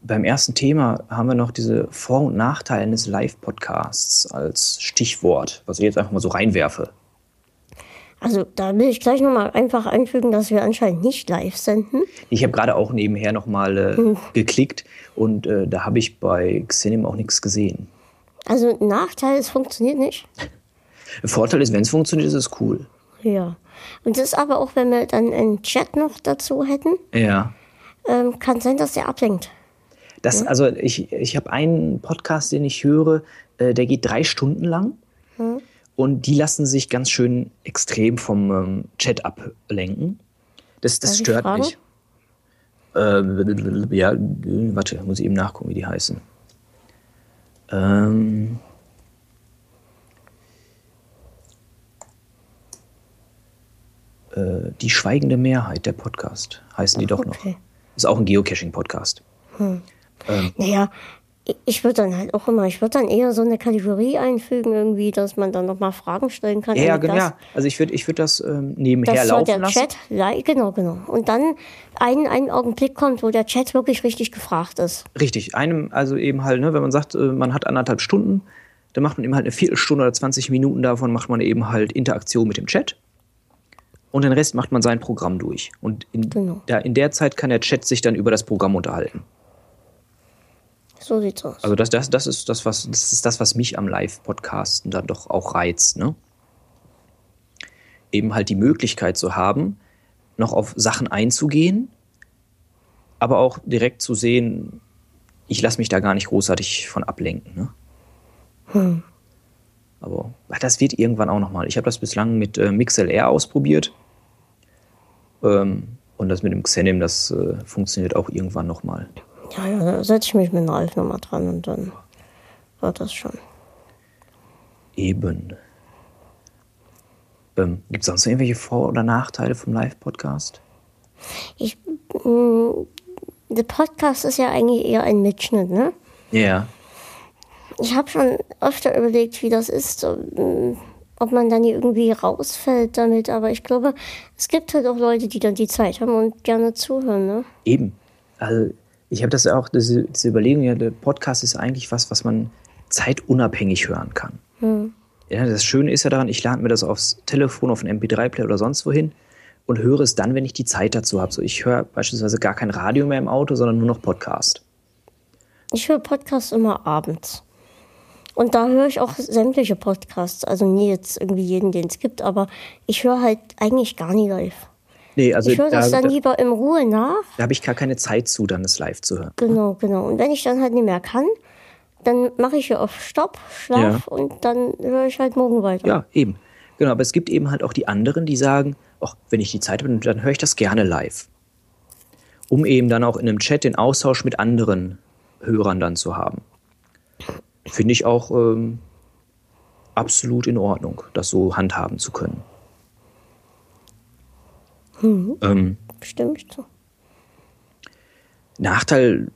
Speaker 2: beim ersten Thema haben wir noch diese Vor- und Nachteile eines Live-Podcasts als Stichwort, was ich jetzt einfach mal so reinwerfe.
Speaker 1: Also da will ich gleich nochmal einfach einfügen, dass wir anscheinend nicht live senden.
Speaker 2: Ich habe gerade auch nebenher nochmal äh, geklickt und äh, da habe ich bei Xenim auch nichts gesehen.
Speaker 1: Also Nachteil, es funktioniert nicht.
Speaker 2: Vorteil ist, wenn es funktioniert, ist es cool.
Speaker 1: Ja. Und das ist aber auch, wenn wir dann einen Chat noch dazu hätten,
Speaker 2: Ja.
Speaker 1: ähm, kann sein, dass der ablenkt.
Speaker 2: Das, also ich, ich habe einen Podcast, den ich höre, äh, der geht drei Stunden lang. Und die lassen sich ganz schön extrem vom ähm, Chat ablenken. Das, das stört mich. Ähm, ja, warte, muss ich eben nachgucken, wie die heißen. Ähm, äh, die schweigende Mehrheit, der Podcast, heißen die doch noch.
Speaker 1: okay.
Speaker 2: Ist auch ein Geocaching-Podcast.
Speaker 1: Naja, ich- würde dann halt auch immer, ich würde dann eher so eine Kategorie einfügen, irgendwie, dass man dann nochmal Fragen stellen kann.
Speaker 2: Ja, genau. Ja. Also ich würde ich würd das ähm, nebenher
Speaker 1: Dass so
Speaker 2: laufen
Speaker 1: der
Speaker 2: lassen.
Speaker 1: Chat, genau, genau. Und dann ein, ein Augenblick kommt, wo der Chat wirklich richtig gefragt ist.
Speaker 2: Richtig, einem, also eben halt, ne, wenn man sagt, äh, man hat anderthalb Stunden, dann macht man eben halt eine Viertelstunde oder 20 Minuten davon, macht man eben halt Interaktion mit dem Chat. Und den Rest macht man sein Programm durch. Und in,
Speaker 1: Genau.
Speaker 2: da, in der Zeit kann der Chat sich dann über das Programm unterhalten.
Speaker 1: So sieht's aus.
Speaker 2: Also das, das, das, ist, das, was, das ist das, was mich am Live-Podcasten dann doch auch reizt. Ne? Eben halt die Möglichkeit zu haben, noch auf Sachen einzugehen, aber auch direkt zu sehen, ich lasse mich da gar nicht großartig von ablenken. Ne? Aber ach, das wird irgendwann auch nochmal. Ich habe das bislang mit äh, MixLR ausprobiert. Ähm, und das mit dem Xenim, das äh, funktioniert auch irgendwann nochmal.
Speaker 1: Ja, ja, da setze ich mich mit Ralf nochmal dran und dann wird das schon.
Speaker 2: Eben. Ähm, Gibt es sonst irgendwelche Vor- oder Nachteile vom Live-Podcast?
Speaker 1: Ich, mh, der Podcast ist ja eigentlich eher ein Mitschnitt, ne?
Speaker 2: Ja.
Speaker 1: Ich habe schon öfter überlegt, wie das ist, mh, ob man dann irgendwie rausfällt damit, aber ich glaube, es gibt halt auch Leute, die dann die Zeit haben und gerne zuhören, ne?
Speaker 2: Eben. Also, ich habe das auch, diese, diese Überlegung, ja, der Podcast ist eigentlich was, was man zeitunabhängig hören kann. Ja, das Schöne ist ja daran, ich lade mir das aufs Telefon, auf einen MP3-Player oder sonst wohin, und höre es dann, wenn ich die Zeit dazu habe. So, ich höre beispielsweise gar kein Radio mehr im Auto, sondern nur noch Podcast.
Speaker 1: Ich höre Podcasts immer abends. Und da höre ich auch sämtliche Podcasts. Also nie jetzt irgendwie jeden, den es gibt, aber ich höre halt eigentlich gar nie live.
Speaker 2: Nee, also
Speaker 1: ich höre das
Speaker 2: da,
Speaker 1: dann
Speaker 2: da,
Speaker 1: lieber in Ruhe nach.
Speaker 2: da habe ich gar keine Zeit zu, dann es live zu hören.
Speaker 1: Genau, genau. Und wenn ich dann halt nicht mehr kann, dann mache ich hier auf Stopp, Schlaf und dann höre ich halt morgen weiter.
Speaker 2: Ja, eben. Genau, aber es gibt eben halt auch die anderen, die sagen, ach, wenn ich die Zeit habe, dann höre ich das gerne live. Um eben dann auch in einem Chat den Austausch mit anderen Hörern dann zu haben. Finde ich auch ähm, absolut in Ordnung, das so handhaben zu können. Ähm,
Speaker 1: Stimmt so.
Speaker 2: Nachteil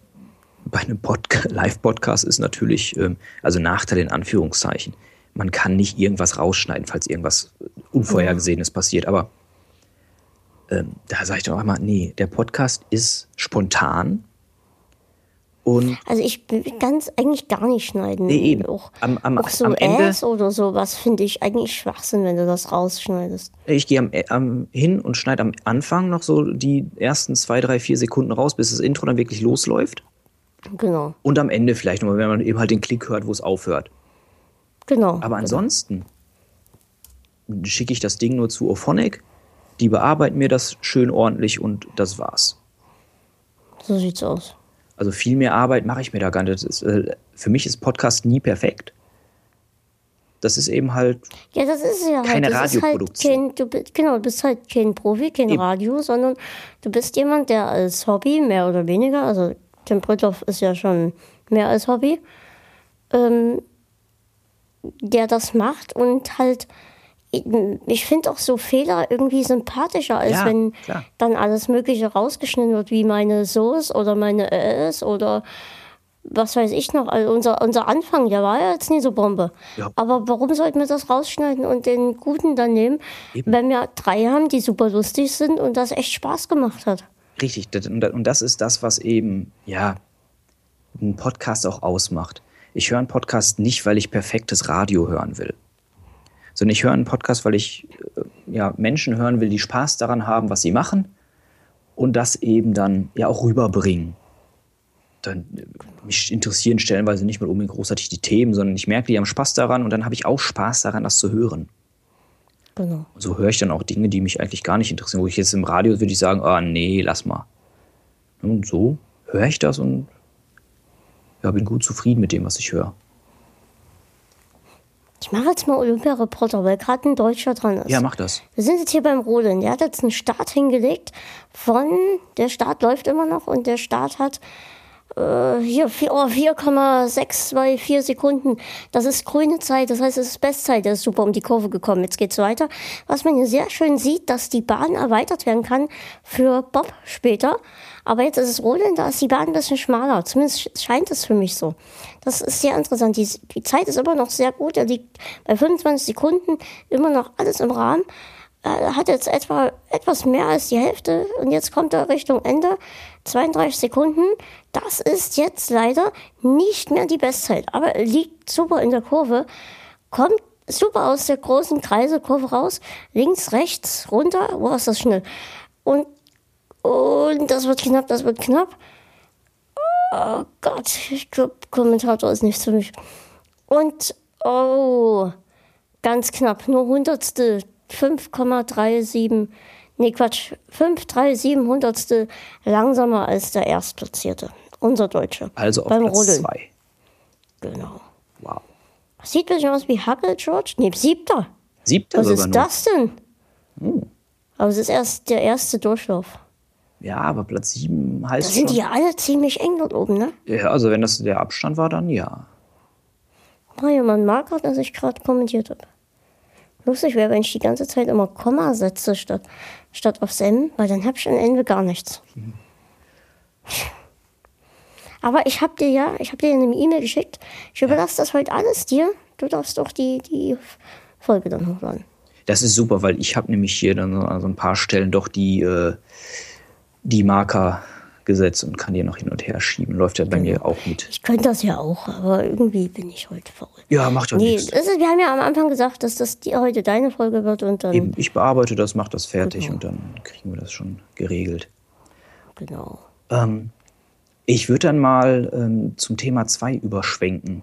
Speaker 2: bei einem Podca Live-Podcast ist natürlich, ähm, also Nachteil in Anführungszeichen, man kann nicht irgendwas rausschneiden, falls irgendwas Unvorhergesehenes passiert. Aber ähm, da sage ich doch einmal, nee, der Podcast ist spontan und
Speaker 1: Also ich bin ganz eigentlich gar nicht schneiden.
Speaker 2: Nee, eben.
Speaker 1: Auch,
Speaker 2: Am- am-
Speaker 1: auch so
Speaker 2: am Ende-
Speaker 1: Ass oder sowas finde ich eigentlich Schwachsinn, wenn du das rausschneidest.
Speaker 2: ich gehe am, am, hin und schneide am Anfang noch so die ersten zwei, drei, vier Sekunden raus, bis das Intro dann wirklich losläuft.
Speaker 1: Genau,
Speaker 2: Und am Ende vielleicht nochmal, wenn man eben halt den Klick hört, wo es aufhört.
Speaker 1: genau.
Speaker 2: Aber ansonsten schicke ich das Ding nur zu Ophonic, die bearbeiten mir das schön ordentlich und das war's.
Speaker 1: So sieht's aus.
Speaker 2: Also viel mehr Arbeit mache ich mir da gar nicht. Ist, äh, für mich ist Podcast nie perfekt. Das ist eben halt,
Speaker 1: Ja, das ist ja
Speaker 2: Keine
Speaker 1: halt. ist halt
Speaker 2: Radioproduktion.
Speaker 1: kein, du, bi- genau, du bist halt kein Profi, kein
Speaker 2: Eben.
Speaker 1: Radio, sondern du bist jemand, der als Hobby mehr oder weniger, also Tim Britthoff ist ja schon mehr als Hobby, ähm, der das macht und halt, ich finde auch so Fehler irgendwie sympathischer, als
Speaker 2: Ja,
Speaker 1: wenn
Speaker 2: klar.
Speaker 1: dann alles Mögliche rausgeschnitten wird, wie meine Soße oder meine S oder was weiß ich noch, also unser, unser Anfang, der war ja jetzt nie so Bombe.
Speaker 2: Ja.
Speaker 1: Aber warum sollten wir das rausschneiden und den guten dann nehmen,
Speaker 2: Eben.
Speaker 1: wenn wir drei haben, die super lustig sind und das echt Spaß gemacht hat?
Speaker 2: richtig. Und das ist das, was eben, ja, einen Podcast auch ausmacht. Ich höre einen Podcast nicht, weil ich perfektes Radio hören will. Sondern ich höre einen Podcast, weil ich äh, ja, Menschen hören will, die Spaß daran haben, was sie machen und das eben dann ja auch rüberbringen. Dann, äh, mich interessieren stellenweise nicht mal unbedingt großartig die Themen, sondern ich merke, die haben Spaß daran und dann habe ich auch Spaß daran, das zu hören.
Speaker 1: Genau.
Speaker 2: Und so höre ich dann auch Dinge, die mich eigentlich gar nicht interessieren. Wo ich jetzt im Radio würde ich sagen, ah nee, lass mal. Und so höre ich das und ja, bin gut zufrieden mit dem, was ich höre.
Speaker 1: Ich mache jetzt mal Olympia-Reporter, weil gerade ein Deutscher dran ist.
Speaker 2: Ja, mach das.
Speaker 1: Wir sind jetzt hier beim Rodeln. Der hat jetzt einen Start hingelegt von, der Start läuft immer noch und der Start hat äh, hier vier- oh, 4,624 Sekunden. Das ist grüne Zeit, das heißt, es ist Bestzeit. Der ist super um die Kurve gekommen. Jetzt geht's weiter. Was man hier sehr schön sieht, dass die Bahn erweitert werden kann für Bob später. Aber jetzt ist es Rodeln, da ist die Bahn ein bisschen schmaler. Zumindest scheint es für mich so. Das ist sehr interessant. Die, die Zeit ist immer noch sehr gut. Er liegt bei 25 Sekunden immer noch alles im Rahmen. Er hat jetzt etwa etwas mehr als die Hälfte und jetzt kommt er Richtung Ende. 32 Sekunden. Das ist jetzt leider nicht mehr die Bestzeit, aber er liegt super in der Kurve. Kommt super aus der großen Kreiselkurve raus. Links, rechts, runter. Wo ist das schnell? Und, und das wird knapp, das wird knapp. Oh Gott, ich glaube, Kommentator ist nicht für mich. Und, oh, ganz knapp, nur Hundertstel, 5,37, nee Quatsch, 537 Hundertstel langsamer als der Erstplatzierte, unser Deutsche.
Speaker 2: Also auf
Speaker 1: beim
Speaker 2: Platz
Speaker 1: Rodeln.
Speaker 2: zwei.
Speaker 1: Genau.
Speaker 2: Wow.
Speaker 1: Sieht ein bisschen aus wie Hackel, George? Nee, siebter.
Speaker 2: Siebter
Speaker 1: Was ist
Speaker 2: nur.
Speaker 1: das denn? Aber es ist erst der erste Durchlauf.
Speaker 2: Ja, aber Platz sieben
Speaker 1: Da
Speaker 2: heißt
Speaker 1: sind
Speaker 2: schon.
Speaker 1: die alle ziemlich eng dort oben, ne?
Speaker 2: Ja, also wenn das der Abstand war, dann ja.
Speaker 1: Mario, man mag gerade, dass ich gerade kommentiert habe. Lustig wäre, wenn ich die ganze Zeit immer Komma setze statt, statt aufs M, weil dann habe ich am Ende gar nichts. Aber ich habe dir ja, ich habe dir eine E-Mail geschickt. Ich überlasse das heute alles dir. Du darfst doch die, die Folge dann hochladen.
Speaker 2: Das ist super, weil ich habe nämlich hier dann so an so ein paar Stellen doch die, äh, die Marker gesetzt und kann die noch hin und her schieben. Läuft ja bei mir auch mit.
Speaker 1: Ich könnte das ja auch, aber irgendwie bin ich heute faul.
Speaker 2: Ja, macht ja
Speaker 1: Nee,
Speaker 2: nichts.
Speaker 1: ist, wir haben ja am Anfang gesagt, dass das die, heute deine Folge wird und dann.
Speaker 2: Eben, ich bearbeite das, mache das fertig
Speaker 1: Genau.
Speaker 2: und dann kriegen wir das schon geregelt.
Speaker 1: Genau.
Speaker 2: Ähm, ich würde dann mal ähm, zum Thema 2 überschwenken.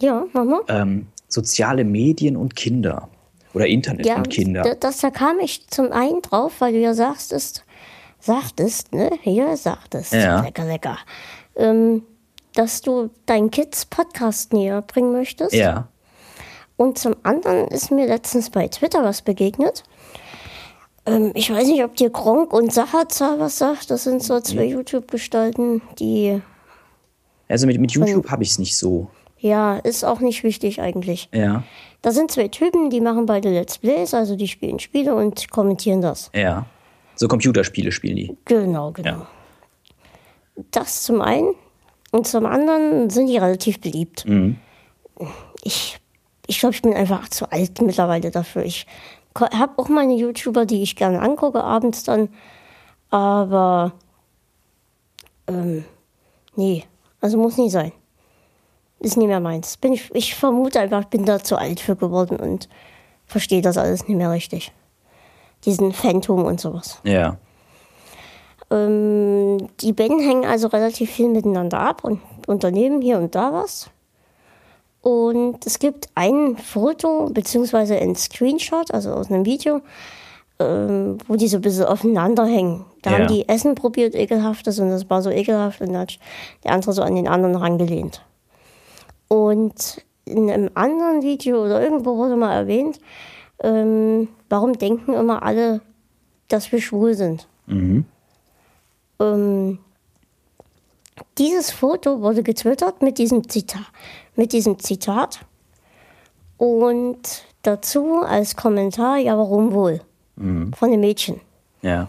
Speaker 1: Ja, mach mal.
Speaker 2: Ähm, soziale Medien und Kinder. Oder Internet
Speaker 1: Ja,
Speaker 2: und Kinder.
Speaker 1: da- das, da kam ich zum einen drauf, weil du ja sagtest, sagtest, ne? Hier sagtest,
Speaker 2: Ja.
Speaker 1: lecker, lecker, ähm, dass du deinen Kids Podcast näher bringen möchtest.
Speaker 2: ja.
Speaker 1: Und zum anderen ist mir letztens bei Twitter was begegnet. Ähm, ich weiß nicht, ob dir Gronk und Sachaza was sagt. Das sind so zwei YouTube-Gestalten, die,
Speaker 2: Also mit, mit YouTube habe ich es nicht so.
Speaker 1: ja, ist auch nicht wichtig eigentlich.
Speaker 2: Ja.
Speaker 1: Da sind zwei Typen, die machen beide Let's Plays, also die spielen Spiele und kommentieren das.
Speaker 2: Ja. So Computerspiele spielen die.
Speaker 1: Genau, genau.
Speaker 2: Ja.
Speaker 1: Das zum einen. Und zum anderen sind die relativ beliebt.
Speaker 2: Mhm.
Speaker 1: Ich, ich glaube, ich bin einfach zu alt mittlerweile dafür. Ich habe auch meine YouTuber, die ich gerne angucke, abends dann. Aber ähm, nee, also muss nie sein. Ist nicht mehr meins. Bin ich, ich vermute einfach, ich bin da zu alt für geworden und verstehe das alles nicht mehr richtig. Diesen Phantom und sowas.
Speaker 2: Ja.
Speaker 1: Ähm, die beiden hängen also relativ viel miteinander ab und unternehmen hier und da was. Und es gibt ein Foto beziehungsweise ein Screenshot, also aus einem Video, ähm, wo die so ein bisschen aufeinander hängen. Da
Speaker 2: Ja.
Speaker 1: haben die Essen probiert, ekelhaftes, und das war so ekelhaft und dann hat der andere so an den anderen rangelehnt. Und in einem anderen Video oder irgendwo wurde mal erwähnt, ähm, warum denken immer alle, dass wir schwul sind.
Speaker 2: Mhm.
Speaker 1: Ähm, dieses Foto wurde getwittert mit diesem Zitat, mit diesem Zitat und dazu als Kommentar, ja, warum wohl? Von dem Mädchen.
Speaker 2: Ja.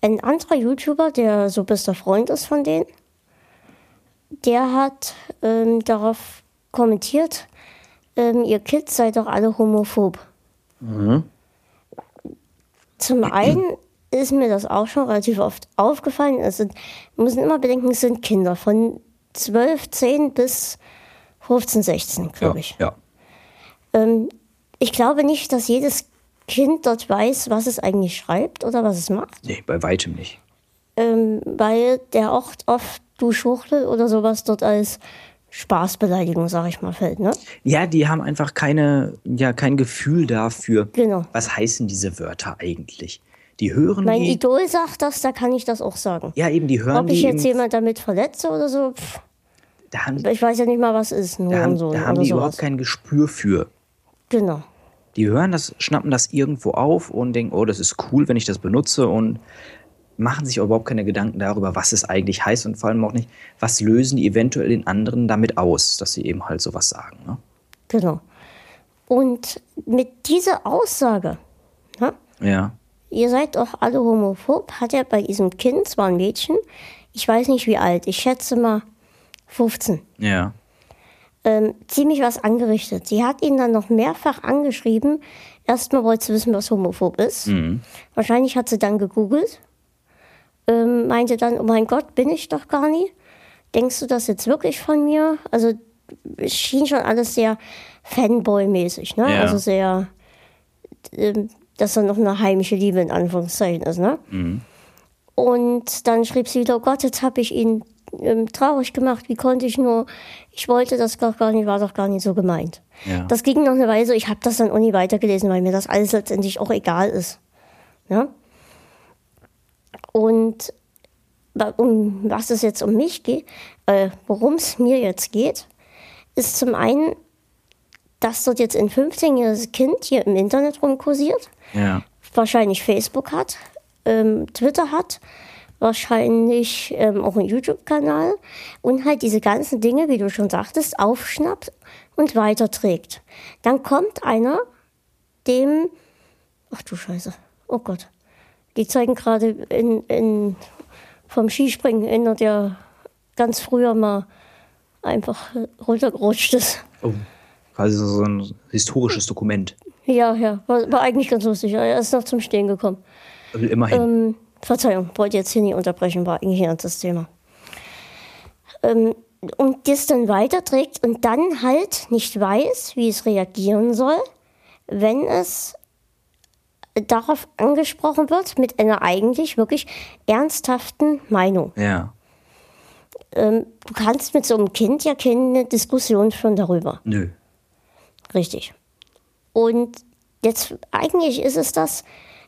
Speaker 1: Ein anderer YouTuber, der so bester Freund ist von denen, der hat ähm, darauf kommentiert, ähm, ihr Kids seid doch alle homophob. Zum einen ist mir das auch schon relativ oft aufgefallen. Es sind, wir müssen immer bedenken, es sind Kinder von 12, 10 bis 15, 16, glaube ich.
Speaker 2: Ja.
Speaker 1: Ähm, ich glaube nicht, dass jedes Kind dort weiß, was es eigentlich schreibt oder was es macht.
Speaker 2: Nee, bei weitem nicht.
Speaker 1: ähm, weil der auch oft du Schuchtel oder sowas dort als Spaßbeleidigung, sag ich mal, fällt. Ne?
Speaker 2: Ja, die haben einfach keine, ja, kein Gefühl dafür.
Speaker 1: Genau.
Speaker 2: Was heißen diese Wörter eigentlich? Die hören
Speaker 1: Mein
Speaker 2: die.
Speaker 1: Idol sagt das, da kann ich das auch sagen.
Speaker 2: ja, eben, die hören
Speaker 1: Ob ich
Speaker 2: die.
Speaker 1: jetzt
Speaker 2: im-
Speaker 1: jemand damit verletze oder so, pff,
Speaker 2: da haben,
Speaker 1: ich weiß ja nicht mal, was ist.
Speaker 2: Da haben,
Speaker 1: so
Speaker 2: da haben die
Speaker 1: sowas.
Speaker 2: überhaupt kein Gespür für.
Speaker 1: Genau.
Speaker 2: Die hören das, schnappen das irgendwo auf und denken, oh, das ist cool, wenn ich das benutze und machen sich überhaupt keine Gedanken darüber, was es eigentlich heißt und vor allem auch nicht, was lösen die eventuell den anderen damit aus, dass sie eben halt sowas sagen. Ne?
Speaker 1: Genau. Und mit dieser Aussage, ne,
Speaker 2: Ja.
Speaker 1: ihr seid doch alle homophob, hat er bei diesem Kind, es war ein Mädchen, ich weiß nicht wie alt, ich schätze mal 15,
Speaker 2: Ja.
Speaker 1: ähm, ziemlich was angerichtet. Sie hat ihn dann noch mehrfach angeschrieben. Erstmal wollte sie wissen, was homophob ist. Wahrscheinlich hat sie dann gegoogelt. Ähm, meinte dann, oh mein Gott, bin ich doch gar nie. Denkst du das jetzt wirklich von mir? Also es schien schon alles sehr Fanboy-mäßig, ne?
Speaker 2: Ja.
Speaker 1: Also sehr, ähm, dass da noch eine heimische Liebe in Anführungszeichen ist, ne? Und dann schrieb sie wieder, oh Gott, jetzt habe ich ihn ähm, traurig gemacht. Wie konnte ich nur? Ich wollte das doch gar nicht, war doch gar nicht so gemeint.
Speaker 2: Ja.
Speaker 1: Das ging noch eine Weile. Ich habe das dann auch nie weitergelesen, weil mir das alles letztendlich auch egal ist. Ja? Und um was es jetzt um mich geht, äh, worum es mir jetzt geht, ist zum einen, dass dort jetzt ein 15-jähriges Kind hier im Internet rumkursiert
Speaker 2: Ja.
Speaker 1: wahrscheinlich Facebook hat, ähm, Twitter hat, wahrscheinlich ähm, auch einen YouTube-Kanal und halt diese ganzen Dinge, wie du schon sagtest, aufschnappt und weiterträgt. Dann kommt einer, dem, ach du Scheiße, oh Gott, die zeigen gerade in, in, vom Skispringen einer, der ganz früher mal einfach runtergerutscht ist.
Speaker 2: Oh. Quasi so ein historisches Dokument.
Speaker 1: Ja, ja, war, war eigentlich ganz lustig. Er ist noch zum Stehen gekommen.
Speaker 2: Also immerhin.
Speaker 1: Ähm, Verzeihung, wollte jetzt hier nicht unterbrechen, war eigentlich ein anderes Thema. Ähm, und das dann weiterträgt und dann halt nicht weiß, wie es reagieren soll, wenn es darauf angesprochen wird mit einer eigentlich wirklich ernsthaften Meinung.
Speaker 2: Ja.
Speaker 1: Ähm, du kannst mit so einem Kind ja keine Diskussion führen darüber.
Speaker 2: Nö.
Speaker 1: Richtig. Und jetzt eigentlich ist es das,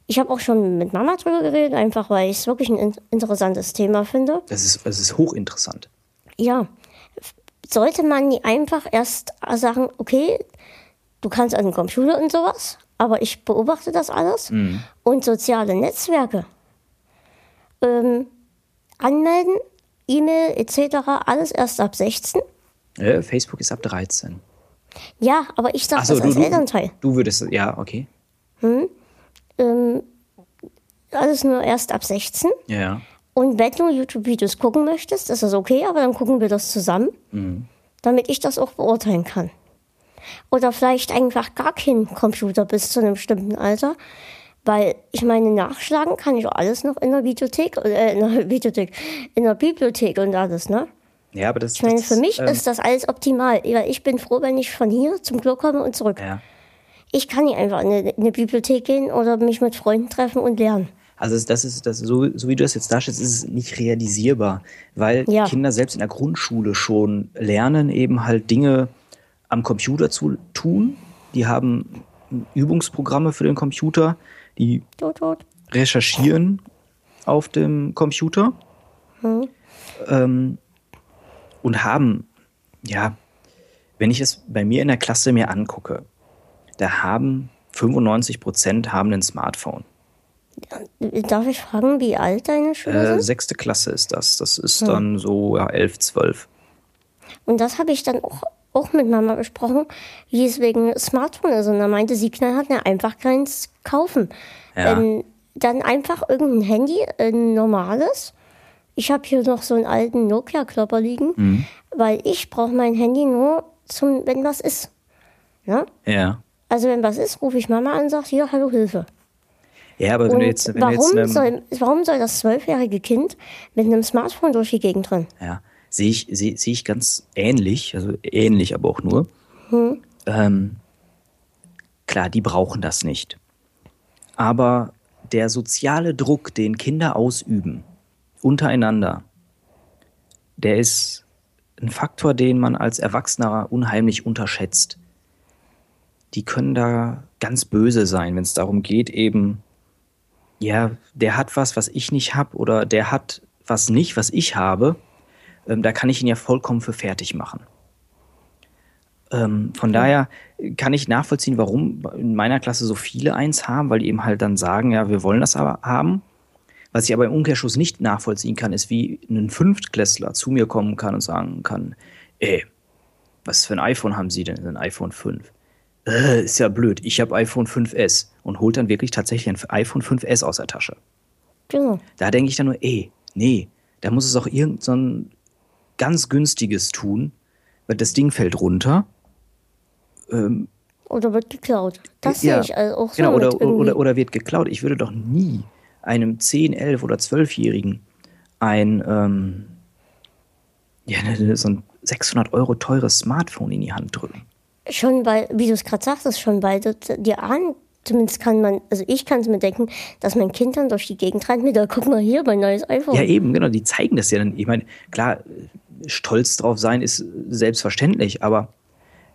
Speaker 1: ich habe auch schon mit Mama drüber geredet, einfach weil ich es wirklich ein in- interessantes Thema finde.
Speaker 2: Das ist, das ist hochinteressant.
Speaker 1: Ja, sollte man einfach erst sagen, okay, du kannst an den Computer und sowas, aber ich beobachte das alles und soziale Netzwerke ähm, anmelden, E-Mail etc., alles erst ab 16.
Speaker 2: Äh, Facebook ist ab 13.
Speaker 1: Ja, aber ich sage
Speaker 2: so,
Speaker 1: das
Speaker 2: du,
Speaker 1: als
Speaker 2: du,
Speaker 1: Elternteil.
Speaker 2: du würdest, ja, okay.
Speaker 1: Ähm, alles nur erst ab 16.
Speaker 2: Ja.
Speaker 1: Und wenn du YouTube-Videos gucken möchtest, ist das okay, aber dann gucken wir das zusammen, damit ich das auch beurteilen kann. Oder vielleicht einfach gar keinen Computer bis zu einem bestimmten Alter. Weil ich meine, nachschlagen kann ich auch alles noch in der Videothek, äh, in der Videothek, in der Bibliothek und alles, ne?
Speaker 2: Ja, aber das
Speaker 1: Ich meine,
Speaker 2: das,
Speaker 1: für mich
Speaker 2: ähm,
Speaker 1: ist das alles optimal. Weil ich bin froh, wenn ich von hier zum Klo komme und zurück.
Speaker 2: Ja.
Speaker 1: Ich kann nicht einfach in eine, in eine Bibliothek gehen oder mich mit Freunden treffen und lernen.
Speaker 2: Also das ist das so, so wie du das jetzt darstellst, ist es nicht realisierbar, weil
Speaker 1: Ja.
Speaker 2: Kinder selbst in der Grundschule schon lernen, eben halt Dinge am Computer zu tun. Die haben Übungsprogramme für den Computer, die
Speaker 1: Tot, tot.
Speaker 2: recherchieren auf dem Computer ähm, und haben, ja, wenn ich es bei mir in der Klasse mir angucke, da haben 95 Prozent haben ein Smartphone.
Speaker 1: Darf ich fragen, wie alt deine Schüler
Speaker 2: Äh,
Speaker 1: sind?
Speaker 2: sechste Klasse ist das. Das ist dann so ja, 11, 12.
Speaker 1: Und das habe ich dann auch, auch mit Mama besprochen, wie es wegen Smartphone ist. Und da meinte sie knallhart, na, einfach keins kaufen.
Speaker 2: Ja.
Speaker 1: Ähm, dann einfach irgendein Handy, ein normales. Ich habe hier noch so einen alten Nokia-Klopper liegen,
Speaker 2: Mhm.
Speaker 1: weil ich brauche mein Handy nur, zum, wenn was ist. Ne?
Speaker 2: Ja.
Speaker 1: Also wenn was ist, rufe ich Mama an und sage, hier, hallo, Hilfe.
Speaker 2: Ja, aber wenn
Speaker 1: Und
Speaker 2: du jetzt, wenn du
Speaker 1: warum,
Speaker 2: jetzt ähm,
Speaker 1: soll, warum soll das zwölfjährige Kind mit einem Smartphone durch die Gegend rennen?
Speaker 2: ja, sehe ich, sehe, sehe ich ganz ähnlich, also ähnlich, aber auch nur. Ähm, klar, die brauchen das nicht. Aber der soziale Druck, den Kinder ausüben, untereinander, der ist ein Faktor, den man als Erwachsener unheimlich unterschätzt. Die können da ganz böse sein, wenn es darum geht, eben, ja, der hat was, was ich nicht habe, oder der hat was nicht, was ich habe. Ähm, da kann ich ihn ja vollkommen für fertig machen. Ähm, von daher kann ich nachvollziehen, warum in meiner Klasse so viele eins haben, weil die eben halt dann sagen, ja, wir wollen das aber haben. Was ich aber im Umkehrschluss nicht nachvollziehen kann, ist, wie ein Fünftklässler zu mir kommen kann und sagen kann, ey, was für ein iPhone haben Sie denn? Ein iPhone 5. Äh, ist ja blöd. Ich habe iPhone 5S und holt dann wirklich tatsächlich ein iPhone 5S aus der Tasche.
Speaker 1: Genau.
Speaker 2: Da denke ich dann nur, ey, nee, da muss es auch irgend so ein ganz günstiges tun, weil das Ding fällt runter. Ähm,
Speaker 1: Oder wird geklaut. Das
Speaker 2: ja,
Speaker 1: sehe ich also auch so.
Speaker 2: Genau, oder, oder, oder wird geklaut. Ich würde doch nie einem 10, 11 oder 12-Jährigen ein, ähm, ja, ne, so ein 600 Euro teures Smartphone in die Hand drücken.
Speaker 1: Schon weil, wie du es gerade sagtest, schon weil das- die ahnen, zumindest kann man, also ich kann es mir denken, dass mein Kind dann durch die Gegend rennt mit, da guck mal hier, mein neues iPhone.
Speaker 2: Ja, eben, genau, die zeigen das ja dann. Ich meine, klar, stolz drauf sein ist selbstverständlich, aber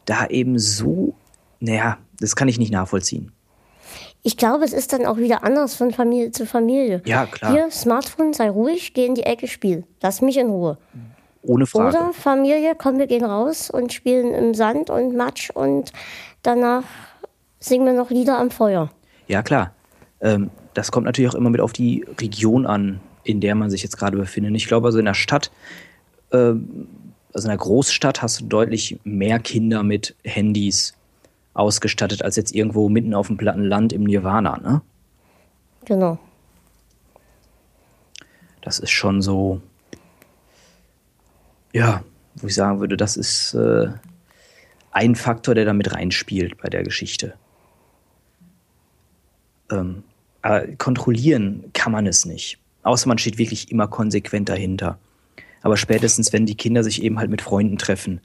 Speaker 2: da eben so, naja, das kann ich nicht nachvollziehen.
Speaker 1: Ich glaube, es ist dann auch wieder anders von Familie zu Familie.
Speaker 2: Ja, klar.
Speaker 1: Hier, Smartphone, sei ruhig, geh in die Ecke, spiel. Lass mich in Ruhe.
Speaker 2: Ohne Frage.
Speaker 1: Oder Familie, komm, wir gehen raus und spielen im Sand und Matsch und danach singen wir noch Lieder am Feuer.
Speaker 2: Ja, klar. Ähm, das kommt natürlich auch immer mit auf die Region an, in der man sich jetzt gerade befindet. Ich glaube, also in der Stadt, also in der Großstadt hast du deutlich mehr Kinder mit Handys ausgestattet als jetzt irgendwo mitten auf dem platten Land im Nirvana. Ne?
Speaker 1: Genau.
Speaker 2: Das ist schon so, ja, wo ich sagen würde, das ist äh, ein Faktor, der da mit reinspielt bei der Geschichte. Ähm, kontrollieren kann man es nicht. außer man steht wirklich immer konsequent dahinter. Aber spätestens, wenn die Kinder sich eben halt mit Freunden treffen,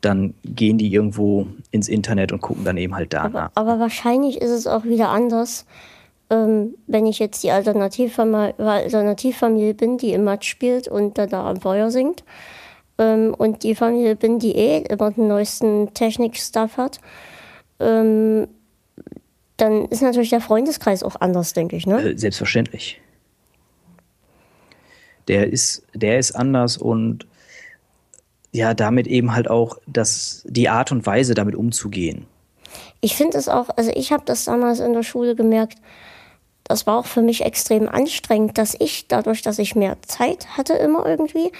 Speaker 2: dann gehen die irgendwo ins Internet und gucken dann eben halt da
Speaker 1: aber, aber wahrscheinlich ist es auch wieder anders, ähm, wenn ich jetzt die Alternativfamilie, Alternativfamilie bin, die im Matsch spielt und da, da am Feuer singt. Ähm, und die Familie bin, die eh immer den neuesten Technik-Stuff hat. Ähm, dann ist natürlich der Freundeskreis auch anders, denke ich. Ne?
Speaker 2: Äh, selbstverständlich. Der ist, der ist anders und ja, damit eben halt auch das, die Art und Weise, damit umzugehen.
Speaker 1: Ich finde es auch, also ich habe das damals in der Schule gemerkt, das war auch für mich extrem anstrengend, dass ich dadurch, dass ich mehr Zeit hatte immer irgendwie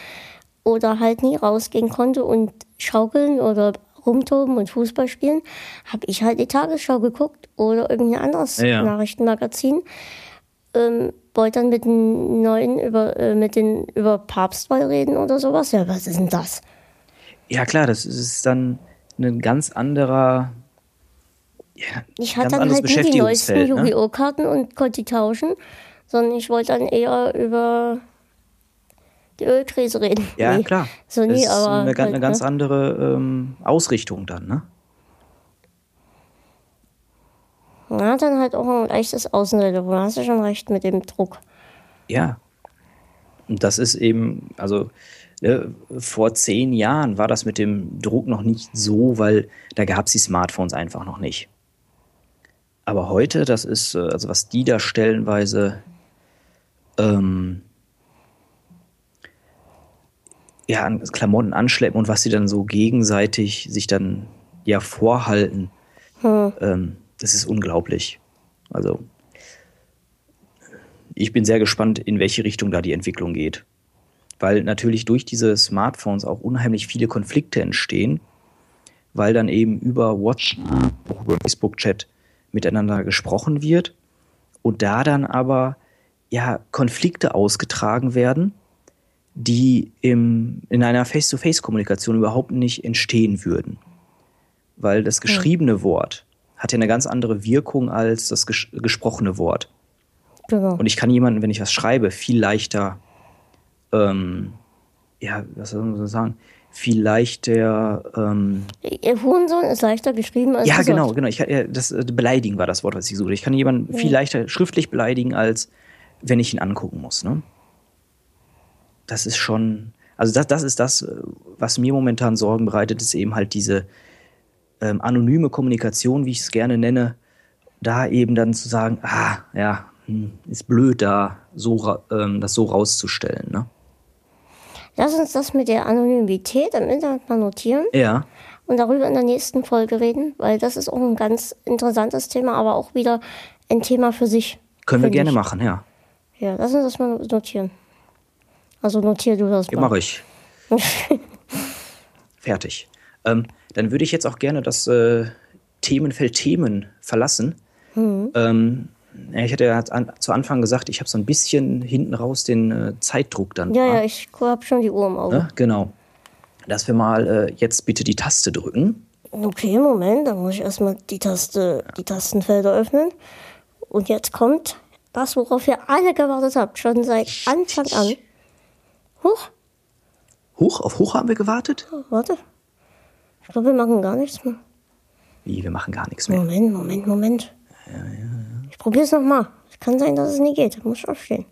Speaker 1: oder halt nie rausgehen konnte und schaukeln oder rumtoben und Fußball spielen, habe ich halt die Tagesschau geguckt oder irgendein anderes ja. Nachrichtenmagazin. Ähm, wollte dann mit den neuen über, äh, mit den über Papstwahl reden oder sowas. Ja, was ist denn das?
Speaker 2: Ja, klar, das ist dann ein ganz anderer.
Speaker 1: Ja, ich hatte dann halt nie die neuesten ne? Yu-Gi-Oh! Karten und konnte die tauschen, sondern ich wollte dann eher über die Ölkrise reden.
Speaker 2: Ja, nee. klar. So nie, das ist aber eine, halt, eine ganz ne? andere ähm, Ausrichtung dann, ne?
Speaker 1: Ja, dann halt auch ein leichtes Außenseiter. Du hast ja schon recht mit dem Druck.
Speaker 2: Ja. Und das ist eben, also ne, vor zehn Jahren war das mit dem Druck noch nicht so, weil da gab es die Smartphones einfach noch nicht. Aber heute, das ist, äh, also was die da stellenweise ähm, ja, an Klamotten anschleppen und was sie dann so gegenseitig sich dann ja vorhalten, hm. ähm, das ist unglaublich. Also ich bin sehr gespannt, in welche Richtung da die Entwicklung geht. Weil natürlich durch diese Smartphones auch unheimlich viele Konflikte entstehen, weil dann eben über WhatsApp, über Facebook-Chat miteinander gesprochen wird und da dann aber ja Konflikte ausgetragen werden die im, in einer Face-to-Face-Kommunikation überhaupt nicht entstehen würden. Weil das geschriebene. Wort hat ja eine ganz andere Wirkung als das ges gesprochene Wort. Genau. Und ich kann jemanden, wenn ich was schreibe, viel leichter, ähm, ja, was soll man so sagen, viel leichter. Ähm,
Speaker 1: Ihr Hurensohn ist leichter geschrieben als.
Speaker 2: Ja, genau, genau. Ich, ja, das äh, beleidigen war das Wort, was ich suchte. Ich kann jemanden ja. viel leichter schriftlich beleidigen, als wenn ich ihn angucken muss. Ne? das ist schon, also das, das ist das, was mir momentan Sorgen bereitet, ist eben halt diese ähm, anonyme Kommunikation, wie ich es gerne nenne, da eben dann zu sagen, ah, ja, hm, ist blöd, da so, ähm, das so rauszustellen. Ne?
Speaker 1: Lass uns das mit der Anonymität im Internet mal notieren.
Speaker 2: Ja.
Speaker 1: Und darüber in der nächsten Folge reden, weil das ist auch ein ganz interessantes Thema, aber auch wieder ein Thema für sich.
Speaker 2: Können wir gerne ich. machen, ja.
Speaker 1: Ja, lass uns das mal notieren. Also notier du das
Speaker 2: mal. Ja, mache ich. Fertig. Ähm, dann würde ich jetzt auch gerne das äh, Themenfeld Themen verlassen. Mhm. Ähm, ich hatte ja an, zu Anfang gesagt, ich habe so ein bisschen hinten raus den äh, Zeitdruck dann.
Speaker 1: Ja, ja, ich habe schon die Uhr im Auge.
Speaker 2: Ne? Genau. Dass wir mal äh, jetzt bitte die Taste drücken.
Speaker 1: Okay, Moment, dann muss ich erstmal die Taste, die Tastenfelder öffnen. Und jetzt kommt das, worauf ihr alle gewartet habt, schon seit Anfang an. Hoch.
Speaker 2: Hoch? Auf Hoch haben wir gewartet?
Speaker 1: Warte. Ich glaube, wir machen gar nichts mehr.
Speaker 2: Wie, wir machen gar nichts mehr?
Speaker 1: Moment, Moment, Moment. Ja, ja, ja. Ich probiere es nochmal. Es kann sein, dass es nicht geht. Ich muss aufstehen.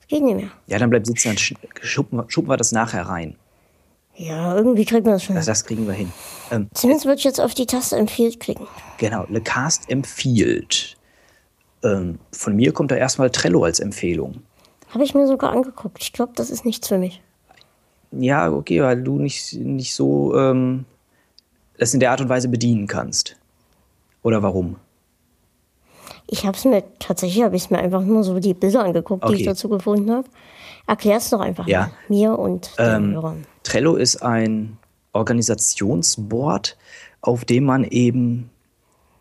Speaker 1: Es geht nicht mehr.
Speaker 2: Ja, dann bleib sitzen, dann schuppen, schuppen wir das nachher rein.
Speaker 1: Ja, irgendwie kriegen wir das schon.
Speaker 2: Das, das kriegen wir hin.
Speaker 1: Ähm, Zumindest würde ich jetzt auf die Taste Empfiehlt klicken.
Speaker 2: Genau, Le Cast empfiehlt. Ähm, von mir kommt da erstmal Trello als Empfehlung.
Speaker 1: Habe ich mir sogar angeguckt. Ich glaube, das ist nichts für mich.
Speaker 2: Ja, okay, weil du nicht, nicht so ähm, das in der Art und Weise bedienen kannst. Oder warum?
Speaker 1: Ich habe es mir, tatsächlich habe ich mir einfach nur so die Bilder angeguckt, okay. die ich dazu gefunden habe. Erklär es doch einfach
Speaker 2: ja.
Speaker 1: mal, mir und
Speaker 2: den ähm, Hörern. Trello ist ein Organisationsboard, auf dem man eben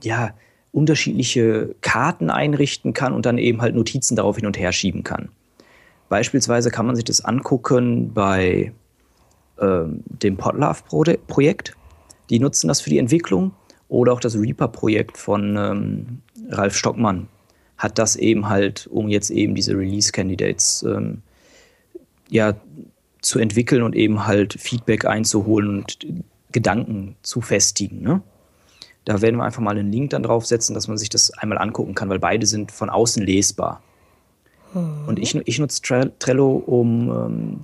Speaker 2: ja, unterschiedliche Karten einrichten kann und dann eben halt Notizen darauf hin und her schieben kann. Beispielsweise kann man sich das angucken bei ähm, dem Podlove-Projekt. Die nutzen das für die Entwicklung. Oder auch das Reaper-Projekt von ähm, Ralf Stockmann. hat das eben halt, um jetzt eben diese Release-Candidates ähm, ja, zu entwickeln und eben halt Feedback einzuholen und Gedanken zu festigen. Ne? Da werden wir einfach mal einen Link dann draufsetzen, dass man sich das einmal angucken kann, weil beide sind von außen lesbar. Mhm. Und ich, ich nutze Trello, um, ähm,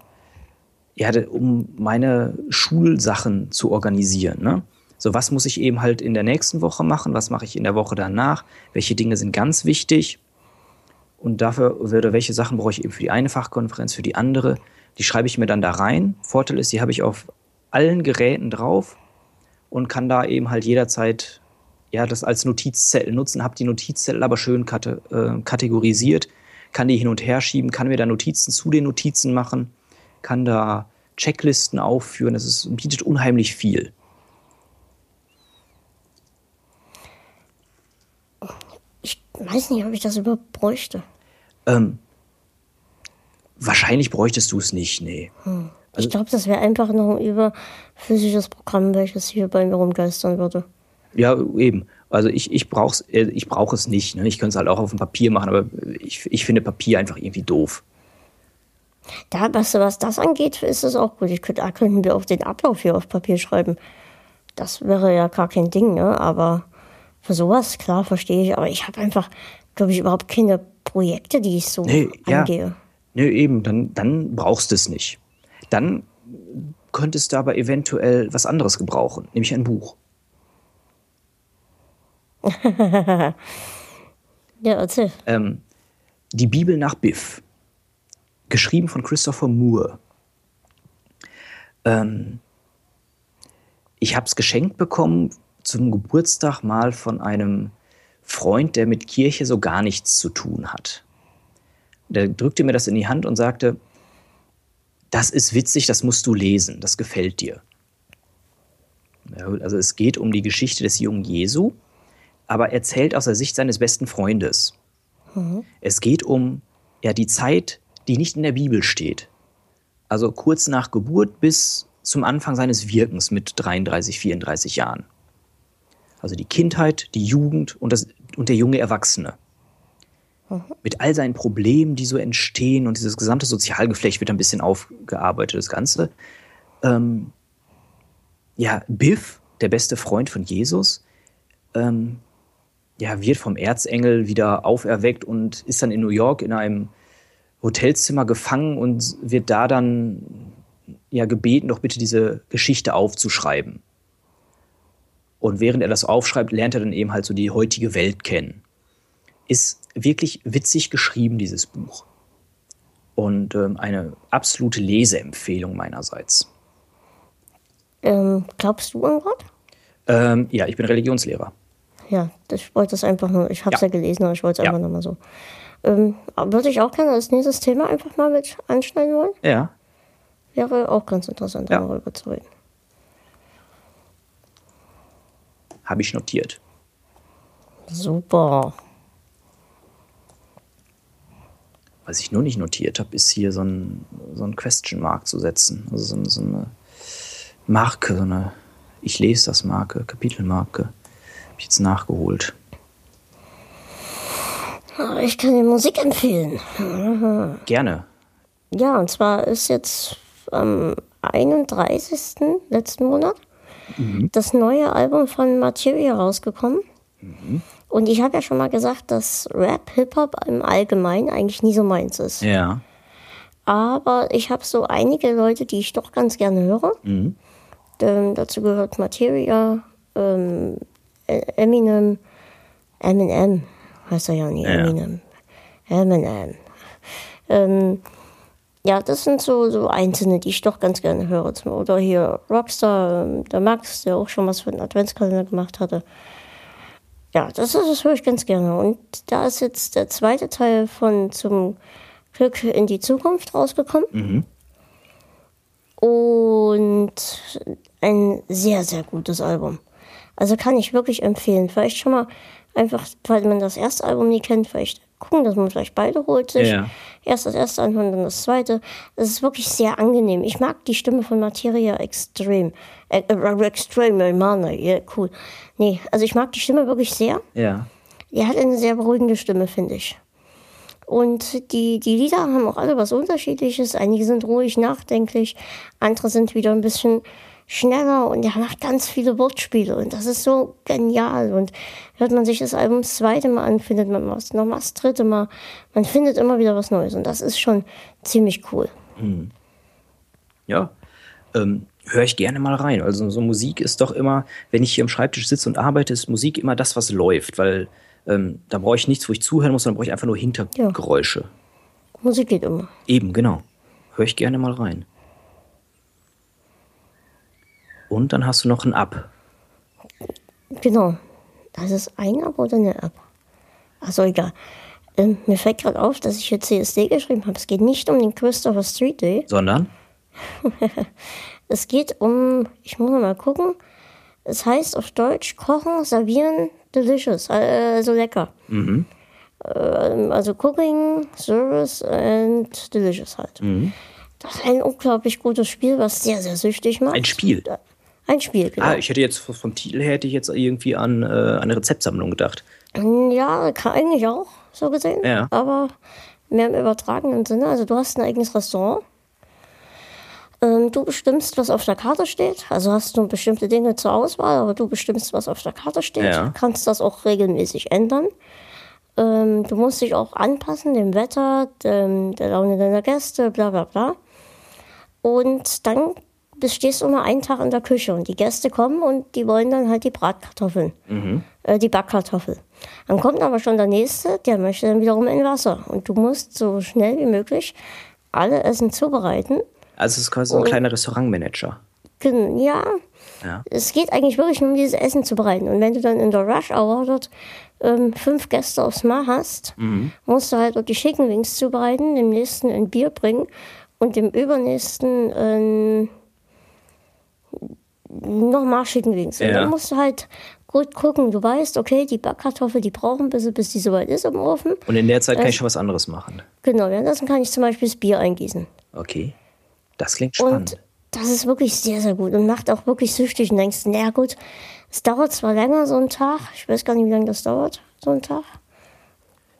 Speaker 2: ja, um meine Schulsachen zu organisieren. Ne? So, was muss ich eben halt in der nächsten Woche machen? Was mache ich in der Woche danach? Welche Dinge sind ganz wichtig? Und dafür würde, welche Sachen brauche ich eben für die eine Fachkonferenz, für die andere? Die schreibe ich mir dann da rein. Vorteil ist, die habe ich auf allen Geräten drauf und kann da eben halt jederzeit ja, das als Notizzettel nutzen, habe die Notizzettel aber schön kate äh, kategorisiert, kann die hin und her schieben, kann mir da Notizen zu den Notizen machen, kann da Checklisten aufführen. Das ist, bietet unheimlich viel.
Speaker 1: Ich weiß nicht, ob ich das überhaupt bräuchte.
Speaker 2: Ähm, wahrscheinlich bräuchtest du es nicht, nee. Hm.
Speaker 1: Also, ich glaube, das wäre einfach noch ein überphysisches Programm, welches hier bei mir rumgeistern würde.
Speaker 2: Ja, eben. Also ich, ich brauche äh, ich brauch es nicht. Ne? Ich könnte es halt auch auf dem Papier machen, aber ich, ich finde Papier einfach irgendwie doof.
Speaker 1: Da, was, was das angeht, ist es auch gut. Ich könnte, da könnten wir auch den Ablauf hier auf Papier schreiben. Das wäre ja gar kein Ding, ne? Aber für sowas, klar, verstehe ich. Aber ich habe einfach, glaube ich, überhaupt keine Projekte, die ich so nee, angehe. Ja.
Speaker 2: Nö, eben, dann, dann brauchst du es nicht. Dann könntest du aber eventuell was anderes gebrauchen, nämlich ein Buch.
Speaker 1: ja, erzähl.
Speaker 2: Ähm, die Bibel nach Biff. Geschrieben von Christopher Moore. Ähm, ich habe es geschenkt bekommen zum Geburtstag mal von einem Freund, der mit Kirche so gar nichts zu tun hat. Der drückte mir das in die Hand und sagte, das ist witzig, das musst du lesen, das gefällt dir. Also es geht um die Geschichte des jungen Jesu, aber erzählt aus der Sicht seines besten Freundes. Mhm. Es geht um ja, die Zeit, die nicht in der Bibel steht. Also kurz nach Geburt bis zum Anfang seines Wirkens mit 33, 34 Jahren. Also die Kindheit, die Jugend und, das, und der junge Erwachsene. Mhm. Mit all seinen Problemen, die so entstehen und dieses gesamte Sozialgeflecht wird ein bisschen aufgearbeitet, das Ganze. Ähm, ja, Biff, der beste Freund von Jesus, ähm, ja, wird vom Erzengel wieder auferweckt und ist dann in New York in einem Hotelzimmer gefangen und wird da dann ja gebeten, doch bitte diese Geschichte aufzuschreiben. Und während er das aufschreibt, lernt er dann eben halt so die heutige Welt kennen. Ist wirklich witzig geschrieben, dieses Buch. Und ähm, eine absolute Leseempfehlung meinerseits.
Speaker 1: Ähm, glaubst du an Gott?
Speaker 2: Ähm, ja, ich bin Religionslehrer.
Speaker 1: Ja, ich wollte das einfach nur, ich habe es ja. ja. gelesen, aber ich wollte es ja. einfach nochmal so. Ähm, würde ich auch gerne als nächstes Thema einfach mal mit anschneiden wollen.
Speaker 2: Ja.
Speaker 1: Wäre auch ganz interessant, ja. darüber zu reden.
Speaker 2: Habe ich notiert.
Speaker 1: Super.
Speaker 2: Was ich nur nicht notiert habe, ist hier so ein, so ein Question Mark zu setzen. Also so, so eine Marke, so eine Ich lese das Marke, Kapitelmarke. Ich jetzt nachgeholt.
Speaker 1: Ich kann dir Musik empfehlen.
Speaker 2: Gerne.
Speaker 1: Ja, und zwar ist jetzt am 31. letzten Monat mhm. das neue Album von Materia rausgekommen. Mhm. Und ich habe ja schon mal gesagt, dass Rap, Hip-Hop im Allgemeinen eigentlich nie so meins ist.
Speaker 2: Ja.
Speaker 1: Aber ich habe so einige Leute, die ich doch ganz gerne höre. Mhm. Ähm, dazu gehört Materia, ähm, Eminem, Eminem, heißt er ja nicht, ja. Eminem. Eminem. Ähm, ja, das sind so, so einzelne, die ich doch ganz gerne höre. Oder hier Rockstar, ähm, der Max, der auch schon was für einen Adventskalender gemacht hatte. Ja, das, das höre ich ganz gerne. Und da ist jetzt der zweite Teil von Zum Glück in die Zukunft rausgekommen. Mhm. Und ein sehr, sehr gutes Album. Also kann ich wirklich empfehlen. Vielleicht schon mal einfach, weil man das erste Album nie kennt, vielleicht gucken, dass man vielleicht beide holt sich. Ja. Erst das erste anhören, dann das zweite. Das ist wirklich sehr angenehm. Ich mag die Stimme von Materia extrem. Äh, äh, extrem, Mana, ja, cool. Nee, also ich mag die Stimme wirklich sehr.
Speaker 2: Ja.
Speaker 1: Die hat eine sehr beruhigende Stimme, finde ich. Und die, die Lieder haben auch alle was Unterschiedliches. Einige sind ruhig, nachdenklich, andere sind wieder ein bisschen schneller und er macht ganz viele Wortspiele und das ist so genial. Und hört man sich das Album das zweite Mal an, findet man was, nochmal das dritte Mal. Man findet immer wieder was Neues und das ist schon ziemlich cool.
Speaker 2: Hm. Ja, ähm, höre ich gerne mal rein. Also so Musik ist doch immer, wenn ich hier am Schreibtisch sitze und arbeite, ist Musik immer das, was läuft, weil ähm, da brauche ich nichts, wo ich zuhören muss, sondern brauche ich einfach nur Hintergeräusche. Ja.
Speaker 1: Musik geht immer.
Speaker 2: Eben, genau. Höre ich gerne mal rein. Und dann hast du noch ein Up.
Speaker 1: Genau. Das ist ein Up oder eine Up? Achso, egal. Ähm, mir fällt gerade auf, dass ich hier CSD geschrieben habe. Es geht nicht um den Christopher Street Day.
Speaker 2: Sondern?
Speaker 1: es geht um, ich muss mal gucken. Es heißt auf Deutsch Kochen, Servieren, Delicious, also lecker. Mhm. Ähm, also Cooking, Service and Delicious halt. Mhm. Das ist ein unglaublich gutes Spiel, was sehr, sehr süchtig macht.
Speaker 2: Ein Spiel?
Speaker 1: Ein Spiel,
Speaker 2: genau. Ah, ich hätte jetzt vom Titel her hätte ich jetzt irgendwie an äh, eine Rezeptsammlung gedacht.
Speaker 1: Ja, kann eigentlich auch, so gesehen. Ja. Aber mehr im übertragenen Sinne. Also du hast ein eigenes Restaurant. Ähm, du bestimmst, was auf der Karte steht. Also hast du bestimmte Dinge zur Auswahl, aber du bestimmst, was auf der Karte steht. Ja. Kannst das auch regelmäßig ändern. Ähm, du musst dich auch anpassen dem Wetter, dem, der Laune deiner Gäste, bla bla bla. Und dann stehst du immer einen Tag in der Küche und die Gäste kommen und die wollen dann halt die Bratkartoffeln, mhm. äh, die Backkartoffel. Dann kommt aber schon der Nächste, der möchte dann wiederum in Wasser. Und du musst so schnell wie möglich alle Essen zubereiten.
Speaker 2: Also es ist quasi so ein kleiner Restaurantmanager.
Speaker 1: Ja, ja. Es geht eigentlich wirklich nur um dieses Essen zu bereiten. Und wenn du dann in der Rush Hour dort ähm, fünf Gäste aufs Mal hast, mhm. musst du halt dort die Chicken Wings zubereiten, dem nächsten ein Bier bringen und dem übernächsten ein nochmal schicken links. Ja. Und dann musst du halt gut gucken. Du weißt, okay, die Backkartoffel, die brauchen bis, bis die soweit ist im Ofen.
Speaker 2: Und in der Zeit kann ich schon was anderes machen.
Speaker 1: Genau, währenddessen kann ich zum Beispiel das Bier eingießen.
Speaker 2: Okay. Das klingt spannend.
Speaker 1: Und das ist wirklich sehr, sehr gut und macht auch wirklich süchtig und denkst, naja gut, es dauert zwar länger so ein Tag, ich weiß gar nicht, wie lange das dauert, so ein Tag.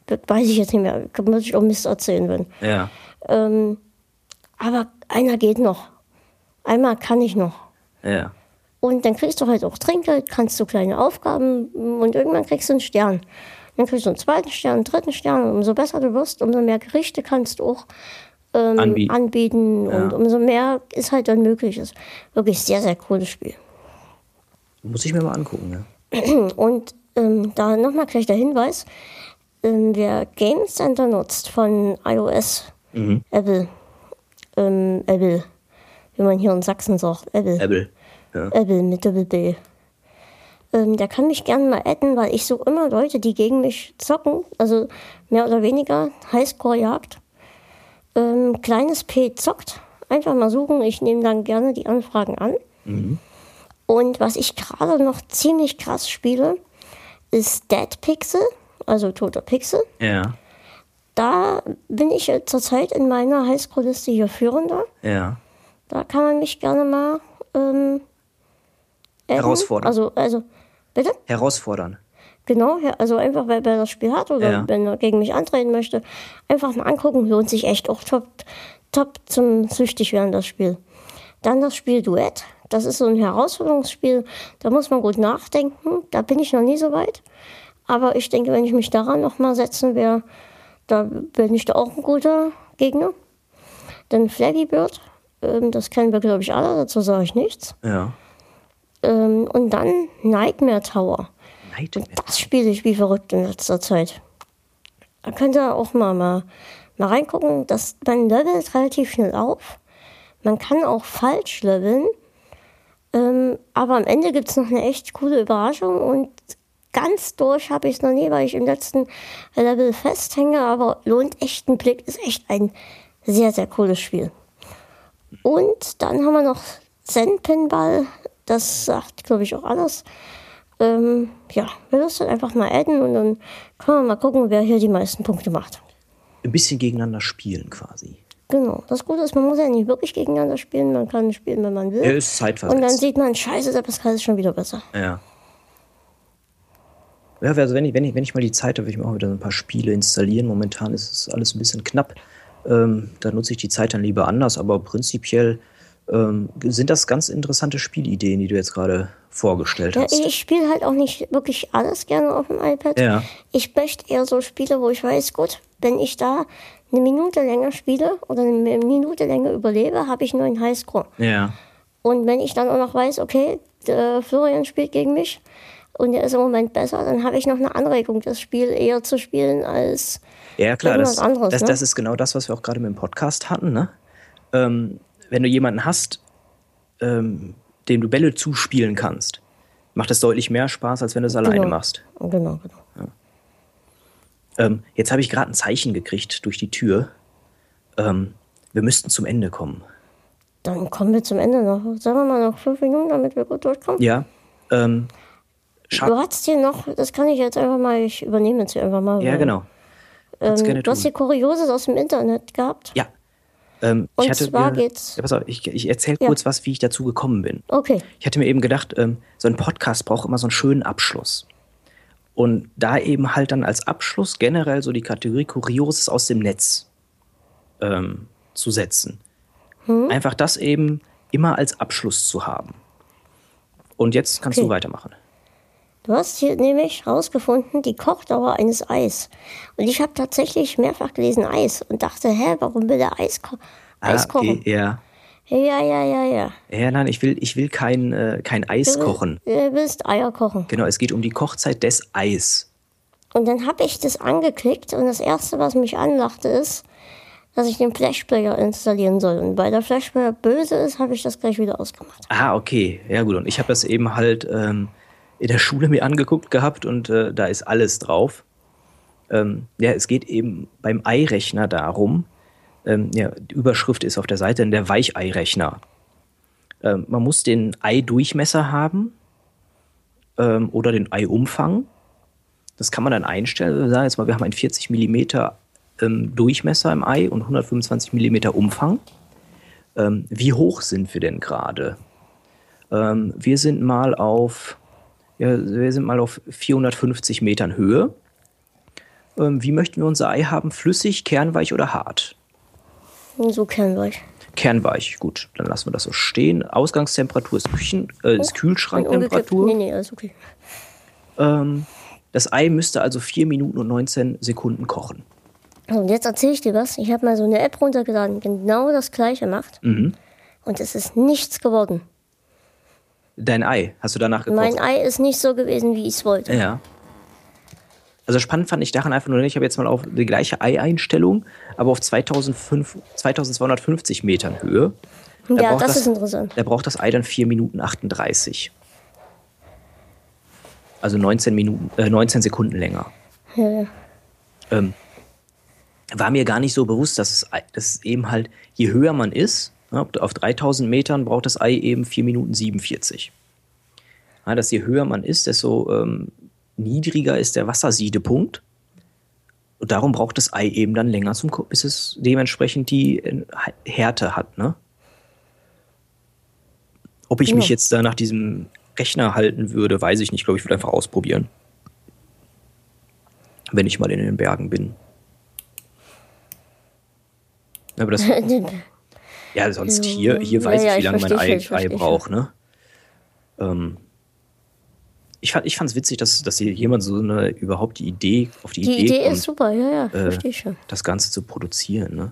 Speaker 1: Das weiß ich jetzt nicht mehr, muss ich auch Mist erzählen, wenn.
Speaker 2: Ja.
Speaker 1: Ähm, aber einer geht noch. Einmal kann ich noch.
Speaker 2: Ja.
Speaker 1: Und dann kriegst du halt auch Trinkgeld, kannst du kleine Aufgaben und irgendwann kriegst du einen Stern. Dann kriegst du einen zweiten Stern, einen dritten Stern. Und umso besser du wirst, umso mehr Gerichte kannst du auch ähm, anbieten. anbieten ja. und umso mehr ist halt dann möglich. Das ist wirklich sehr, sehr cooles Spiel.
Speaker 2: Muss ich mir mal angucken,
Speaker 1: ja. Und ähm, da nochmal gleich der Hinweis: ähm, Wer Game Center nutzt von iOS, mhm. Apple, ähm, Apple, wie man hier in Sachsen sagt, Apple.
Speaker 2: Apple. Ja.
Speaker 1: Mit Doppel B. Ähm, der kann mich gerne mal adden, weil ich suche immer Leute, die gegen mich zocken. Also mehr oder weniger Highscore-Jagd. Ähm, kleines P zockt. Einfach mal suchen. Ich nehme dann gerne die Anfragen an. Mhm. Und was ich gerade noch ziemlich krass spiele, ist Dead Pixel, also toter Pixel.
Speaker 2: Ja.
Speaker 1: Da bin ich zurzeit in meiner Highscore-Liste hier führender.
Speaker 2: Ja.
Speaker 1: Da kann man mich gerne mal ähm,
Speaker 2: herausfordern.
Speaker 1: Also, also, bitte?
Speaker 2: Herausfordern.
Speaker 1: Genau, also einfach, weil wer das Spiel hat oder ja. wenn er gegen mich antreten möchte, einfach mal angucken, lohnt sich echt auch top, top zum süchtig werden, das Spiel. Dann das Spiel Duett. Das ist so ein Herausforderungsspiel, da muss man gut nachdenken. Da bin ich noch nie so weit. Aber ich denke, wenn ich mich daran nochmal setzen wäre, da bin ich da auch ein guter Gegner. Dann Flappy Bird, ähm, das kennen wir, glaube ich, alle, dazu sage ich nichts.
Speaker 2: Ja.
Speaker 1: Ähm, und dann Nightmare Tower. Nightmare. Das spiele ich wie verrückt in letzter Zeit. Da könnt ihr auch mal, mal, mal reingucken. Das, man levelt relativ schnell auf. Man kann auch falsch leveln. Ähm, aber am Ende gibt es noch eine echt coole Überraschung und ganz durch habe ich es noch nie, weil ich im letzten Level festhänge, aber lohnt echt einen Blick, ist echt ein sehr, sehr cooles Spiel. Und dann haben wir noch Zen-Pinball. Das sagt, glaube ich, auch alles. Ähm, ja, wir müssen einfach mal adden und dann können wir mal gucken, wer hier die meisten Punkte macht.
Speaker 2: Ein bisschen gegeneinander spielen quasi.
Speaker 1: Genau. Das Gute ist, man muss ja nicht wirklich gegeneinander spielen. Man kann spielen, wenn man will.
Speaker 2: Er ist zeitversetzt.
Speaker 1: Und dann sieht man, scheiße, der Pascal ist schon wieder besser.
Speaker 2: Ja. Ja, also wenn ich, wenn ich, wenn ich mal die Zeit habe, will ich mir auch wieder so ein paar Spiele installieren. Momentan ist es alles ein bisschen knapp. Ähm, da nutze ich die Zeit dann lieber anders, aber prinzipiell ähm, sind das ganz interessante Spielideen, die du jetzt gerade vorgestellt
Speaker 1: Ja,
Speaker 2: hast.
Speaker 1: ich spiele halt auch nicht wirklich alles gerne auf dem iPad.
Speaker 2: Ja.
Speaker 1: Ich möchte eher so Spiele, wo ich weiß, gut, wenn ich da eine Minute länger spiele oder eine Minute länger überlebe, habe ich nur einen Highscore.
Speaker 2: Ja.
Speaker 1: Und wenn ich dann auch noch weiß, okay, der Florian spielt gegen mich und er ist im Moment besser, dann habe ich noch eine Anregung, das Spiel eher zu spielen als
Speaker 2: Ja, klar, das,
Speaker 1: irgendwas anderes.
Speaker 2: das,
Speaker 1: ne?
Speaker 2: das ist genau das, was wir auch gerade mit dem Podcast hatten. Ne? Ähm, wenn du jemanden hast, ähm, dem du Bälle zuspielen kannst, macht es deutlich mehr Spaß, als wenn du es alleine
Speaker 1: Genau.
Speaker 2: machst.
Speaker 1: Genau, genau.
Speaker 2: Ähm, jetzt habe ich gerade ein Zeichen gekriegt durch die Tür. Ähm, wir müssten zum Ende kommen.
Speaker 1: Dann kommen wir zum Ende noch. Sagen wir mal noch fünf Minuten, damit wir gut durchkommen.
Speaker 2: Ja. Ähm,
Speaker 1: Du hast hier noch, das kann ich jetzt einfach mal, ich übernehme jetzt hier einfach mal.
Speaker 2: Ja, genau.
Speaker 1: Ähm, du hast hier Kurioses aus dem Internet gehabt.
Speaker 2: Ja. Ähm,
Speaker 1: Und
Speaker 2: ich hatte
Speaker 1: zwar
Speaker 2: mir,
Speaker 1: geht's-
Speaker 2: Ja, pass auf, ich, ich erzähle
Speaker 1: Ja.
Speaker 2: kurz was, wie ich dazu gekommen bin.
Speaker 1: Okay.
Speaker 2: Ich hatte mir eben gedacht, ähm, so ein Podcast braucht immer so einen schönen Abschluss. Und da eben halt dann als Abschluss generell so die Kategorie Kurioses aus dem Netz ähm, zu setzen.
Speaker 1: Hm?
Speaker 2: Einfach das eben immer als Abschluss zu haben. Und jetzt kannst
Speaker 1: Okay.
Speaker 2: du weitermachen.
Speaker 1: Du hast hier nämlich rausgefunden, die Kochdauer eines Eis. Und ich habe tatsächlich mehrfach gelesen Eis und dachte, hä, warum will der Eis, ko Eis
Speaker 2: Ah, okay,
Speaker 1: kochen?
Speaker 2: ja.
Speaker 1: Ja, ja, ja, ja.
Speaker 2: Ja, nein, ich will, ich will kein, äh, kein Eis
Speaker 1: Du
Speaker 2: kochen.
Speaker 1: Du willst Eier kochen.
Speaker 2: Genau, es geht um die Kochzeit des Eis.
Speaker 1: Und dann habe ich das angeklickt und das Erste, was mich anlachte, ist, dass ich den Flashplayer installieren soll. Und weil der Flashplayer böse ist, habe ich das gleich wieder ausgemacht.
Speaker 2: Ah, okay. Ja, gut. Und ich habe das eben halt ähm, in der Schule mir angeguckt gehabt und äh, da ist alles drauf. Ähm, ja, es geht eben beim Eirechner darum, ähm, ja, die Überschrift ist auf der Seite der Weicheirechner. Ähm, man muss den Eidurchmesser haben ähm, oder den Eiumfang. Das kann man dann einstellen. Wir sagen jetzt mal, wir haben einen 40 mm ähm, Durchmesser im Ei und 125 mm Umfang. Ähm, wie hoch sind wir denn gerade? Ähm, wir sind mal auf, ja, wir sind mal auf 450 Metern Höhe. Ähm, wie möchten wir unser Ei haben? Flüssig, kernweich oder hart?
Speaker 1: So kernweich.
Speaker 2: Kernweich, gut, dann lassen wir das so stehen. Ausgangstemperatur ist, Küchen, äh, ist
Speaker 1: umgekippt.
Speaker 2: Kühlschranktemperatur.
Speaker 1: Nee, nee, alles okay.
Speaker 2: Ähm, das Ei müsste also 4 Minuten und 19 Sekunden kochen.
Speaker 1: Und jetzt erzähle ich dir was. Ich habe mal so eine App runtergeladen, genau das gleiche macht.
Speaker 2: Mhm.
Speaker 1: Und es ist nichts geworden.
Speaker 2: Dein Ei, hast du danach gekocht?
Speaker 1: Mein Ei ist nicht so gewesen, wie ich es wollte.
Speaker 2: Ja. Also spannend fand ich daran einfach nur, ich habe jetzt mal auf die gleiche Ei-Einstellung, aber auf 2005, 2250 Metern Höhe. Da
Speaker 1: Ja,
Speaker 2: braucht
Speaker 1: das ist interessant.
Speaker 2: Da braucht das Ei dann 4 Minuten 38. Also 19, Minuten, äh, 19 Sekunden länger.
Speaker 1: Ja.
Speaker 2: Ähm, war mir gar nicht so bewusst, dass es, dass es eben halt, je höher man ist, ja, auf 3000 Metern braucht das Ei eben 4 Minuten 47. Ja, dass je höher man ist, desto ähm, niedriger ist der Wassersiedepunkt. Und darum braucht das Ei eben dann länger, zum, bis es dementsprechend die äh, Härte hat. Ne? Ob ich mich
Speaker 1: Ja.
Speaker 2: jetzt da nach diesem Rechner halten würde, weiß ich nicht. Ich glaube, ich würde einfach ausprobieren. Wenn ich mal in den Bergen bin. Aber das, ja, sonst hier, hier weiß
Speaker 1: ja,
Speaker 2: ich, wie lange mein Ei, Ei braucht, ne? Ähm, ich fand es ich witzig, dass, dass hier jemand so eine, überhaupt die Idee, auf die,
Speaker 1: Die
Speaker 2: Idee,
Speaker 1: Idee
Speaker 2: kommt,
Speaker 1: ist super, ja, ja,
Speaker 2: äh,
Speaker 1: verstehe ich schon.
Speaker 2: das Ganze zu produzieren, ne?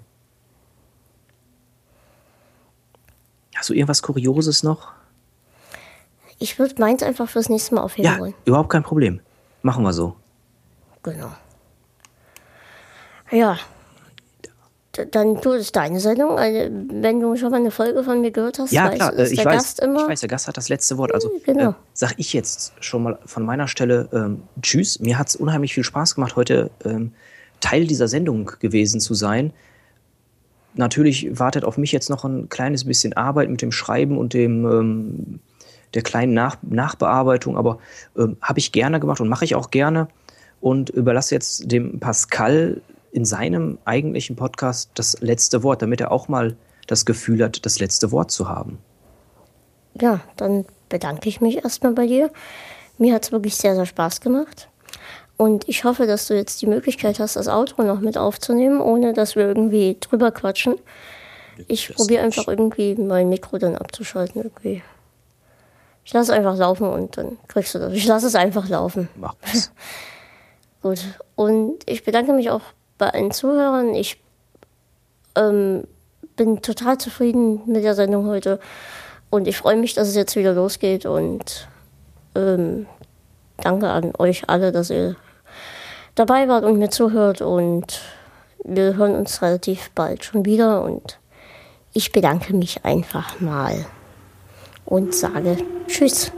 Speaker 2: Hast du irgendwas Kurioses noch?
Speaker 1: Ich würde meins einfach fürs nächste Mal aufheben
Speaker 2: Ja,
Speaker 1: wollen.
Speaker 2: überhaupt kein Problem. Machen wir so.
Speaker 1: Genau. Ja. Dann tu es deine Sendung. Also, wenn du schon mal eine Folge von mir gehört hast,
Speaker 2: Ja,
Speaker 1: weißt,
Speaker 2: klar, äh,
Speaker 1: ist
Speaker 2: ich
Speaker 1: der
Speaker 2: weiß,
Speaker 1: Gast immer.
Speaker 2: ich weiß, der Gast hat das letzte Wort. Also
Speaker 1: Genau.
Speaker 2: äh, sag ich jetzt schon mal von meiner Stelle ähm, Tschüss. Mir hat es unheimlich viel Spaß gemacht, heute ähm, Teil dieser Sendung gewesen zu sein. Natürlich wartet auf mich jetzt noch ein kleines bisschen Arbeit mit dem Schreiben und dem ähm, der kleinen Nach Nachbearbeitung, aber ähm, habe ich gerne gemacht und mache ich auch gerne und überlasse jetzt dem Pascal in seinem eigentlichen Podcast das letzte Wort, damit er auch mal das Gefühl hat, das letzte Wort zu haben.
Speaker 1: Ja, dann bedanke ich mich erstmal bei dir. Mir hat es wirklich sehr, sehr Spaß gemacht. Und ich hoffe, dass du jetzt die Möglichkeit hast, das Outro noch mit aufzunehmen, ohne dass wir irgendwie drüber quatschen. Ich probiere einfach irgendwie mein Mikro dann abzuschalten irgendwie. Ich lasse es einfach laufen und dann kriegst du das. Ich lasse es einfach laufen.
Speaker 2: Mach das.
Speaker 1: Gut. Und ich bedanke mich auch bei allen Zuhörern. Ich ähm, bin total zufrieden mit der Sendung heute. Und ich freue mich, dass es jetzt wieder losgeht. Und ähm, danke an euch alle, dass ihr dabei wart und mir zuhört. Und wir hören uns relativ bald schon wieder. Und ich bedanke mich einfach mal und sage Tschüss.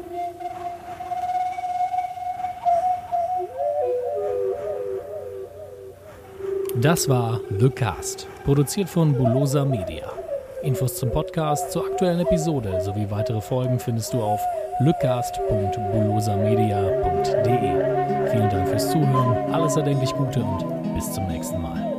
Speaker 3: Das war The Cast, produziert von Bulosa Media. Infos zum Podcast, zur aktuellen Episode sowie weitere Folgen findest du auf lückcast.bulosamedia.de. Vielen Dank fürs Zuhören, alles erdenklich Gute und bis zum nächsten Mal.